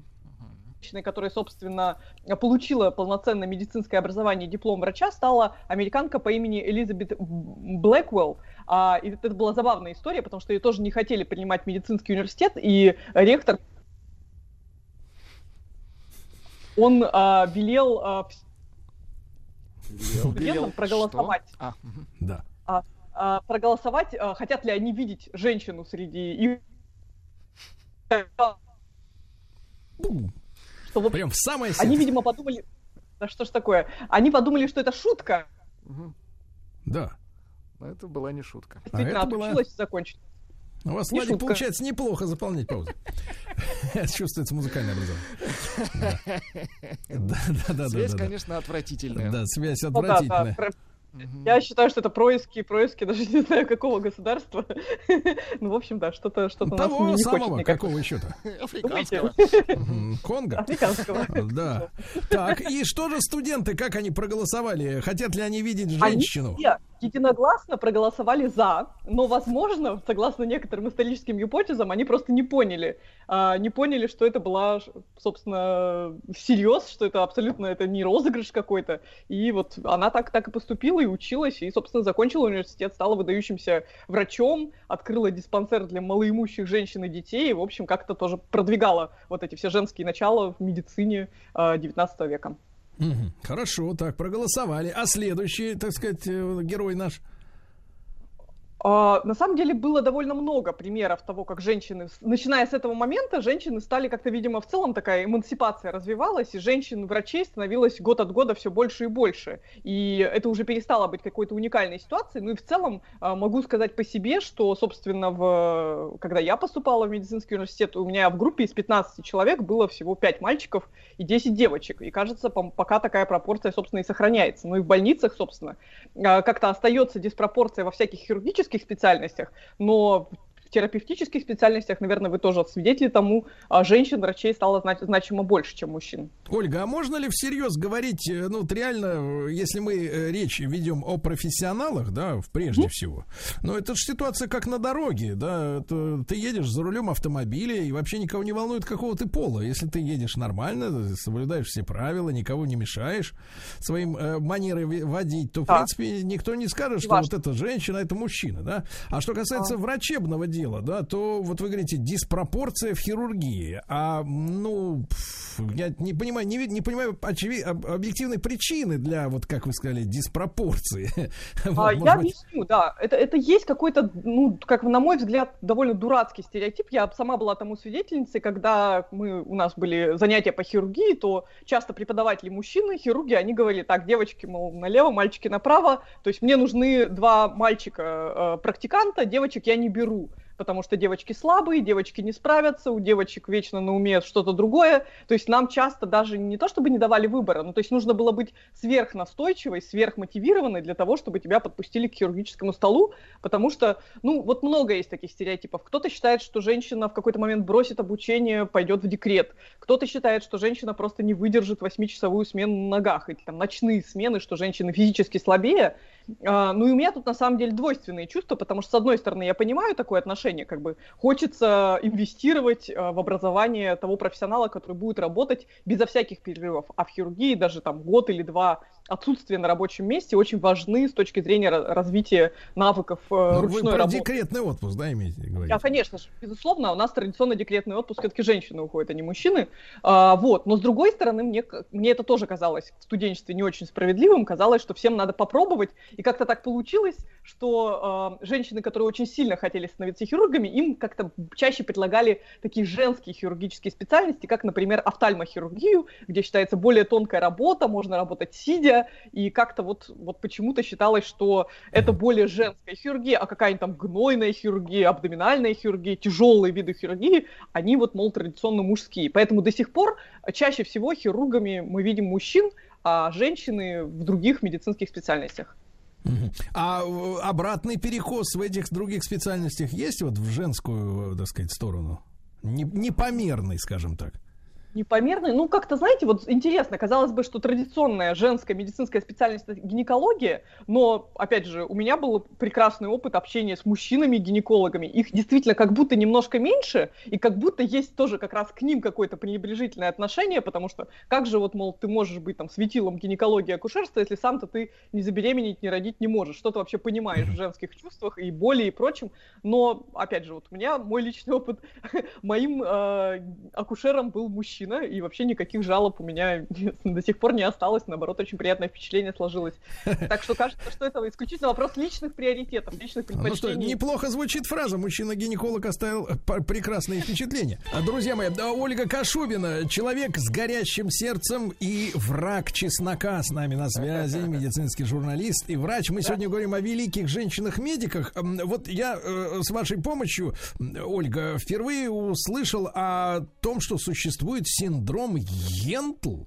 Женщиной, которая, собственно, получила полноценное медицинское образование и диплом врача, стала американка по имени Элизабет Блэквелл. А, и это была забавная история, потому что ее тоже не хотели принимать в медицинский университет, и ректор он а, велел а, студентам проголосовать. А, мгм. Да. а, а, проголосовать, а, хотят ли они видеть женщину среди их. Что, в общем, Прям в самое Они, сердце. видимо, подумали... Да что ж такое? Они подумали, что это шутка. Да. Но это была не шутка. Действительно, А это была- отучилась и закончилась. У вас, Не Владик, шутка. получается неплохо заполнять паузу. Чувствуется музыкальное образование. Да, да, да, Связь, конечно, отвратительная. Да, связь Ну отвратительная. Я считаю, что это происки, происки, даже не знаю какого государства. Ну, в общем, да, что-то что нас не, хочет самого, никак. какого еще-то? Африканского. Конго? Африканского. Да. Так, и что же студенты, как они проголосовали? Хотят ли они видеть Они женщину? все единогласно проголосовали за, но, возможно, согласно некоторым историческим гипотезам, они просто не поняли, а, не поняли, что это была, собственно, всерьез, что это абсолютно это не розыгрыш какой-то. И вот она так, так и поступила и училась, и, собственно, закончила университет, стала выдающимся врачом, открыла диспансер для малоимущих женщин и детей, и, в общем, как-то тоже продвигала вот эти все женские начала в медицине а, 19 века. Хорошо, так, проголосовали. А следующий, так сказать, э, герой наш? А, На самом деле было довольно много примеров того, как женщины, начиная с этого момента, женщины стали как-то, видимо, в целом такая эмансипация развивалась, и женщин-врачей становилось год от года все больше и больше. И это уже перестало быть какой-то уникальной ситуацией. Ну и в целом а, могу сказать по себе, что, собственно, в... когда я поступала в медицинский университет, у меня в группе из 15 человек было всего 5 мальчиков и 10 девочек. И кажется, пока такая пропорция, собственно, и сохраняется. Ну и в больницах, собственно, а, как-то остается диспропорция во всяких хирургических специальностях, но в терапевтических специальностях, наверное, вы тоже свидетели тому, а, женщин-врачей стало зна- значимо больше, чем мужчин. Ольга, а можно ли всерьез говорить, э, ну, вот реально, э, если мы э, речь ведем о профессионалах, да, прежде всего, но это же ситуация как на дороге, да, это ты едешь за рулем автомобиля, и вообще никого не волнует, какого ты пола. Если ты едешь нормально, соблюдаешь все правила, никого не мешаешь своим э, манерой водить, то, в Да. принципе, никто не скажет, что Важно. вот это женщина, это мужчина, да. А что касается врачебного дела, да, то вот вы говорите, диспропорция в хирургии. А, ну, я не понимаю, не, не понимаю очеви- об- объективной причины для, вот как вы сказали, диспропорции. А, я быть, объясню, да. Это, это есть какой-то, ну, как на мой взгляд, довольно дурацкий стереотип. Я сама была тому свидетельницей, когда мы, у нас были занятия по хирургии, то часто преподаватели мужчины, хирурги, они говорили, так, девочки, мол, налево, мальчики направо. То есть мне нужны два мальчика-практиканта, девочек я не беру потому что девочки слабые, девочки не справятся, у девочек вечно на уме что-то другое. То есть нам часто даже не то, чтобы не давали выбора, но то есть нужно было быть сверхнастойчивой, сверхмотивированной для того, чтобы тебя подпустили к хирургическому столу, потому что, ну, вот много есть таких стереотипов. Кто-то считает, что женщина в какой-то момент бросит обучение, пойдет в декрет. Кто-то считает, что женщина просто не выдержит восьмичасовую смену на ногах, или там ночные смены, что женщины физически слабее. А, ну и у меня тут на самом деле двойственные чувства, потому что, с одной стороны, я понимаю такое отношение, как бы хочется инвестировать а, в образование того профессионала, который будет работать безо всяких перерывов. А в хирургии даже там год или два отсутствия на рабочем месте очень важны с точки зрения ра- развития навыков э, ну, вы ручной про работы. декретный отпуск, да, имеете говорить? А, конечно же, безусловно, у нас традиционно декретный отпуск все-таки женщины уходят, а не мужчины. А, вот. Но с другой стороны, мне, мне это тоже казалось в студенчестве не очень справедливым. Казалось, что всем надо попробовать. И как-то так получилось, что а, женщины, которые очень сильно хотели становиться хирургами, им как-то чаще предлагали такие женские хирургические специальности, как, например, офтальмохирургию, где считается более тонкая работа, можно работать сидя, и как-то вот, вот почему-то считалось, что это более женская хирургия, а какая-нибудь там гнойная хирургия, абдоминальная хирургия, тяжелые виды хирургии, они вот, мол, традиционно мужские. Поэтому до сих пор чаще всего хирургами мы видим мужчин, а женщины в других медицинских специальностях. А э, обратный перекос в этих других специальностях есть вот в женскую, э, так сказать, сторону? Не- Непомерный, скажем так. Непомерный. Ну, как-то, знаете, вот интересно, казалось бы, что традиционная женская медицинская специальность гинекология, но, опять же, у меня был прекрасный опыт общения с мужчинами-гинекологами. Их действительно как будто немножко меньше, и как будто есть тоже как раз к ним какое-то пренебрежительное отношение, потому что как же вот, мол, ты можешь быть там светилом гинекологии и акушерства, если сам-то ты не забеременеть, не родить не можешь. Что ты вообще понимаешь в женских чувствах и боли и прочем. Но, опять же, вот у меня мой личный опыт, моим э, акушером был мужчина, и вообще никаких жалоб у меня до сих пор не осталось, наоборот, очень приятное впечатление сложилось. Так что кажется, что это исключительно вопрос личных приоритетов, личных Ну что, предпочтений. неплохо звучит фраза. Мужчина-гинеколог оставил п- прекрасные впечатления. А, Друзья мои, да, Ольга Кашубина, человек с горящим сердцем и враг чеснока с нами на связи, медицинский журналист и врач. Мы сегодня говорим о великих женщинах-медиках. Вот я э, с вашей помощью, Ольга, впервые услышал о том, что существует синдром Йентл.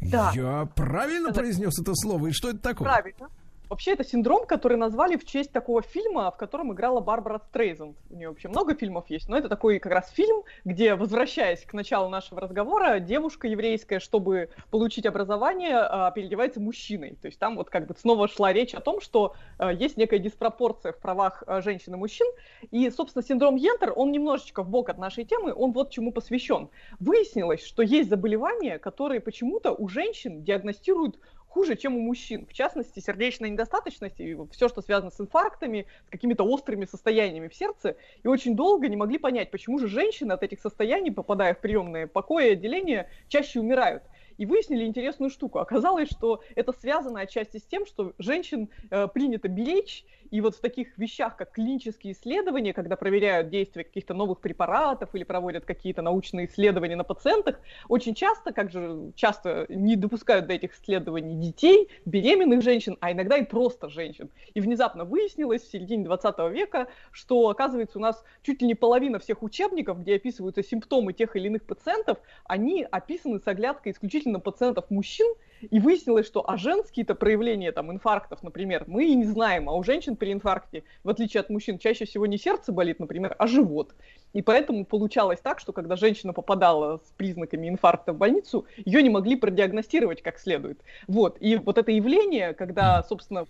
Да. Я правильно произнес это слово? И что это такое? Правильно. Вообще, это синдром, который назвали в честь такого фильма, в котором играла Барбара Стрейзенд. У нее вообще много фильмов есть, но это такой как раз фильм, где, возвращаясь к началу нашего разговора, девушка еврейская, чтобы получить образование, а, переодевается мужчиной. То есть там вот как бы снова шла речь о том, что а, есть некая диспропорция в правах а, женщин и мужчин. И, собственно, синдром Йентер, он немножечко в бок от нашей темы, он вот чему посвящен. Выяснилось, что есть заболевания, которые почему-то у женщин диагностируют хуже, чем у мужчин. В частности, сердечная недостаточность и все, что связано с инфарктами, с какими-то острыми состояниями в сердце. И очень долго не могли понять, почему же женщины от этих состояний, попадая в приемные покои и отделения, чаще умирают. И выяснили интересную штуку. Оказалось, что это связано отчасти с тем, что женщин э, принято беречь, и вот в таких вещах, как клинические исследования, когда проверяют действие каких-то новых препаратов или проводят какие-то научные исследования на пациентах, очень часто, как же часто не допускают до этих исследований детей, беременных женщин, а иногда и просто женщин. И внезапно выяснилось в середине 20 века, что, оказывается, у нас чуть ли не половина всех учебников, где описываются симптомы тех или иных пациентов, они описаны с оглядкой исключительно пациентов мужчин, и выяснилось, что а женские-то проявления там инфарктов, например, мы и не знаем, а у женщин при инфаркте, в отличие от мужчин, чаще всего не сердце болит, например, а живот. И поэтому получалось так, что когда женщина попадала с признаками инфаркта в больницу, ее не могли продиагностировать как следует. Вот. И вот это явление, когда, собственно,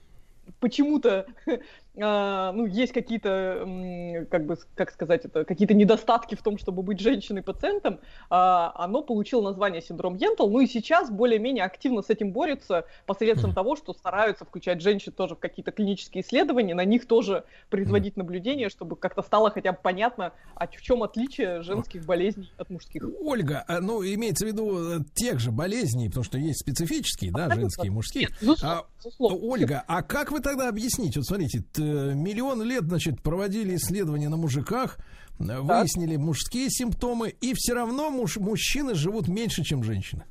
почему-то ну, есть какие-то, как бы, как сказать это, какие-то недостатки в том, чтобы быть женщиной-пациентом, а, оно получило название синдром Йентл, ну и сейчас более-менее активно с этим борются посредством того, что стараются включать женщин тоже в какие-то клинические исследования, на них тоже производить наблюдения, чтобы как-то стало хотя бы понятно, а в чем отличие женских болезней от мужских. Ольга, а, ну, имеется в виду э, тех же болезней, потому что есть специфические, да, женские и мужские. А, Ольга, а как вы тогда объясните? Вот смотрите, миллион лет, значит, проводили исследования на мужиках, э, выяснили мужские симптомы, и все равно муж, мужчины живут меньше, чем женщины.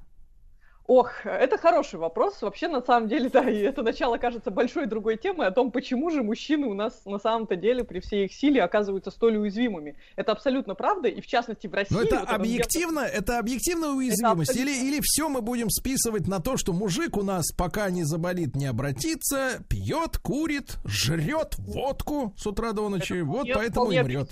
Ох, это хороший вопрос. Вообще, на самом деле, да, и это начало кажется большой другой темой о том, почему же мужчины у нас на самом-то деле при всей их силе оказываются столь уязвимыми. Это абсолютно правда, и в частности в России... Но это вот объективно, это объективная уязвимость, абсолютно- или, или все мы будем списывать на то, что мужик у нас пока не заболит, не обратится, пьет, курит, жрет водку с утра до ночи, вот Нет, поэтому и мрет.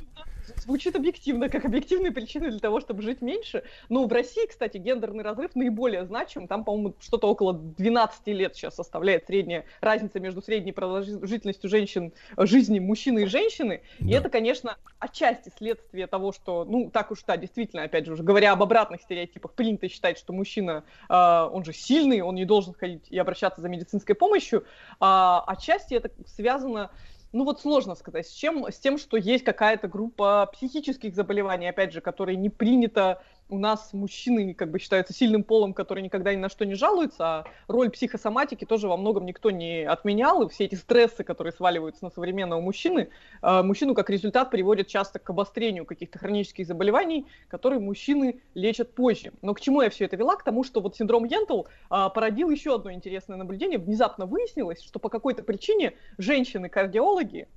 Звучит объективно, как объективные причины для того, чтобы жить меньше. Но в России, кстати, гендерный разрыв наиболее значим. Там, по-моему, что-то около 12 лет сейчас составляет средняя разница между средней продолжительностью женщин жизни мужчины и женщины. И это, конечно, отчасти следствие того, что, ну, так уж, да, действительно, опять же, уже говоря об обратных стереотипах, принято считать, что мужчина, э, он же сильный, он не должен ходить и обращаться за медицинской помощью. А отчасти это связано ну вот сложно сказать, с чем, с тем, что есть какая-то группа психических заболеваний, опять же, которые не принято у нас мужчины как бы считаются сильным полом, который никогда ни на что не жалуется, а роль психосоматики тоже во многом никто не отменял, и все эти стрессы, которые сваливаются на современного мужчины, э, мужчину как результат приводят часто к обострению каких-то хронических заболеваний, которые мужчины лечат позже. Но к чему я все это вела? К тому, что вот синдром Йентл э, породил еще одно интересное наблюдение. Внезапно выяснилось, что по какой-то причине женщины-кардиологи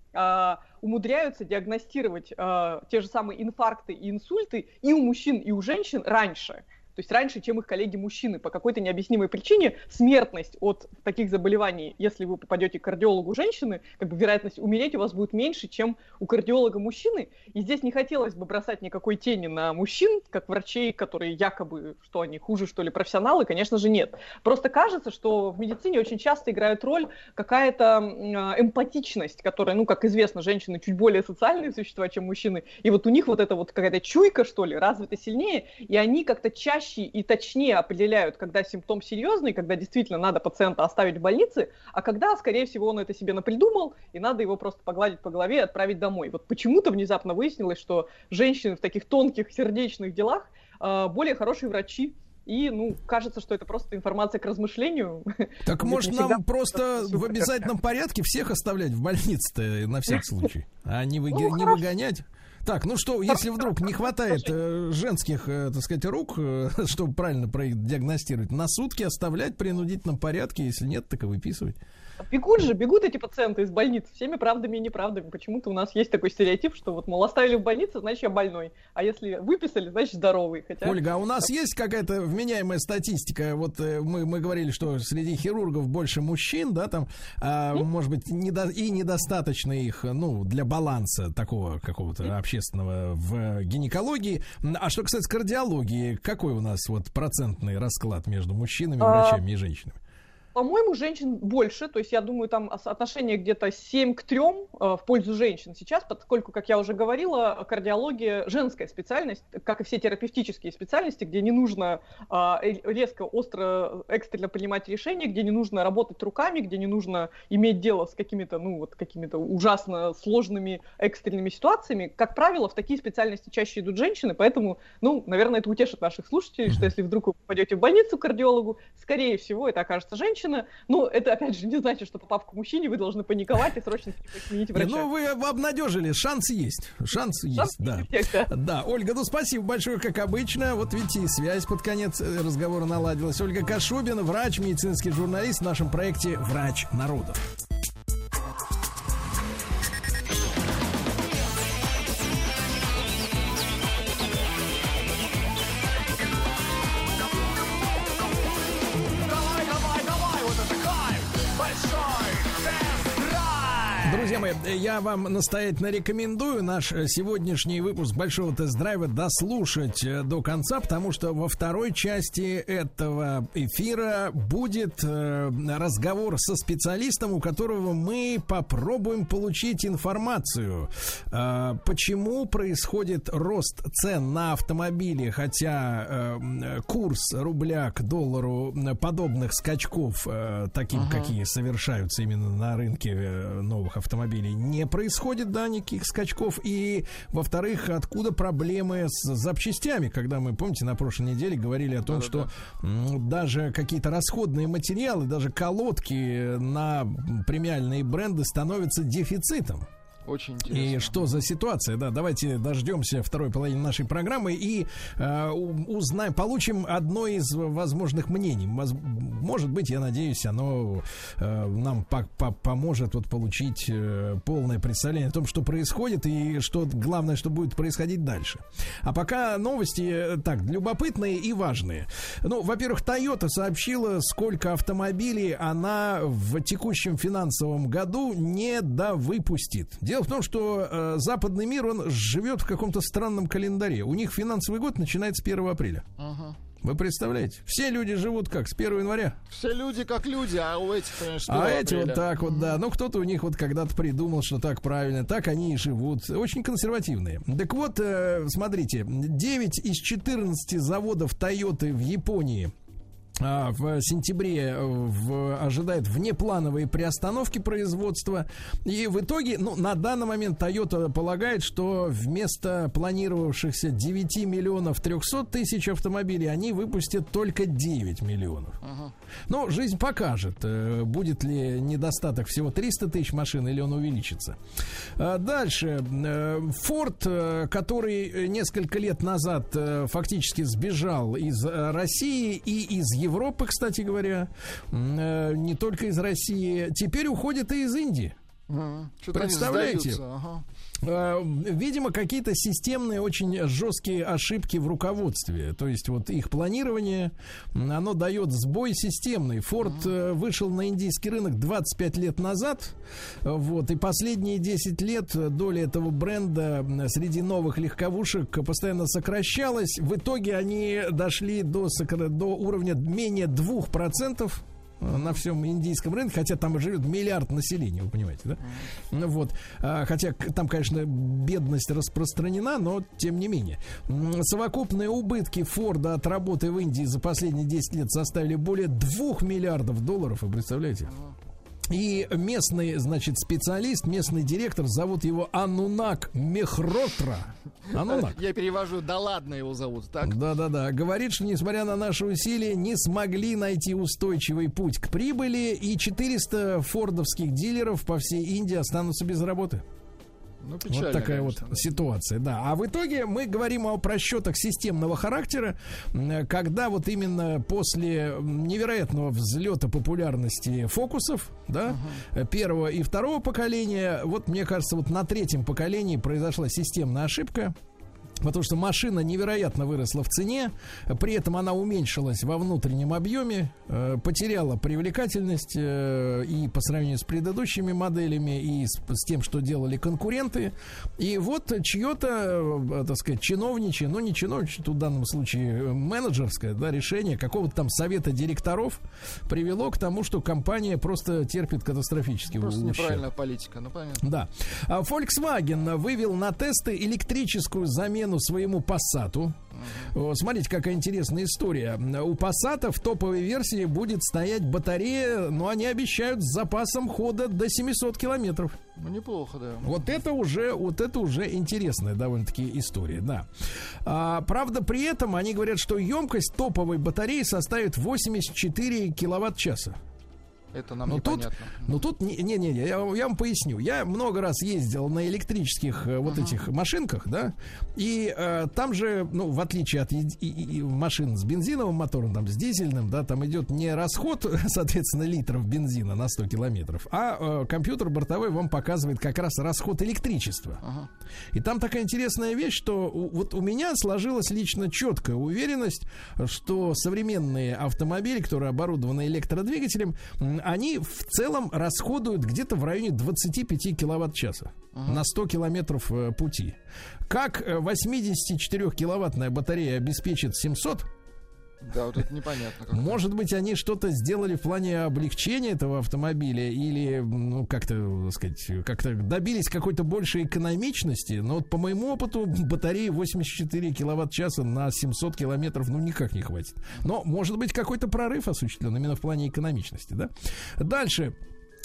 умудряются диагностировать э, те же самые инфаркты и инсульты и у мужчин, и у женщин раньше. То есть раньше, чем их коллеги-мужчины. По какой-то необъяснимой причине смертность от таких заболеваний, если вы попадете к кардиологу женщины, как бы вероятность умереть у вас будет меньше, чем у кардиолога мужчины. И здесь не хотелось бы бросать никакой тени на мужчин, как врачей, которые якобы, что они хуже, что ли, профессионалы, конечно же, нет. Просто кажется, что в медицине очень часто играет роль какая-то э, эмпатичность, которая, ну, как известно, женщины чуть более социальные существа, чем мужчины. И вот у них вот эта вот какая-то чуйка, что ли, развита сильнее, и они как-то чаще и точнее определяют, когда симптом серьезный, когда действительно надо пациента оставить в больнице, а когда, скорее всего, он это себе напридумал, и надо его просто погладить по голове и отправить домой. Вот почему-то внезапно выяснилось, что женщины в таких тонких сердечных делах э, более хорошие врачи, и, ну, кажется, что это просто информация к размышлению. Так может нам просто в обязательном порядке всех оставлять в больнице-то на всякий случай, а не, Ну, не выгонять? Так, ну что, если вдруг не хватает э, женских, э, так сказать, рук, э, чтобы правильно диагностировать, на сутки оставлять в принудительном порядке, если нет, так и выписывать. Бегут же, бегут эти пациенты из больниц всеми правдами и неправдами. Почему-то у нас есть такой стереотип, что вот, мол, оставили в больнице, значит, я больной. А если выписали, значит, здоровый. Хотя... Ольга, а у нас есть какая-то вменяемая статистика? Вот э, мы, мы говорили, что среди хирургов больше мужчин, да, там, а, может быть, недо... и недостаточно их, ну, для баланса такого какого-то общественного в гинекологии. А что, кстати, кардиологии, какой у нас вот процентный расклад между мужчинами, врачами и женщинами? По-моему, женщин больше, то есть я думаю, там отношение где-то 7 к 3 э, в пользу женщин сейчас, поскольку, как я уже говорила, кардиология женская специальность, как и все терапевтические специальности, где не нужно э, резко, остро, экстренно принимать решения, где не нужно работать руками, где не нужно иметь дело с какими-то, ну, вот какими-то ужасно сложными экстренными ситуациями. Как правило, в такие специальности чаще идут женщины, поэтому, ну, наверное, это утешит наших слушателей, что если вдруг вы попадете в больницу к кардиологу, скорее всего, это окажется женщина, женщина. Ну, это, опять же, не значит, что попав к мужчине, вы должны паниковать и срочно сменить врача. Ну, вы обнадежили. Шанс есть. Шанс есть, да. Да, Ольга, ну, спасибо большое, как обычно. Вот видите, и связь под конец разговора наладилась. Ольга Кашубина, врач, медицинский журналист в нашем проекте «Врач народов». Мои, я вам настоятельно рекомендую наш сегодняшний выпуск большого тест-драйва дослушать до конца, потому что во второй части этого эфира будет разговор со специалистом, у которого мы попробуем получить информацию, почему происходит рост цен на автомобили, хотя курс рубля к доллару подобных скачков, таким, uh-huh. какие совершаются именно на рынке новых автомобилей не происходит, да, никаких скачков. И, во-вторых, откуда проблемы с запчастями, когда мы, помните, на прошлой неделе говорили о том, да, что да. даже какие-то расходные материалы, даже колодки на премиальные бренды становятся дефицитом. Очень интересно. И что за ситуация? Да, давайте дождемся второй половины нашей программы и э, узнаем, получим одно из возможных мнений. Может быть, я надеюсь, оно э, нам по -по поможет вот получить э, полное представление о том, что происходит и что главное, что будет происходить дальше. А пока новости так любопытные и важные. Ну, во-первых, Toyota сообщила, сколько автомобилей она в текущем финансовом году не довыпустит. Дело в том, что э, западный мир, он живет в каком-то странном календаре. У них финансовый год начинается с 1 апреля. Ага. Вы представляете? Все люди живут как? С 1 января? Все люди как люди, а у этих, конечно, А апреля. эти вот так вот, да. Ну, кто-то у них вот когда-то придумал, что так правильно. Так они и живут. Очень консервативные. Так вот, э, смотрите. 9 из 14 заводов Toyota в Японии в сентябре э, в, ожидает внеплановые приостановки производства. И в итоге, ну, на данный момент Toyota полагает, что вместо планировавшихся 9 миллионов 300 тысяч автомобилей они выпустят только 9 миллионов. Но жизнь покажет, э, будет ли недостаток всего 300 тысяч машин или он увеличится. А Дальше. Э, Ford, который несколько лет назад фактически сбежал из России и из Европы, кстати говоря, э, не только из России, теперь уходит и из Индии. Они Представляете? ага. Э, Видимо, какие-то системные, очень жесткие ошибки в руководстве. То есть вот их планирование, оно дает сбой системный. Ford э, вышел на индийский рынок 25 лет назад. Э, Вот, и последние 10 лет доля этого бренда среди новых легковушек постоянно сокращалась. В итоге они дошли до, до уровня менее 2% на всем индийском рынке, хотя там живет миллиард населения, вы понимаете, да? Ну Вот. А, Хотя там, конечно, бедность распространена, но тем не менее. Совокупные убытки Форда от работы в Индии за последние 10 лет составили более 2 миллиардов долларов, вы представляете? И местный, значит, специалист, местный директор, зовут его Анунак Мехротра. Анунак. Я перевожу, да ладно его зовут, так? Да-да-да. Говорит, что несмотря на наши усилия, не смогли найти устойчивый путь к прибыли, и 400 фордовских дилеров по всей Индии останутся без работы. Ну, вот печально, такая конечно, вот ситуация, да. А в итоге мы говорим о просчетах системного характера, когда вот именно после невероятного взлета популярности фокусов, да, э, первого и второго поколения, вот мне кажется, вот на третьем поколении произошла системная ошибка. Потому что машина невероятно выросла в цене, при этом она уменьшилась во внутреннем объеме, э, потеряла привлекательность э, и по сравнению с предыдущими моделями, и с, с тем, что делали конкуренты. И вот чье-то, э, так сказать, чиновничье, ну не чиновничье, тут в данном случае э, менеджерское да, решение какого-то там совета директоров привело к тому, что компания просто терпит катастрофический Просто ущерб. неправильная политика, ну понятно. Да. А Volkswagen вывел на тесты электрическую замену своему Passat. О, Смотрите, какая интересная история. У Passat в топовой версии будет стоять батарея, но они обещают с запасом хода до 700 километров. Ну, неплохо, да. Вот это уже, вот это уже интересная довольно-таки история, да. А, правда, при этом они говорят, что емкость топовой батареи составит 84 киловатт-часа. Это нам Но тут, ну тут, не-не-не, я, я вам поясню. Я много раз ездил на электрических э, вот этих машинках, да, и э, там же, ну, в отличие от и- и- и машин с бензиновым мотором, там, с дизельным, да, там идет не расход, соответственно, литров бензина на 100 километров, а э, компьютер бортовой вам показывает как раз расход электричества. И там такая интересная вещь, что у- вот у меня сложилась лично четкая уверенность, что современные автомобили, которые оборудованы электродвигателем, они в целом расходуют где-то в районе 25 киловатт-часа на 100 километров э, пути. Как э, 84-киловаттная батарея обеспечит 700, Да, вот это непонятно. как. может быть, они что-то сделали в плане облегчения этого автомобиля или, ну, как-то, так сказать, как-то добились какой-то большей экономичности. Но вот по моему опыту батареи 84 киловатт-часа на 700 километров, ну, никак не хватит. Но, может быть, какой-то прорыв осуществлен именно в плане экономичности, да? Дальше.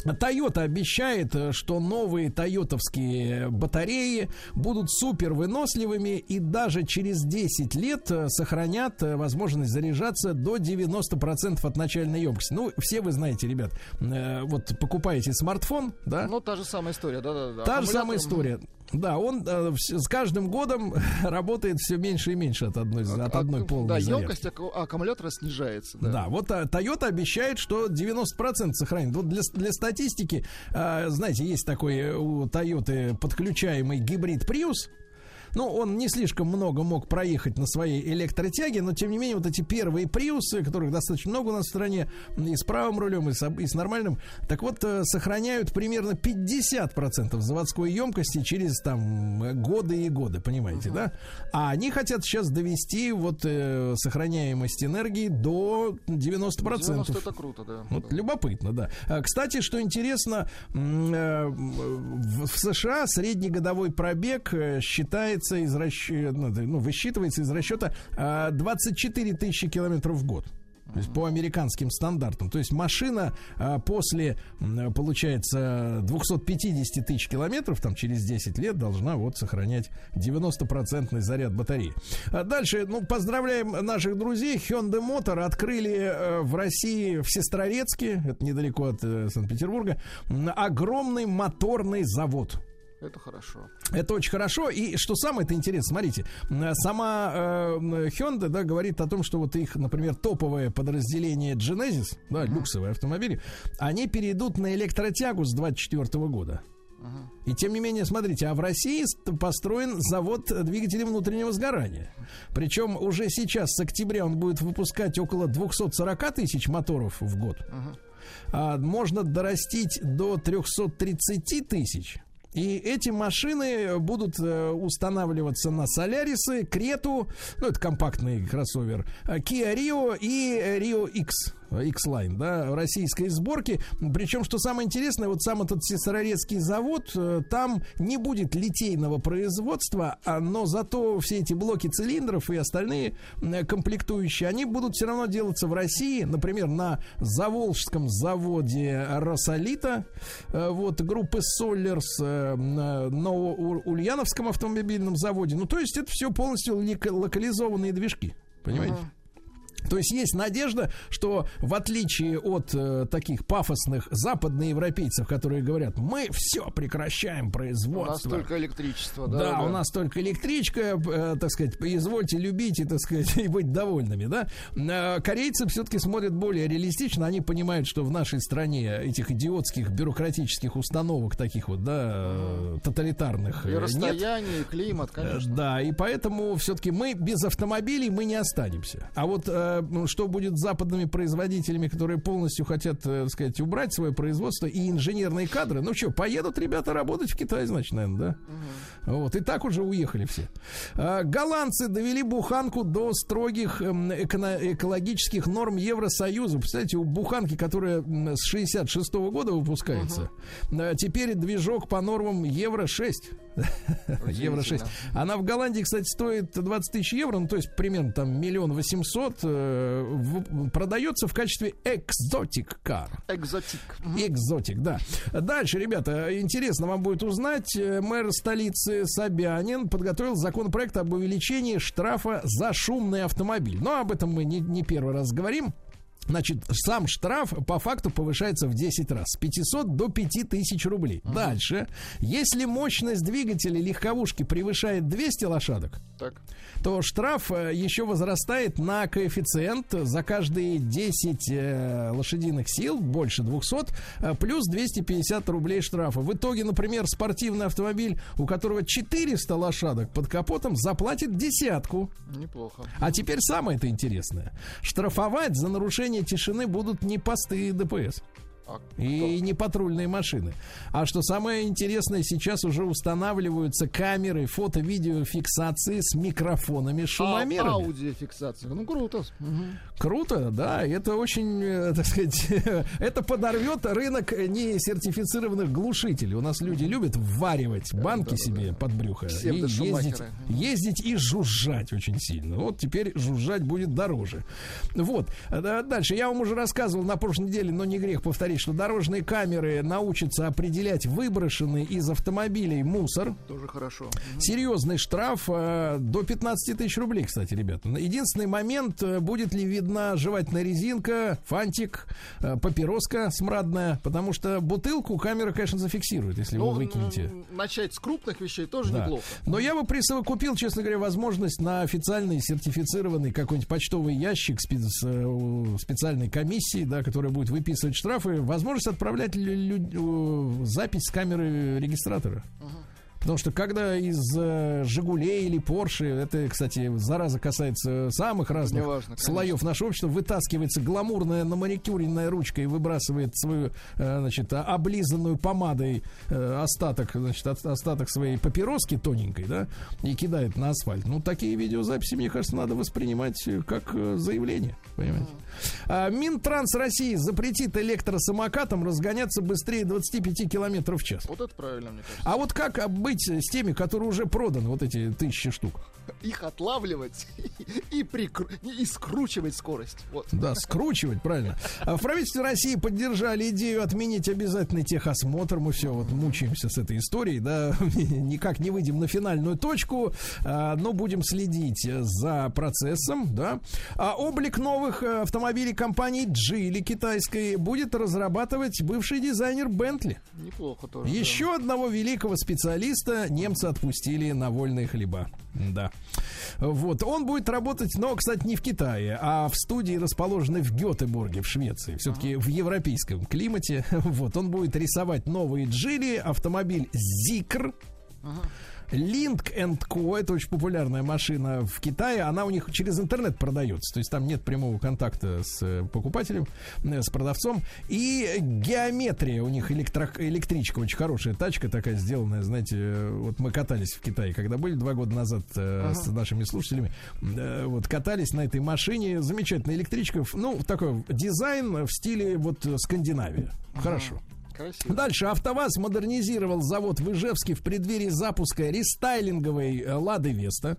Toyota обещает, э, что новые тойотовские батареи будут супер выносливыми и даже через 10 лет э, сохранят э, возможность заряжаться до 90% от начальной емкости. Ну, все вы знаете, ребят, вот покупаете смартфон, да? Ну, та же самая история, да-да-да. Та же самая история. Да, он э, с каждым годом работает все меньше и меньше от одной, от одной полной Да, зарядки. емкость аккумулятора снижается. Да. Да, вот а, Toyota обещает, что 90% сохранит. Вот для, для статистики, а, знаете, есть такой э, у Toyota подключаемый гибрид Prius. Ну, он не слишком много мог проехать на своей электротяге, но тем не менее вот эти первые приусы, которых достаточно много у нас в стране, и с правым рулем, и с, и с нормальным, так вот, э, сохраняют примерно 50% заводской емкости через там годы и годы, понимаете, да? А они хотят сейчас довести вот э, сохраняемость энергии до 90%. 90 это круто, да. Вот любопытно, да. А, Кстати, что интересно, э, в США средний годовой пробег э, считается из расчета, ну, высчитывается из расчета а, 24 тысячи километров в год. То есть по американским стандартам. То есть машина а, после, получается, 250 тысяч километров, там через 10 лет должна вот сохранять 90% заряд батареи. А дальше, ну, поздравляем наших друзей. Hyundai Motor открыли э, в России, в Сестрорецке, это недалеко от э, Санкт-Петербурга, огромный моторный завод. Это хорошо. Это очень хорошо. И что самое это интересно, смотрите, м, сама э, Hyundai, да, говорит о том, что вот их, например, топовое подразделение Genesis, да, люксовые автомобили, они перейдут на электротягу с 24 года. И тем не менее, смотрите, а в России ст- построен завод двигателей внутреннего сгорания. Причем уже сейчас, с октября, он будет выпускать около 240 тысяч моторов в год. А можно дорастить до 330 тысяч. И эти машины будут э, устанавливаться на Солярисы, Крету, ну это компактный кроссовер, э, Kia Rio и э, Rio X. X-Line, да, российской сборки. Причем, что самое интересное, вот сам этот Сестрорецкий завод, э, там не будет литейного производства, а, но зато все эти блоки цилиндров и остальные комплектующие, они будут все равно делаться в России, например, на Заволжском заводе Росолита, э, вот, группы Соллерс, э, на Новоульяновском автомобильном заводе. Ну, то есть это все полностью локализованные движки, понимаете? То есть есть надежда, что в отличие от э, таких пафосных западноевропейцев, которые говорят, мы все прекращаем У нас производство. только электричество, Да, да. у нас только электричка, э, так сказать, извольте любить и, так сказать, и быть довольными, да. Э, корейцы все-таки смотрят более реалистично, они понимают, что в нашей стране этих идиотских бюрократических установок таких вот, да, э, тоталитарных И э, нет. расстояние, и климат, Э, конечно. Да, и поэтому все-таки мы без автомобилей мы не останемся. А вот э, что будет с западными производителями, которые полностью хотят, э, так сказать, убрать свое производство и инженерные кадры, ну что, поедут ребята работать в Китай, значит, наверное, да? Вот, и так уже уехали все. А, голландцы довели буханку до строгих эм, эко- экологических норм Евросоюза. Представляете, у буханки, которая с 66 года выпускается, э, теперь движок по нормам Евро-6. Евро-6. Она в Голландии, кстати, стоит 20 тысяч евро, ну, то есть примерно там миллион восемьсот. Э, в- продается в качестве экзотик кар. Экзотик. Экзотик, да. Дальше, ребята, интересно вам будет узнать. э, Мэр столицы Собянин подготовил законопроект об увеличении штрафа за шумный автомобиль. Но об этом мы не, не первый раз говорим. Значит, сам штраф по факту повышается в 10 раз. С 500 до 5000 рублей. Дальше. Если мощность двигателя легковушки превышает 200 лошадок, Так. то штраф э, еще возрастает на коэффициент за каждые 10 э, лошадиных сил, больше 200, э, плюс 250 рублей штрафа. В итоге, например, спортивный автомобиль, у которого 400 лошадок под капотом, заплатит десятку. Неплохо. А теперь самое это интересное. Штрафовать за нарушение тишины будут не посты ДПС. А И не патрульные машины. А что самое интересное, сейчас уже устанавливаются камеры фото-видеофиксации с микрофонами, шумомерами. А, аудиофиксация. Ну, круто. Мгм. Круто, да, это очень, э, так сказать, это подорвет рынок несертифицированных глушителей. У нас люди любят вваривать банки себе под брюхо и ездить, ездить и жужжать очень сильно. Вот теперь жужжать будет дороже. Вот. А Дальше. Я вам уже рассказывал на прошлой неделе, но не грех повторить, что дорожные камеры научатся определять выброшенный из автомобилей мусор. Тоже хорошо. Серьезный штраф э, до 15 тысяч рублей, кстати, ребята. Единственный момент, э, будет ли видна жевательная резинка, фантик, э, папироска смрадная, потому что бутылку камера, конечно, зафиксирует, если Ну, вы выкинете. м, начать с крупных вещей тоже Да. неплохо. Но я бы присовокупил, честно говоря, возможность на официальный сертифицированный какой-нибудь почтовый ящик спе- с, э, специальной комиссии, да, которая будет выписывать штрафы, возможность отправлять лю- лю- запись с камеры регистратора. Потому что когда из э, Жигулей или Порше, это, кстати, зараза касается самых разных конечно. слоев нашего общества, вытаскивается гламурная наманикюренная ручка и выбрасывает свою, э, значит, а- облизанную помадой э, остаток, значит, остаток своей папироски тоненькой, да, и кидает на асфальт. Ну, такие видеозаписи, мне кажется, надо воспринимать как э, заявление, понимаете. А, Минтранс России запретит электросамокатам разгоняться быстрее 25 километров в час. Вот это правильно, мне кажется. А вот как быть с теми, которые уже проданы, вот эти тысячи штук? Их отлавливать и, прикру- и скручивать скорость. Вот. Да, скручивать, правильно. А В правительстве России поддержали идею отменить обязательный техосмотр. Мы все вот мучаемся с этой историей, да, никак не выйдем на финальную точку, а, но будем следить за процессом, да. А облик новых э, автомобилей компании Geely китайской будет разрабатывать бывший дизайнер Бентли. Неплохо тоже. Еще одного великого специалиста немцы отпустили на вольные хлеба. Да. Вот. Он будет работать, но, кстати, не в Китае, а в студии, расположенной в Гетеборге, в Швеции. Все-таки в европейском климате. Вот. Он будет рисовать новые джили, автомобиль Зикр. Link Co. Это очень популярная машина в Китае. Она у них через интернет продается. То есть там нет прямого контакта с э, покупателем, э, с продавцом. И геометрия у них электро- электричка. Очень хорошая тачка такая сделанная. Знаете, э, вот мы катались в Китае, когда были два года назад э, с нашими слушателями. Вот катались на этой машине. Замечательная электричка. Ну, такой дизайн в стиле вот Скандинавия. Хорошо. Красиво. Дальше АвтоВАЗ модернизировал завод в Ижевске в преддверии запуска рестайлинговой э, Лады Веста.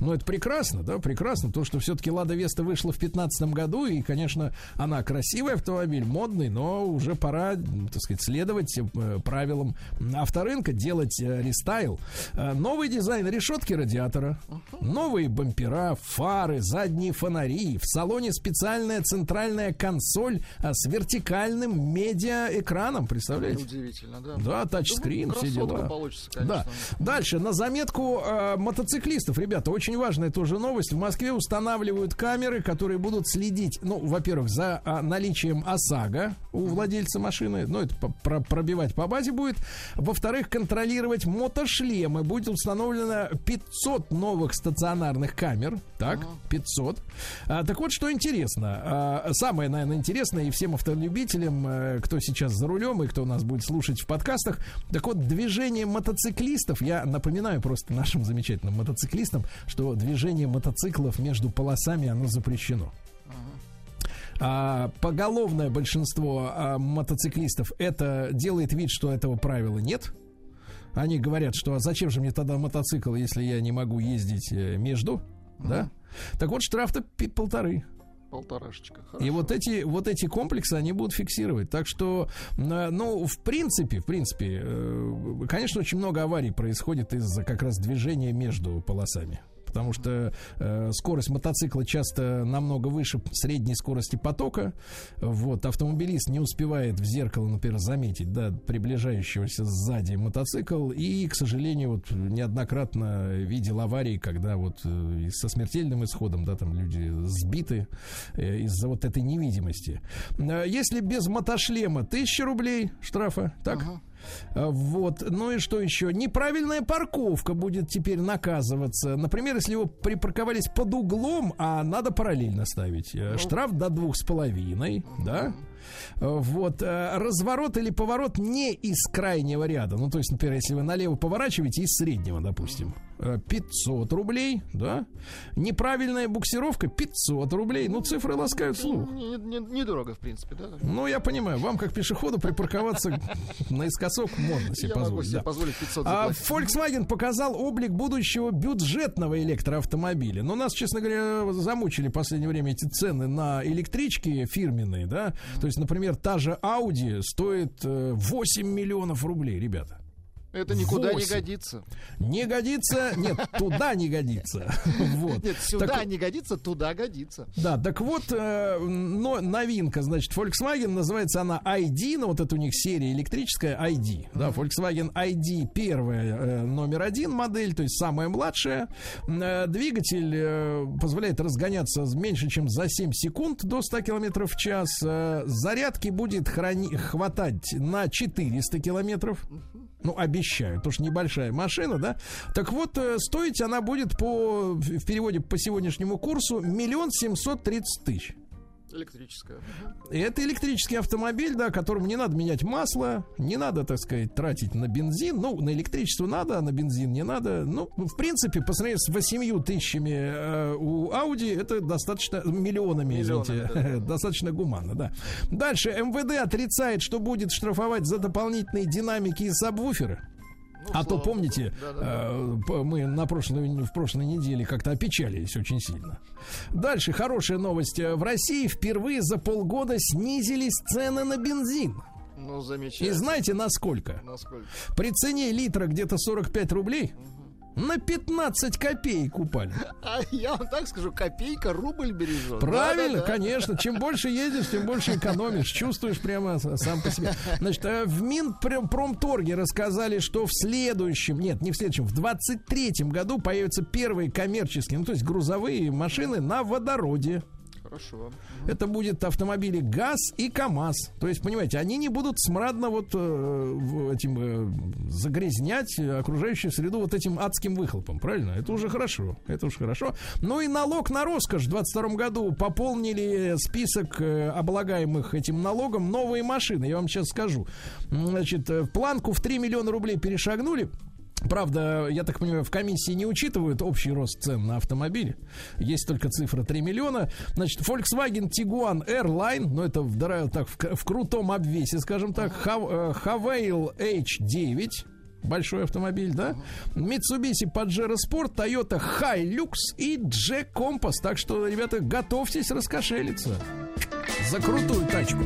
Ну, это прекрасно, да, прекрасно. То, что все-таки Лада Веста вышла в 2015 году, и, конечно, она красивый автомобиль, модный, но уже пора, так сказать, следовать э, правилам авторынка, делать э, рестайл. Э, новый дизайн решетки радиатора, новые бампера, фары, задние фонари. В салоне специальная центральная консоль с вертикальным медиаэкраном, представляете? Удивительно, да. Да, тачскрин, Ну, все красотка дела. получится, конечно. Да. Дальше, на заметку э, мотоциклистов. Ребята, очень важная тоже новость. В Москве устанавливают камеры, которые будут следить, ну, во-первых, за а, наличием ОСАГО у владельца машины. Ну, это про- пробивать по базе будет. Во-вторых, контролировать мотошлемы. Будет установлено 500 новых стационарных камер. Так, 500. А, так вот, что интересно. А, самое, наверное, интересное и всем автолюбителям, э, кто сейчас за рулем и кто нас будет слушать в подкастах. Так вот, движение мотоциклистов, я напоминаю просто нашим замечательным мотоциклистам, что движение мотоциклов между полосами, оно запрещено. А, поголовное большинство а, мотоциклистов это делает вид, что этого правила нет. Они говорят, что а зачем же мне тогда мотоцикл, если я не могу ездить э, между, да? Так вот, штраф-то полторы. Полторашечка. И вот эти, вот эти комплексы они будут фиксировать. Так что, э, ну, в принципе, в принципе, э, конечно, очень много аварий происходит из-за как раз движения между полосами. Потому что э, скорость мотоцикла часто намного выше средней скорости потока. Вот, автомобилист не успевает в зеркало, например, заметить, да, приближающегося сзади мотоцикл. И, к сожалению, вот неоднократно видел аварии, когда вот э, со смертельным исходом, да, там люди сбиты э, из-за вот этой невидимости. Э, Если без мотошлема 1000 рублей штрафа, так? А, Вот. Ну и что еще? Неправильная парковка будет теперь наказываться. Например, если вы припарковались под углом, а надо параллельно ставить. Э, Штраф до двух с половиной, да? Э, Вот. э, Разворот или поворот не из крайнего ряда. Ну, то есть, например, если вы налево поворачиваете из среднего, допустим, 500 рублей, да? Неправильная буксировка 500 рублей. Ну, цифры ласкают слух. Не- не- Недорого, в принципе, да? Ну, я понимаю, вам как пешеходу припарковаться наискосок можно себе Я позволить. да. позволить 500 А. Volkswagen показал облик будущего бюджетного электроавтомобиля. Но нас, честно говоря, замучили в последнее время эти цены на электрички фирменные, да. То есть, например, та же Audi стоит э, 8 миллионов рублей, ребята. Это никуда не Восемь. годится. Не годится, нет, туда не годится. Вот. Нет, сюда Так- не годится, туда годится. да, так вот, э, но новинка, значит, Volkswagen, называется она ID, ну вот это у них серия электрическая ID, да, Volkswagen ID первая, э, номер один модель, то есть самая младшая. Э, двигатель э, позволяет разгоняться меньше, чем за 7 секунд до 100 километров в час. Э, зарядки будет храни- хватать на 400 километров. Ну, обещаю, потому что небольшая машина, да. Так вот, э, стоить она будет по, в переводе по сегодняшнему курсу миллион семьсот тридцать тысяч. Электрическая. Это электрический автомобиль, да, которому не надо менять масло, не надо, так сказать, тратить на бензин. Ну, на электричество надо, а на бензин не надо. Ну, в принципе, по сравнению с 8 тысячами э, у Audi, это достаточно, миллионами, извините, Миллионами, достаточно гуманно, да. Дальше, МВД отрицает, что будет штрафовать за дополнительные динамики и сабвуферы. А то помните, э, мы на прошлой, в прошлой неделе как-то опечалились очень сильно. Дальше хорошая новость. В России впервые за полгода снизились цены на бензин. Ну, И замечательно. знаете насколько? Насколько? При цене литра где-то 45 рублей на 15 копеек упали. А я вам так скажу, копейка рубль бережет. Правильно, Да-да-да. конечно. Чем больше едешь, тем больше экономишь. Чувствуешь прямо сам по себе. Значит, э, в Минпромторге рассказали, что в следующем, нет, не в следующем, в 23-м году появятся первые коммерческие, ну то есть грузовые машины на водороде. Хорошо. Это будет автомобили ГАЗ и КАМАЗ. То есть, понимаете, они не будут смрадно вот э, этим э, загрязнять окружающую среду вот этим адским выхлопом. Правильно? Это уже хорошо. Это уже хорошо. Ну и налог на роскошь в 22 году пополнили список э, облагаемых этим налогом новые машины. Я вам сейчас скажу. Значит, планку в 3 миллиона рублей перешагнули. Правда, я так понимаю, в комиссии не учитывают общий рост цен на автомобили. Есть только цифра 3 миллиона. Значит, Volkswagen Tiguan Airline, ну это в, так, в, в крутом обвесе, скажем так, Hav- э, Havail H9, большой автомобиль, да? Mitsubishi Pajero Sport, Toyota Hilux и Jack Compass. Так что, ребята, готовьтесь раскошелиться за крутую тачку.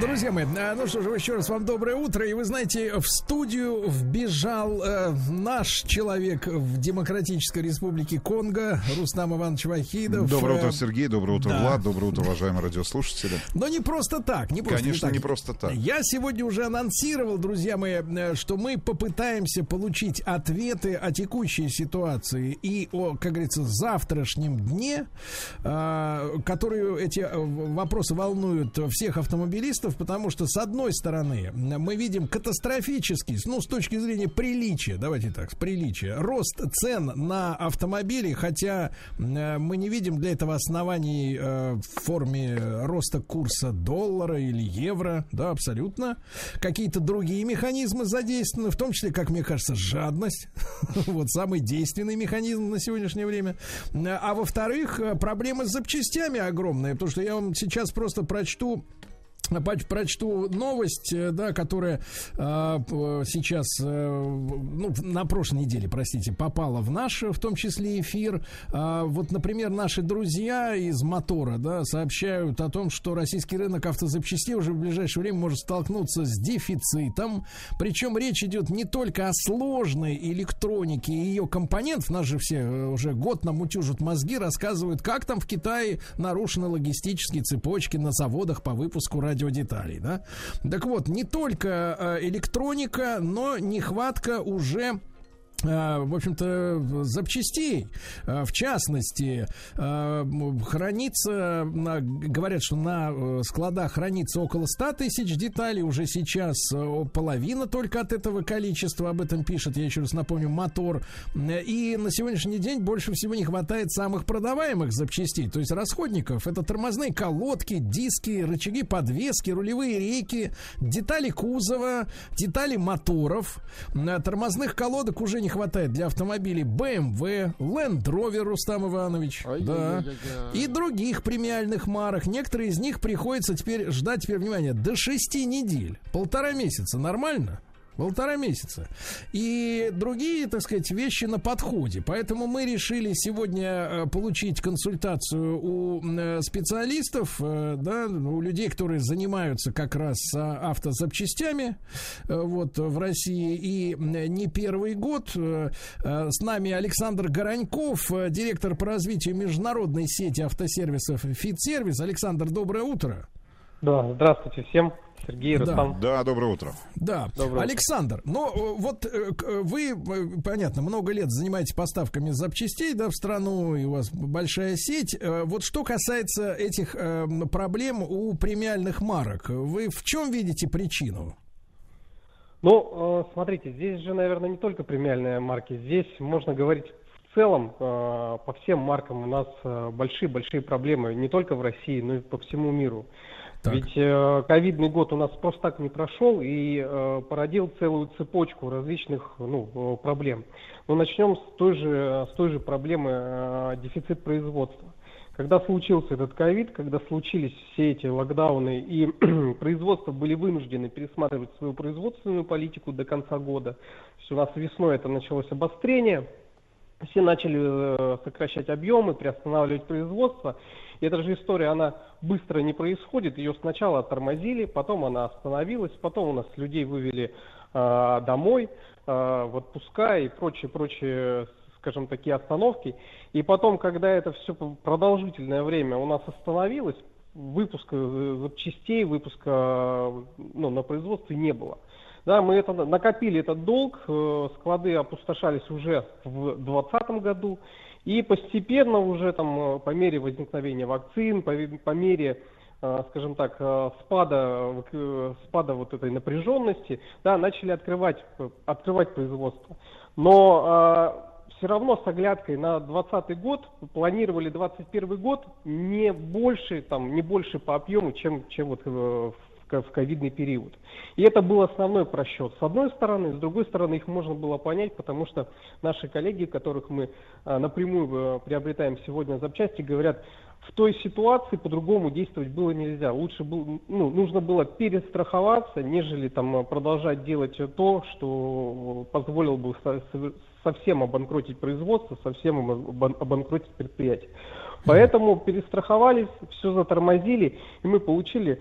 Друзья мои, а, ну что же, еще раз вам доброе утро. И вы знаете, в студию вбежал э, наш человек в Демократической Республике Конго, Рустам Иванович Вахидов. Доброе Э, утро, Сергей. Доброе утро, да. Влад. Доброе утро, уважаемые радиослушатели. Но не просто так, не просто Конечно, так. не просто так. Я сегодня уже анонсировал, друзья мои, э, что мы попытаемся получить ответы о текущей ситуации и о, как говорится, завтрашнем дне, э, которые эти э, вопросы волнуют всех автомобилистов, потому что, с одной стороны, мы видим катастрофический, ну, с точки зрения приличия, давайте так, приличия, рост цен на автомобили, хотя э, мы не видим для этого оснований э, в форме роста курса доллара или евро, да, абсолютно. Какие-то другие механизмы задействованы, в том числе, как мне кажется, жадность. Вот самый действенный механизм на сегодняшнее время. А во-вторых, э, проблемы с запчастями огромные, потому что я вам сейчас просто прочту Прочту новость, э, да, которая э, сейчас, э, ну, на прошлой неделе, простите, попала в наш, в том числе, эфир. А, вот, например, наши друзья из Мотора, да, сообщают о том, что российский рынок автозапчастей уже в ближайшее время может столкнуться с дефицитом. Причем речь идет не только о сложной электронике и ее компонентов. Нас же все э, уже год нам утюжат мозги, рассказывают, как там в Китае нарушены логистические цепочки на заводах по выпуску радиодеталей, да? Так вот, не только э, электроника, но нехватка уже в общем-то, запчастей. Э, В частности, э, хранится, говорят, что на э, складах хранится около 100 тысяч деталей. Уже сейчас э, половина только от этого количества. Об этом пишет, я еще раз напомню, мотор. Э, И на сегодняшний день больше всего не хватает самых продаваемых запчастей, то есть расходников. Это тормозные колодки, диски, рычаги подвески, рулевые рейки, детали кузова, детали моторов. Э, Тормозных колодок уже не хватает для автомобилей BMW, Land Rover, Рустам Иванович. Да. И других премиальных марок. Некоторые из них приходится теперь ждать, теперь, внимание, до 6 недель. Полтора месяца. Нормально? Полтора месяца. И другие, так сказать, вещи на подходе. Поэтому мы решили сегодня э, получить консультацию у э, специалистов, э, да, у людей, которые занимаются как раз э, автозапчастями вот в России. И не первый год. С нами Александр Гораньков, директор по развитию международной сети автосервисов «Фитсервис». Александр, доброе утро. Да, здравствуйте всем. Сергей, Да. Да, доброе утро. Да, Доброе Александр, ну э, вот э, э, вы, понятно, много лет занимаетесь поставками запчастей, да, в страну, и у вас большая сеть. Вот что касается этих проблем у премиальных марок, вы в чем видите причину? Ну, смотрите, здесь же, наверное, не только премиальные марки. Здесь можно говорить в целом, по всем маркам у нас большие-большие проблемы, не только в России, но и по всему миру. Так. Ведь э, ковидный год у нас просто так не прошел и э, породил целую цепочку различных ну, э, проблем. Но начнем с той же, с той же проблемы э, дефицит производства. Когда случился этот ковид, когда случились все эти локдауны и производства были вынуждены пересматривать свою производственную политику до конца года, то есть у нас весной это началось обострение, все начали э, сокращать объемы, приостанавливать производство. И эта же история, она быстро не происходит. Ее сначала тормозили, потом она остановилась, потом у нас людей вывели э, домой, э, в отпуска и прочие, прочие, скажем, такие остановки. И потом, когда это все продолжительное время у нас остановилось, выпуска э, запчастей, выпуска э, ну, на производстве не было. Да, мы это, накопили этот долг, э, склады опустошались уже в 2020 году, и постепенно уже там э, по мере возникновения вакцин, по, по мере, э, скажем так, спада, спада вот этой напряженности, да, начали открывать, открывать производство. Но э, все равно с оглядкой на 2020 год планировали 2021 год не больше, там, не больше по объему, чем, чем вот в в ковидный период. И это был основной просчет. С одной стороны, с другой стороны, их можно было понять, потому что наши коллеги, которых мы а, напрямую э, приобретаем сегодня запчасти, говорят, в той ситуации по-другому действовать было нельзя. Лучше был, ну, нужно было перестраховаться, нежели там э, продолжать делать то, что позволило бы со- со- совсем обанкротить производство, совсем обан- обанкротить предприятие. Поэтому перестраховались, все затормозили, и мы получили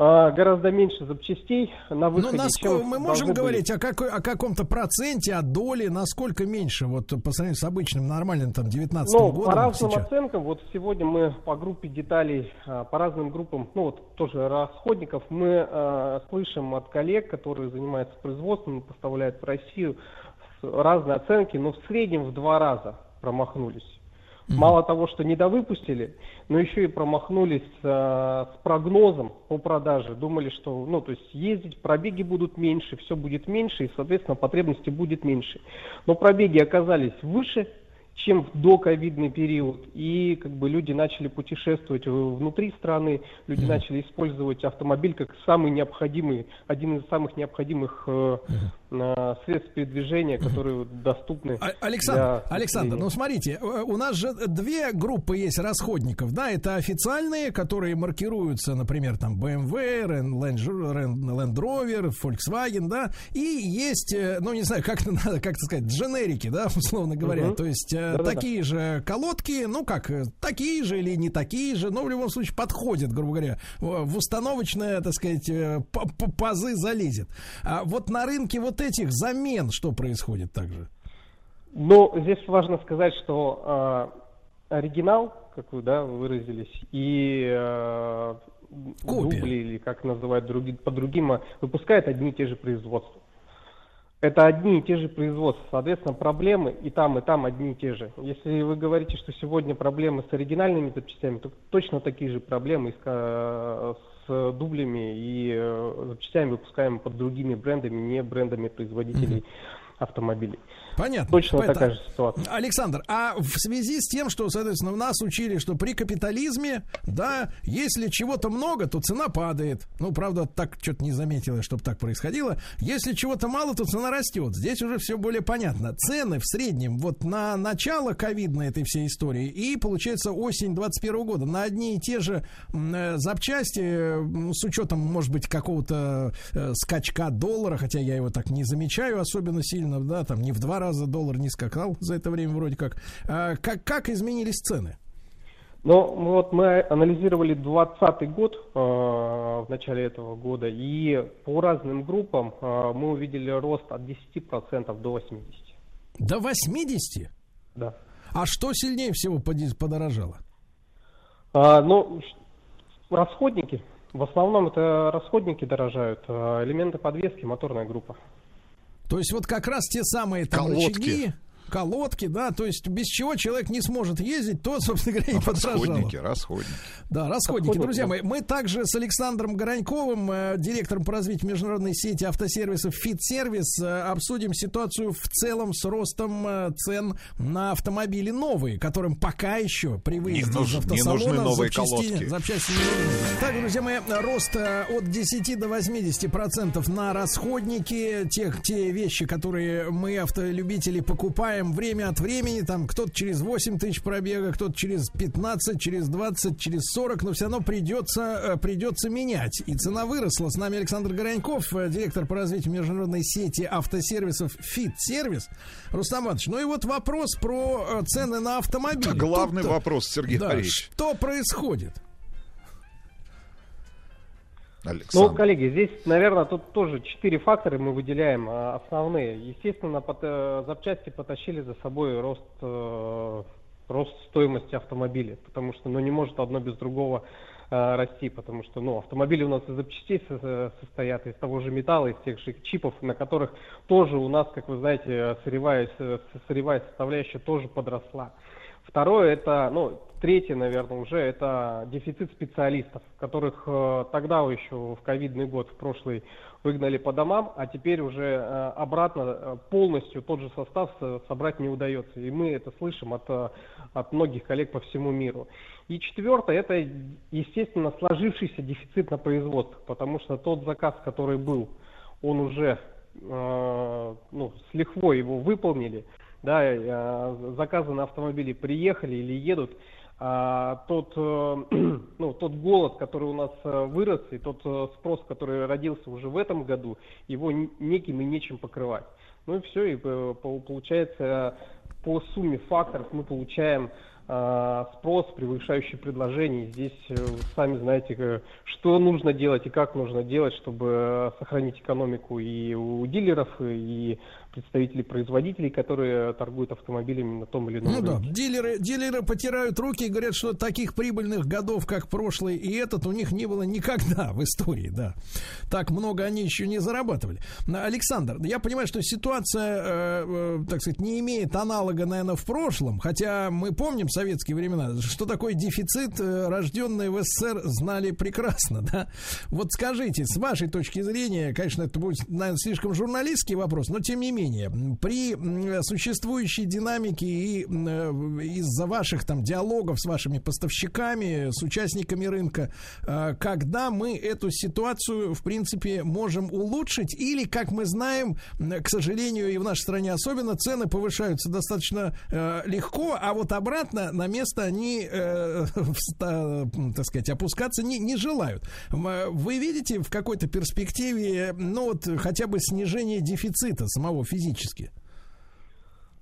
гораздо меньше запчастей на Ну, выходе. насколько чем мы можем говорить о, какой, о каком-то проценте, о доле, насколько меньше, вот по сравнению с обычным нормальным там 19 Ну, годом по разным сейчас? оценкам, вот сегодня мы по группе деталей, а, по разным группам, ну вот тоже расходников, мы а, слышим от коллег, которые занимаются производством, поставляют в Россию разные оценки, но в среднем в два раза промахнулись. Мало того, что недовыпустили, но еще и промахнулись а, с прогнозом по продаже. Думали, что, ну, то есть ездить, пробеги будут меньше, все будет меньше, и, соответственно, потребности будет меньше. Но пробеги оказались выше, чем в доковидный период. И как бы люди начали путешествовать э, внутри страны, люди начали использовать автомобиль как самый необходимый, один из самых необходимых э, э, средств передвижения, которые доступны. А- Александр, для Александр, ну смотрите, э, у нас же две группы есть расходников, да, это официальные, которые маркируются, например, там BMW, Ren- Land Rover, Volkswagen, да, и есть, э, ну не знаю, как это надо, как сказать, дженерики, да, условно говоря, Мгм. то есть э, Да-да-да. такие же колодки, ну как, такие же или не такие же, но в любом случае подходят, грубо говоря, в установочное, так сказать, пазы залезет. А вот на рынке вот этих замен что происходит также? Ну, здесь важно сказать, что а, оригинал, как вы да, выразились, и э, дубли, или как называют други- по другим, а, выпускают одни и те же производства. Это одни и те же производства. Соответственно, проблемы и там, и там одни и те же. Если вы говорите, что сегодня проблемы с оригинальными запчастями, то точно такие же проблемы с, с дублями и э, запчастями, выпускаемыми под другими брендами, не брендами производителей автомобилей. Понятно. Точно Это- такая же ситуация. Александр, а в связи с тем, что, соответственно, нас учили, что при капитализме, да, если чего-то много, то цена падает. Ну, правда, так что-то не заметила, чтобы так происходило. Если чего-то мало, то цена растет. Здесь уже все более понятно. Цены в среднем вот на начало ковидной этой всей истории и, получается, осень 21 года на одни и те же э, запчасти, с учетом, может быть, какого-то э, скачка доллара, хотя я его так не замечаю особенно сильно, да, там не в два раза доллар не скакал за это время вроде как. А, как, как изменились цены? Ну, вот мы анализировали 2020 год э, в начале этого года, и по разным группам э, мы увидели рост от 10% до 80%. До 80? Да. А что сильнее всего подорожало? А, ну, расходники. В основном это расходники дорожают. элементы подвески, моторная группа. То есть вот как раз те самые там Колодки. рычаги, колодки, да, то есть без чего человек не сможет ездить, то, собственно говоря, и подражало. Расходники, расходники. Да, расходники. Друзья мои, мы также с Александром Гораньковым, э, директором по развитию международной сети автосервисов «Фит-сервис», э, обсудим ситуацию в целом с ростом э, цен на автомобили новые, которым пока еще при выезде нуж- из не автосалона нужны новые запчасти, колодки. запчасти не нужны. Так, друзья мои, рост э, от 10 до 80 процентов на расходники, тех, те вещи, которые мы, автолюбители, покупаем время от времени, там кто-то через 8 тысяч пробега, кто-то через 15, через 20, через 40, но все равно придется, э, придется менять. И цена выросла. С нами Александр Гораньков, э, директор по развитию международной сети автосервисов «Фит-сервис». Рустам Иванович, ну и вот вопрос про э, цены на автомобили. Главный Тут-то- вопрос, Сергей да, Борисович. Что происходит? Ну, коллеги, здесь, наверное, тут тоже четыре фактора мы выделяем а, основные. Естественно, э, запчасти потащили за собой рост, э, рост стоимости автомобиля, потому что ну, не может одно без другого э, расти, потому что ну, автомобили у нас из запчастей со- со- состоят, из того же металла, из тех же чипов, на которых тоже у нас, как вы знаете, сырьевая, с- сырьевая составляющая тоже подросла. Второе, это, ну, третье, наверное, уже это дефицит специалистов, которых э, тогда еще в ковидный год, в прошлый, выгнали по домам, а теперь уже э, обратно э, полностью тот же состав собрать не удается. И мы это слышим от, от многих коллег по всему миру. И четвертое, это, естественно, сложившийся дефицит на производстве, потому что тот заказ, который был, он уже ну, с лихвой его выполнили, да, заказы на автомобили приехали или едут, а тот, э, ну, тот голод, который у нас э, вырос, и тот э, спрос, который родился уже в этом году, его неким и нечем покрывать. Ну и все, и по- получается, по сумме факторов мы получаем спрос, превышающий предложение. Здесь сами знаете, что нужно делать и как нужно делать, чтобы сохранить экономику и у дилеров, и представителей производителей, которые торгуют автомобилями на том или ином Ну да, рынке. дилеры, дилеры потирают руки и говорят, что таких прибыльных годов, как прошлый и этот, у них не было никогда в истории, да. Так много они еще не зарабатывали. Александр, я понимаю, что ситуация, э, э, так сказать, не имеет аналога, наверное, в прошлом, хотя мы помним советские времена, что такое дефицит, э, рожденные в СССР, знали прекрасно, да. Вот скажите, с вашей точки зрения, конечно, это будет, наверное, слишком журналистский вопрос, но тем не менее, м, при существующей динамике и э, из-за ваших там диалогов с вашими поставщиками, с участниками рынка, э, когда мы эту ситуацию, в принципе, можем улучшить или, как мы знаем, к сожалению, и в нашей стране особенно, цены повышаются достаточно э, легко, а вот обратно на место они, так сказать, опускаться не, не желают. Вы видите в какой-то перспективе, ну вот, хотя бы снижение дефицита самого физически?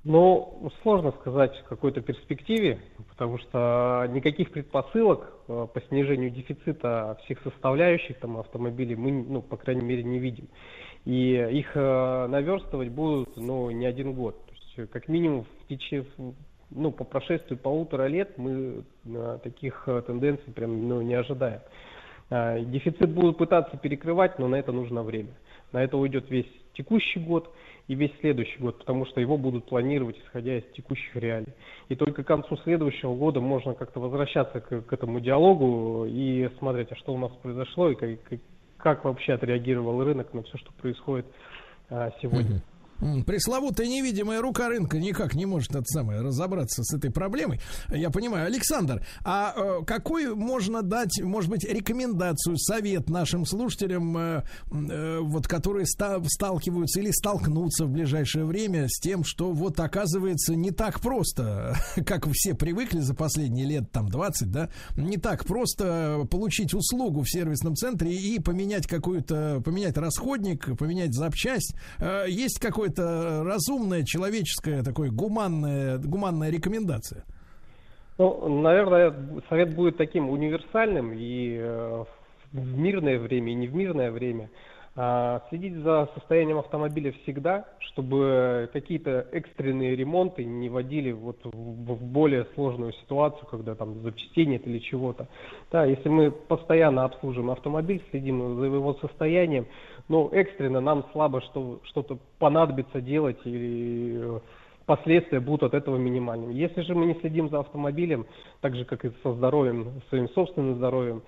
Ну, сложно сказать в какой-то перспективе, потому что никаких предпосылок э, по снижению дефицита всех составляющих там автомобилей мы, ну, по крайней мере, не видим. И их э, наверстывать будут, ну, не один год. То есть, э, как минимум, в течение, ну, по прошествии полутора лет мы таких тенденций прям, ну, не ожидаем. Дефицит будут пытаться перекрывать, но на это нужно время. На это уйдет весь текущий год и весь следующий год, потому что его будут планировать исходя из текущих реалий. И только к концу следующего года можно как-то возвращаться к, к этому диалогу и смотреть, а что у нас произошло и как, как- вообще отреагировал рынок на все, что происходит а, сегодня. М, Пресловутая невидимая рука рынка никак не может это самое разобраться с этой проблемой. Я понимаю. Александр, а э, какой можно дать, может быть, рекомендацию, совет нашим слушателям, э, э, вот, которые ста- сталкиваются или столкнутся в ближайшее время с тем, что вот оказывается не так просто, как все привыкли за последние лет там 20, да, не так просто получить услугу в сервисном центре и поменять какую-то, поменять расходник, поменять запчасть. Э, Есть какое-то разумное, человеческое, такое гуманная, гуманная рекомендация? Ну, наверное, совет будет таким универсальным и э, в мирное время, и не в мирное время. А, Следить за состоянием автомобиля всегда, чтобы какие-то экстренные ремонты не вводили вот в более сложную ситуацию, когда там запчастей нет или чего-то. Да, если мы постоянно обслуживаем автомобиль, следим за его состоянием, но экстренно нам слабо что, что-то понадобится делать или э, последствия будут от этого минимальными. Если же мы не следим за автомобилем, так же как и со здоровьем, своим собственным здоровьем,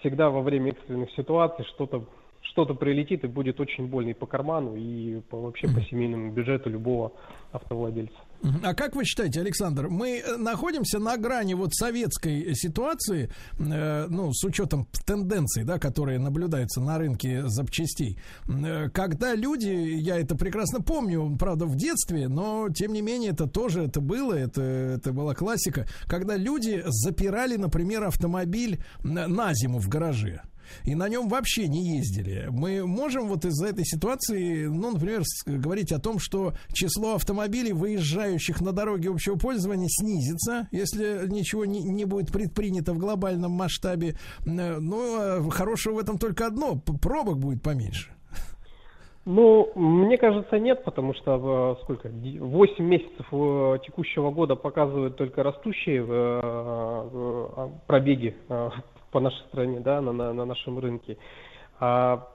всегда во время экстренных ситуаций что-то что-то прилетит и будет очень больно и по карману, и по, вообще по семейному бюджету любого автовладельца. А как вы считаете, Александр, мы э, находимся на грани вот советской ситуации, э, ну, с учетом тенденций, да, которые наблюдаются на рынке запчастей, э, когда люди, я это прекрасно помню, правда, в детстве, но, тем не менее, это тоже, это было, это, это была классика, когда люди запирали, например, автомобиль на, на зиму в гараже и на нем вообще не ездили. Мы можем вот из-за этой ситуации, ну, например, говорить о том, что число автомобилей, выезжающих на дороге общего пользования, снизится, если ничего не, не будет предпринято в глобальном масштабе. Ну, а хорошего в этом только одно, пробок будет поменьше. Ну, мне кажется, нет, потому что сколько? 8 месяцев э, текущего года показывают только растущие э, э, пробеги по нашей стране, да, на, на, на нашем рынке. А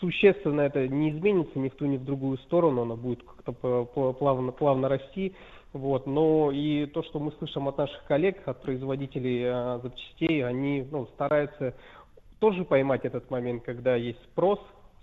существенно это не изменится ни в ту, ни в другую сторону, она будет как-то плавно, плавно расти. Вот. Но и то, что мы слышим от наших коллег, от производителей а, запчастей, они ну, стараются тоже поймать этот момент, когда есть спрос,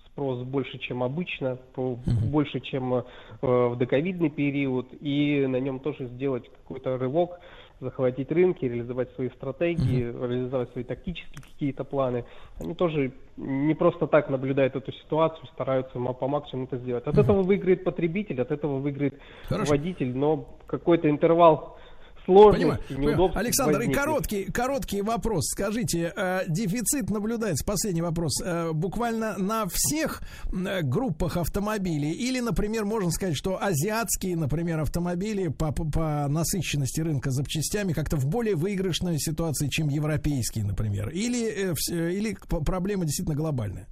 спрос больше, чем обычно, больше, чем э, в доковидный период, и на нем тоже сделать какой-то рывок, захватить рынки, реализовать свои стратегии, mm-hmm. реализовать свои тактические какие-то планы. Они тоже не просто так наблюдают эту ситуацию, стараются по максимуму это сделать. От mm-hmm. этого выиграет потребитель, от этого выиграет Хорошо. водитель, но какой-то интервал понимаю, Александр, возникнет. и короткий, короткий вопрос. Скажите, э, дефицит наблюдается, последний вопрос, э, буквально на всех э, группах автомобилей? Или, например, можно сказать, что азиатские, например, автомобили по, по, по насыщенности рынка запчастями как-то в более выигрышной ситуации, чем европейские, например? Или, э, или проблема действительно глобальная?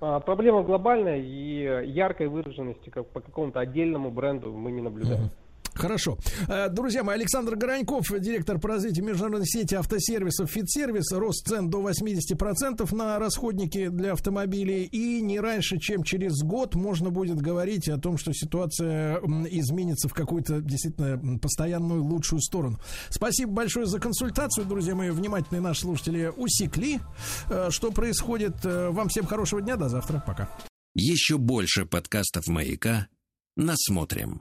А, проблема глобальная и яркой выраженности как по какому-то отдельному бренду мы не наблюдаем. Uh-huh. Хорошо. Э, друзья мои, Александр Гораньков, директор по развитию международной сети автосервисов «Фитсервис». Рост цен до 80% на расходники для автомобилей. И не раньше, чем через год можно будет говорить о том, что ситуация изменится в какую-то действительно постоянную лучшую сторону. Спасибо большое за консультацию, друзья мои. Внимательные наши слушатели усекли, э, что происходит. Э, вам всем хорошего дня. До завтра. Пока. Еще больше подкастов «Маяка» насмотрим.